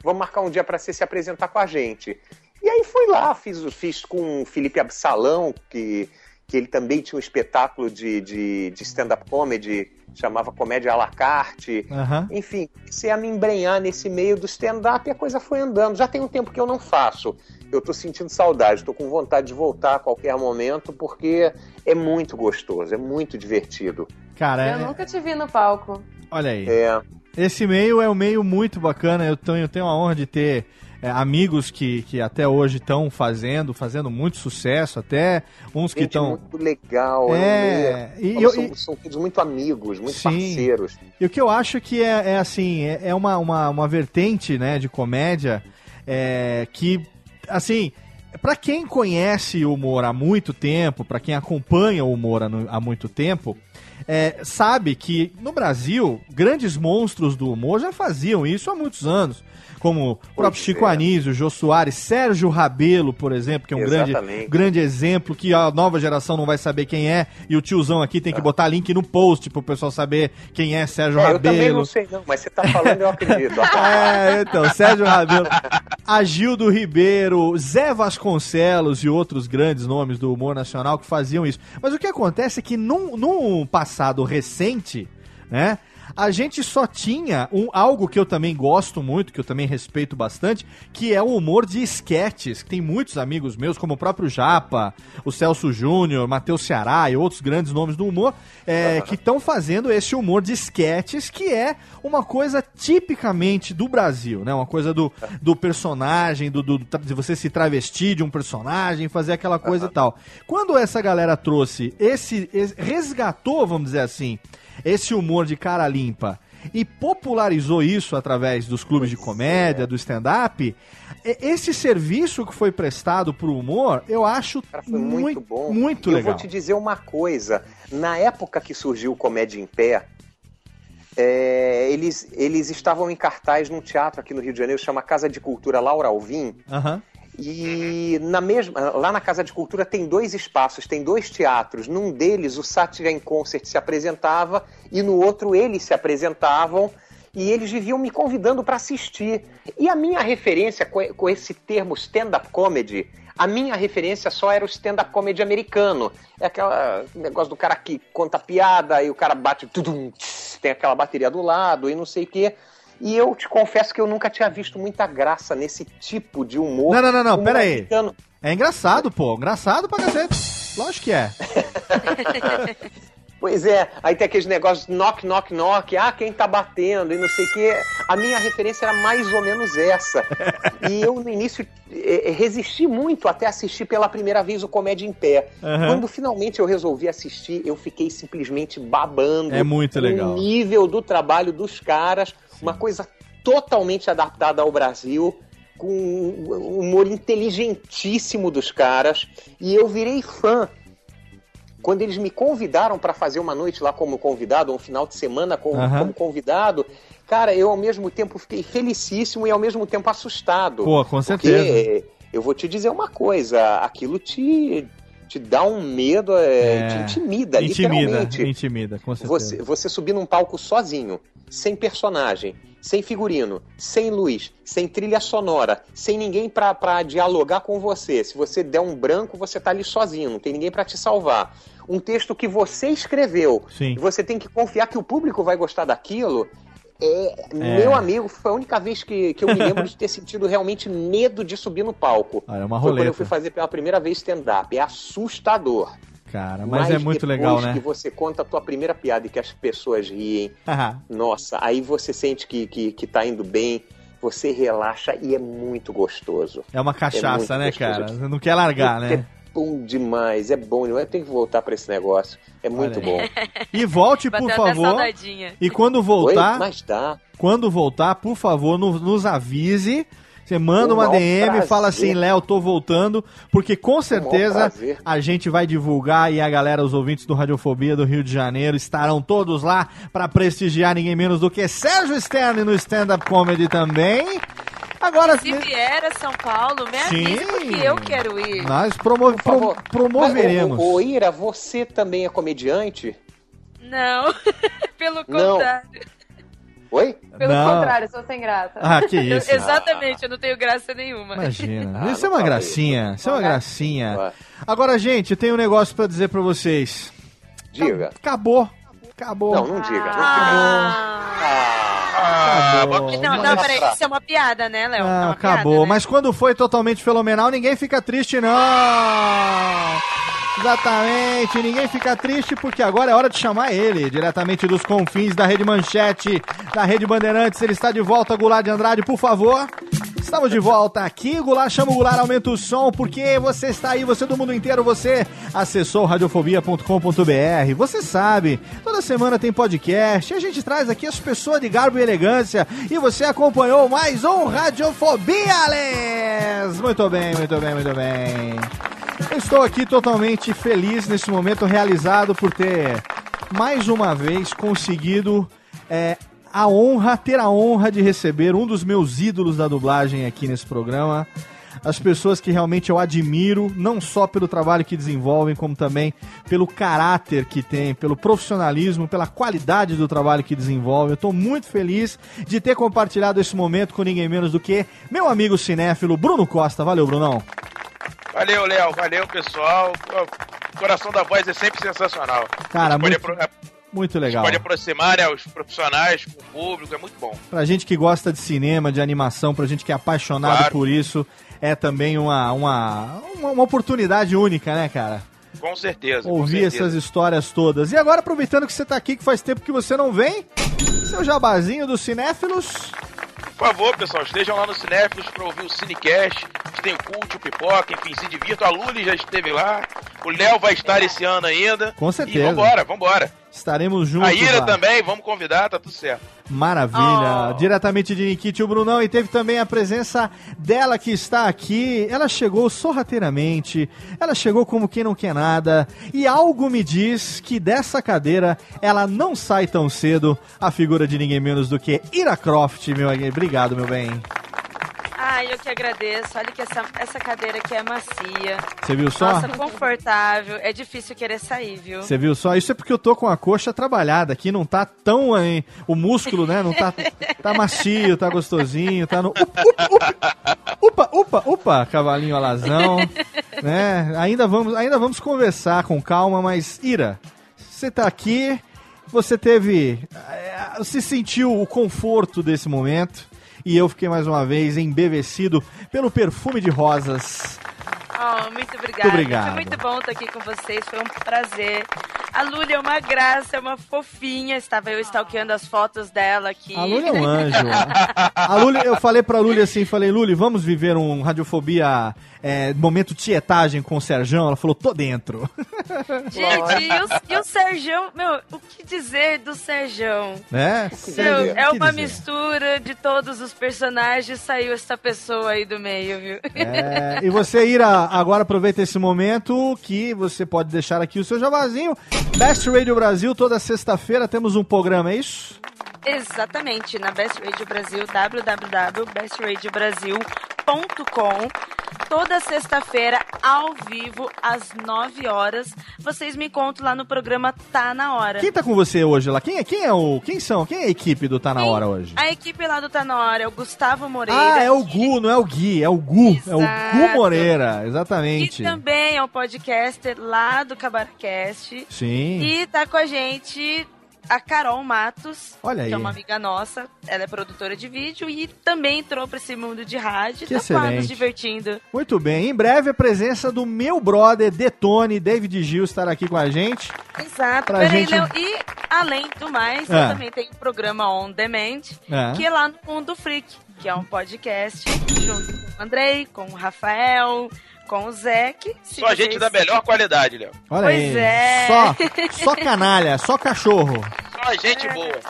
vamos marcar um dia pra você se apresentar com a gente. E aí fui lá, fiz, fiz com o Felipe Absalão, que, que ele também tinha um espetáculo de, de, de stand-up comedy, chamava Comédia à la carte. Aham. Enfim, comecei a me embrenhar nesse meio do stand-up e a coisa foi andando. Já tem um tempo que eu não faço. Eu tô sentindo saudade, tô com vontade de voltar a qualquer momento, porque é muito gostoso, é muito divertido. Cara, Eu é- nunca te vi no palco. olha aí. É. Esse meio é um meio muito bacana. Eu tenho, eu tenho a honra de ter é, amigos que, que até hoje estão fazendo, fazendo muito sucesso, até uns que Gente estão. muito legal. É, meio- e eu- são, e- são todos muito amigos, muito Sim. parceiros. E o que eu acho que é, é assim, é, é uma, uma, uma vertente, né, de comédia é, que, assim, pra quem conhece o humor há muito tempo, pra quem acompanha o humor há muito tempo, é, sabe que no Brasil, grandes monstros do humor já faziam isso há muitos anos. Como o próprio Chico Anísio, Jô Soares, Sérgio Rabelo, por exemplo, que é um grande, Exatamente. grande exemplo que a nova geração não vai saber quem é, e o tiozão aqui tem que botar link no post pro pessoal saber quem é Sérgio É, eu Rabelo. também não sei não, mas você tá falando eu acredito. É, então, Sérgio Rabelo, Agildo Ribeiro, Zé Vasconcelos e outros grandes nomes do humor nacional que faziam isso. Mas o que acontece é que num, num passado recente, né? A gente só tinha um, algo que eu também gosto muito, que eu também respeito bastante, que é o humor de esquetes. Que tem muitos amigos meus, como o próprio Japa, o Celso Júnior, Matheus Ceará e outros grandes nomes do humor, é, que estão fazendo esse humor de esquetes, que é uma coisa tipicamente do Brasil, né? Uma coisa do, do personagem, do, do- de você se travestir de um personagem, fazer aquela coisa e tal. Quando essa galera trouxe esse, esse- resgatou, vamos dizer assim, esse humor de cara limpa e popularizou isso através dos clubes de comédia, do stand-up, esse serviço que foi prestado pro humor, eu acho Foi muito, bom. muito legal. Eu vou te dizer uma coisa. Na época que surgiu o Comédia em Pé, é, eles, eles estavam em cartaz num teatro aqui no Rio de Janeiro, chama Casa de Cultura Laura Alvim. Aham. E na mesma, lá na Casa de Cultura tem dois espaços, tem dois teatros. Num deles o Satira em Concert se apresentava e no outro eles se apresentavam e eles viviam me convidando para assistir. E a minha referência com, esse termo stand-up comedy, a minha referência só era o stand-up comedy americano. É aquele negócio do cara que conta piada e o cara bate tudum, tem aquela bateria do lado e não sei o quê. E eu te confesso que eu nunca tinha visto muita graça nesse tipo de humor. Não, não, não, não, pera aí. É engraçado, pô. Engraçado pra cacete. Lógico que é. Pois é, aí tem aqueles negócios knock, knock, knock, ah, quem tá batendo e não sei o quê. A minha referência era mais ou menos essa. E eu, no início, eh, eh, resisti muito até assistir pela primeira vez o Comédia em Pé. Aham. Quando finalmente eu resolvi assistir, eu fiquei simplesmente babando. É muito legal. O nível do trabalho dos caras, uma coisa totalmente adaptada ao Brasil, com um humor inteligentíssimo dos caras. E eu virei fã quando eles me convidaram para fazer uma noite lá como convidado, um final de semana como, Aham. como convidado, cara, eu ao mesmo tempo fiquei felicíssimo e ao mesmo tempo assustado. Pô, com Porque certeza. eu vou te dizer uma coisa, aquilo te, te dá um medo, é, te intimida, Intimida, literalmente. intimida, com certeza. Você, você subir num palco sozinho, sem personagem, sem figurino, sem luz, sem trilha sonora, sem ninguém pra, pra dialogar com você. Se você der um branco, você tá ali sozinho, não tem ninguém pra te salvar. Um texto que você escreveu, Sim. e você tem que confiar que o público vai gostar daquilo. É, É. Meu amigo, foi a única vez que, que eu me lembro de ter sentido realmente medo de subir no palco. Ah, é uma Foi quando eu fui fazer pela primeira vez stand-up. É assustador. Cara, mas, é muito legal, né? que você conta a tua primeira piada e que as pessoas riem, nossa, aí você sente que, que, que tá indo bem, você relaxa e é muito gostoso. É uma cachaça, muito né, gostoso. cara? Você não quer largar, Puta, né? É bom demais, é bom demais. Eu tenho que voltar pra esse negócio. É muito bom. E volte, por favor. E quando voltar, Oi? Mas dá. quando voltar, por favor, no- nos avise. Você manda Com uma DM prazer. fala assim, Léo, tô voltando, porque com certeza prazer. a gente vai divulgar e a galera, os ouvintes do Radiofobia do Rio de Janeiro estarão todos lá pra prestigiar ninguém menos do que Sérgio Stern no stand-up comedy também. Agora Se vier a São Paulo, me Sim. avise porque eu quero ir. nós promo- pro- promoveremos. Mas, ô, Ira, você também é comediante? Não. Pelo Não. contrário. Oi? Pelo Não. contrário, sou sem graça. Ah, que isso. Exatamente, eu não tenho graça nenhuma. Imagina. Ah, isso é não uma gracinha. Isso é uma gracinha. Agora, gente, eu tenho um negócio pra dizer pra vocês. Diga. Acabou. Acabou. Não, não diga. Ah, Acabou. não, não, peraí, isso é uma piada, né, Léo? É Não, uma acabou. piada, né? Mas quando foi totalmente fenomenal, ninguém fica triste, não. Exatamente, ninguém fica triste porque agora é hora de chamar ele, diretamente dos confins da Rede Manchete, da Rede Bandeirantes. Ele está de volta, Goulart de Andrade, por favor. Estamos de volta aqui, Goulart, chama o Goulart, aumenta o som, porque você está aí, você do mundo inteiro, você acessou radiofobia.com.br, você sabe, toda semana tem podcast, a gente traz aqui as pessoas de garbo e elegância, e você acompanhou mais um Radiofobia, Les! Muito bem, muito bem, muito bem. Eu estou aqui totalmente feliz nesse momento, realizado por ter mais uma vez conseguido é, a honra, ter a honra de receber um dos meus ídolos da dublagem aqui nesse programa. As pessoas que realmente eu admiro, não só pelo trabalho que desenvolvem, como também pelo caráter que tem, pelo profissionalismo, pela qualidade do trabalho que desenvolvem. Eu estou muito feliz de ter compartilhado esse momento com ninguém menos do que meu amigo cinéfilo Bruno Costa. Valeu, Brunão. Valeu, Léo. Valeu, pessoal. O coração da voz é sempre sensacional. Cara, muito- apro- Muito legal. pode aproximar né, os profissionais com o público, é muito bom. Pra gente que gosta de cinema, de animação, pra gente que é apaixonado Claro. por isso, é também uma, uma, uma, oportunidade única, né, cara? Com certeza. com Ouvir certeza. essas histórias todas. E agora, aproveitando que você tá aqui, que faz tempo que você não vem, seu jabazinho dos cinéfilos. Por favor, pessoal, estejam lá no Cinéfilos para ouvir o Cinecast. A gente tem o Cult, o Pipoca, enfim, se divirtam. A Luli já esteve lá. O Léo vai estar esse ano ainda. Com E certeza. vambora, vambora. Estaremos juntos. A Ira lá. também, vamos convidar, tá tudo certo. Maravilha. Oh. Diretamente de Nikit, o Brunão. E teve também a presença dela que está aqui. Ela chegou sorrateiramente. Ela chegou como quem não quer nada. E algo me diz que dessa cadeira ela não sai tão cedo. A figura de ninguém menos do que Ira Croft, meu amigo. Obrigado, meu bem. Ai, eu que agradeço. Olha que essa, essa cadeira aqui é macia. Você viu só? Nossa, confortável. É difícil querer sair, viu? Você viu só? Isso é porque eu tô com a coxa trabalhada aqui, não tá tão. hein, o músculo, né? Não tá. Tá macio, tá gostosinho, tá no. Upa, upa, upa, cavalinho alazão. né? Ainda vamos, ainda vamos conversar com calma, mas Ira, você tá aqui, você teve. eh, Você sentiu o conforto desse momento. E eu fiquei mais uma vez embevecido pelo perfume de rosas. Oh, muito obrigada. Muito obrigado. Foi muito bom estar aqui com vocês, foi um prazer. A Lúlia é uma graça, é uma fofinha. Estava eu stalkeando as fotos dela aqui. A Luli é um anjo. A Luli, eu falei pra Luli assim, falei, Luli, vamos viver um radiofobia é, momento tietagem com o Serjão? Ela falou, tô dentro. Gente, e o, e o Serjão, meu, o que dizer do Serjão? Né? Meu, é uma dizer? mistura de todos os personagens, saiu essa pessoa aí do meio, viu? É, e você, Ira, agora aproveita esse momento que você pode deixar aqui o seu javazinho. Best Radio Brasil, toda sexta-feira temos um programa, é isso? Exatamente, na Best Radio Brasil, www.bestradiobrasil.com. Toda sexta-feira, ao vivo, às 9 horas, vocês me contam lá no programa Tá Na Hora. Quem tá com você hoje lá? Quem é, quem é o. Quem são? Quem é a equipe do Tá Na Hora hoje? A equipe lá do Tá Na Hora é o Gustavo Moreira. Ah, é o Gu, não é o Gui, é o Gu. É o Gu Exato. Moreira, E exatamente. também é um podcaster lá do Cabarcast. Sim. E tá com a gente a Carol Matos, que é uma amiga nossa. Ela é produtora de vídeo e também entrou pra esse mundo de rádio. Que tá excelente. nos divertindo. Muito bem, em breve a presença do meu brother Detone, David Gil, estará aqui com a gente. Exato. Pra Peraí, gente- Léo, E, além do mais, eu também tenho um programa On Demand, É. que é lá no Mundo Freak, que é um podcast junto com o Andrei, com o Rafael, com o Zeke. Só gente vocês- da melhor qualidade, Léo. Olha Pois aí. é. Só, só canalha, só cachorro. Só gente boa.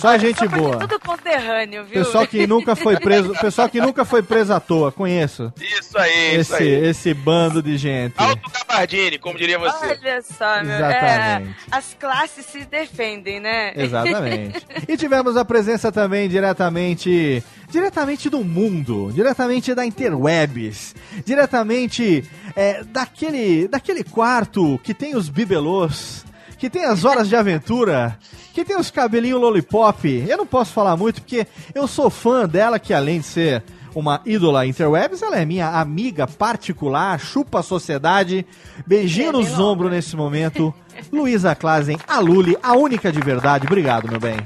Só gente boa. Tudo conterrâneo, viu? Pessoal que nunca foi preso, pessoal que nunca foi preso à toa, conheço. Isso aí, isso Esse, aí. esse bando de gente. Alto Gabardini, como diria você. Olha só, meu. Exatamente. É, as classes se defendem, né? Exatamente. E tivemos a presença também diretamente, diretamente do mundo, diretamente da interwebs, diretamente é, daquele, daquele quarto que tem os bibelôs, que tem as horas de aventura, que tem os cabelinhos lollipop. Eu não posso falar muito porque eu sou fã dela, que além de ser uma ídola interwebs, ela é minha amiga particular, chupa a sociedade. Beijinho nos ombros nesse momento. Luísa Klazen, a Luli, a única de verdade. Obrigado, meu bem.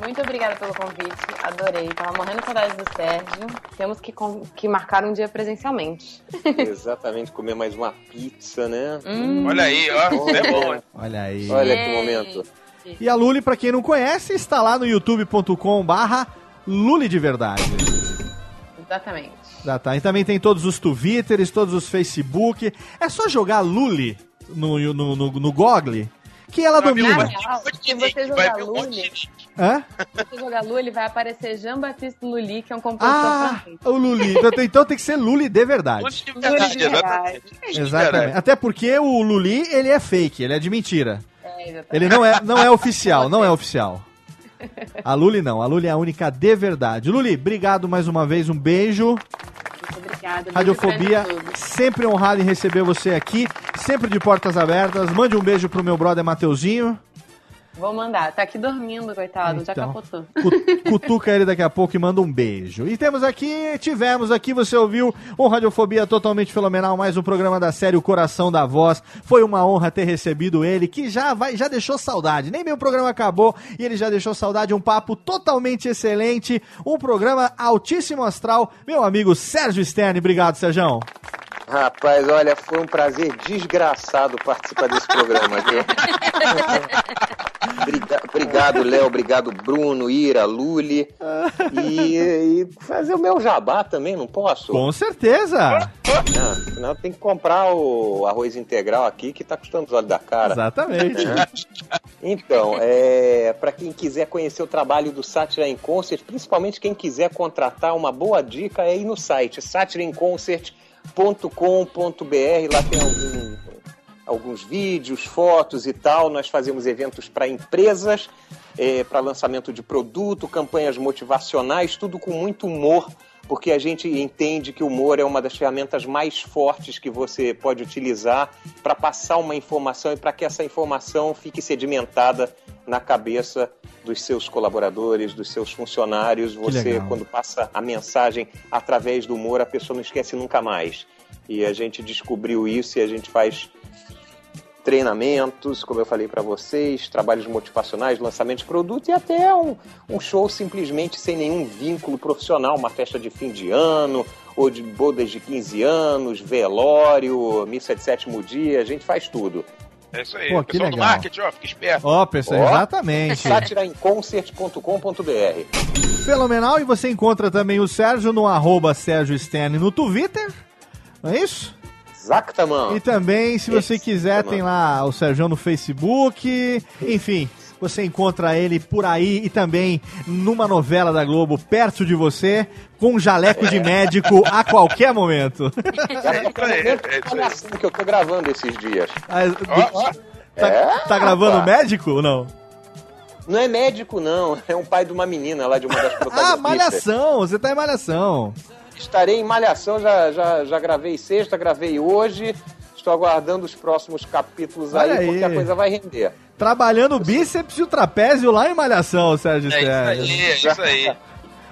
Muito obrigada pelo convite, adorei. Tava morrendo de saudade do Sérgio. Temos que, com- que marcar um dia presencialmente. Exatamente, comer mais uma pizza, né? Hum. Olha aí, ó. É bom, hein? Olha aí. Olha que momento. E a Luli, pra quem não conhece, está lá no youtube.com barra Luli de verdade. Exatamente. Já tá. E também tem todos os Twitters, todos os Facebook. É só jogar Luli no, no, no, no Google que ela domina. real, se você jogar ver um de Luli, Hã? se você jogar Luli, vai aparecer Jean-Baptiste Lully, que é um compositor Ah, francês. o Luli. Então, tem- então tem que ser Luli de verdade. Luli de verdade. Exatamente. Exatamente. Até porque o Luli, ele é fake, ele é de mentira. É, exatamente. Ele não é, não é oficial, não é oficial. A Luli não, a Luli é a única de verdade. Luli, obrigado mais uma vez, um beijo. Muito obrigada. Radiofobia, sempre honrado em receber você aqui, sempre de portas abertas. Mande um beijo pro meu brother Mateuzinho. Vou mandar. Tá aqui dormindo, coitado. Já Então. capotou. Cu- Cutuca ele daqui a pouco e manda um beijo. E temos aqui, tivemos aqui, você ouviu um Radiofobia totalmente fenomenal, mais um programa da série O Coração da Voz. Foi uma honra ter recebido ele, que já vai, já deixou saudade. Nem meu programa acabou e ele já deixou saudade. Um papo totalmente excelente, um programa altíssimo astral. Meu amigo Sérgio Stern, obrigado, Sérgio. Rapaz, olha, foi um prazer desgraçado participar desse programa, viu? Briga- Obrigado, Léo. Obrigado, Bruno, Ira, Luli. E, e fazer o meu jabá também, não posso? Com certeza. Afinal, tem que comprar o arroz integral aqui que tá custando os olhos da cara. Exatamente. Então, é, para quem quiser conhecer o trabalho do Satira em Concert, principalmente quem quiser contratar, uma boa dica é ir no site satirainconcert.com.br. Lá tem algum- alguns vídeos, fotos e tal. Nós fazemos eventos para empresas, para lançamento de produto, campanhas motivacionais, tudo com muito humor porque a gente entende que o humor é uma das ferramentas mais fortes que você pode utilizar para passar uma informação e para que essa informação fique sedimentada na cabeça dos seus colaboradores, dos seus funcionários. Você, quando passa a mensagem através do humor, a pessoa não esquece nunca mais. E a gente descobriu isso e a gente faz treinamentos, como eu falei para vocês, trabalhos motivacionais, lançamento de produto e até um, um show simplesmente sem nenhum vínculo profissional, uma festa de fim de ano ou de bodas de 15 anos, velório, missa de sétimo dia, a gente faz tudo. É isso aí. Pô, que Pessoal do legal. marketing, ó, fica esperto. Ó, pessoal, Ó. exatamente. satirainconcert.com.br Fenomenal. E você encontra também o Sérgio no arroba Sérgio Stern no Twitter. Não é isso? Zactamão. E também, se você quiser, tem lá o Sérgio no Facebook. Enfim, você encontra ele por aí e também numa novela da Globo perto de você, com um jaleco de médico a qualquer momento. É isso que eu tô gravando esses dias. Ah, Tá, É, tá gravando médico ou não? Não é médico, não. É um pai de uma menina lá de uma das protagonistas. Ah, malhação! Você tá em malhação. Estarei em Malhação, já, já, já gravei sexta, gravei hoje. Estou aguardando os próximos capítulos aí, aí. porque a coisa vai render. Trabalhando o bíceps e o trapézio lá em malhação, Sérgio É isso Stern. aí, é isso aí.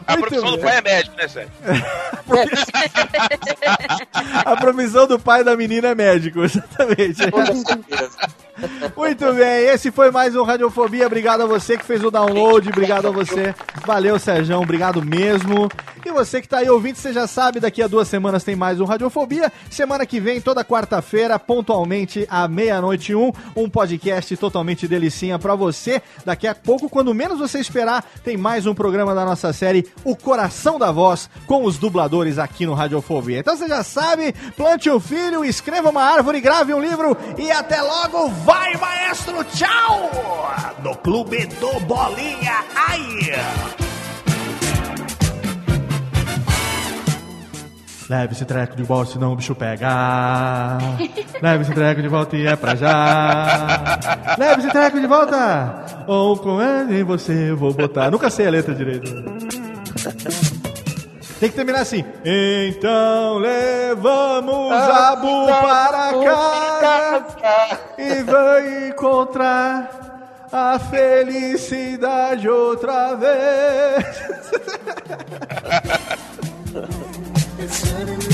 A Muito profissão do pai é médico, né, Sérgio? A profissão do pai da menina é médico, exatamente. Muito bem, esse foi mais um Radiofobia. Obrigado a você que fez o download, obrigado a você. Valeu, Sérgio, obrigado mesmo. E você que tá aí ouvindo, você já sabe, daqui a duas semanas tem mais um Radiofobia. Semana que vem, toda quarta-feira, pontualmente à meia-noite e um, um podcast totalmente delicinha pra você. Daqui a pouco, quando menos você esperar, tem mais um programa da nossa série O Coração da Voz, com os dubladores aqui no Radiofobia. Então você já sabe, plante um filho, escreva uma árvore, grave um livro e até logo. Vai, maestro, tchau! No Clube do Bolinha, ai! Leve esse treco de volta, senão o bicho pega. Leve esse treco de volta e é pra já. Leve esse treco de volta. Ou com ele em você eu vou botar. Nunca sei a letra direito. Tem que terminar assim. Então levamos a Bu para casa e vai encontrar a felicidade outra vez.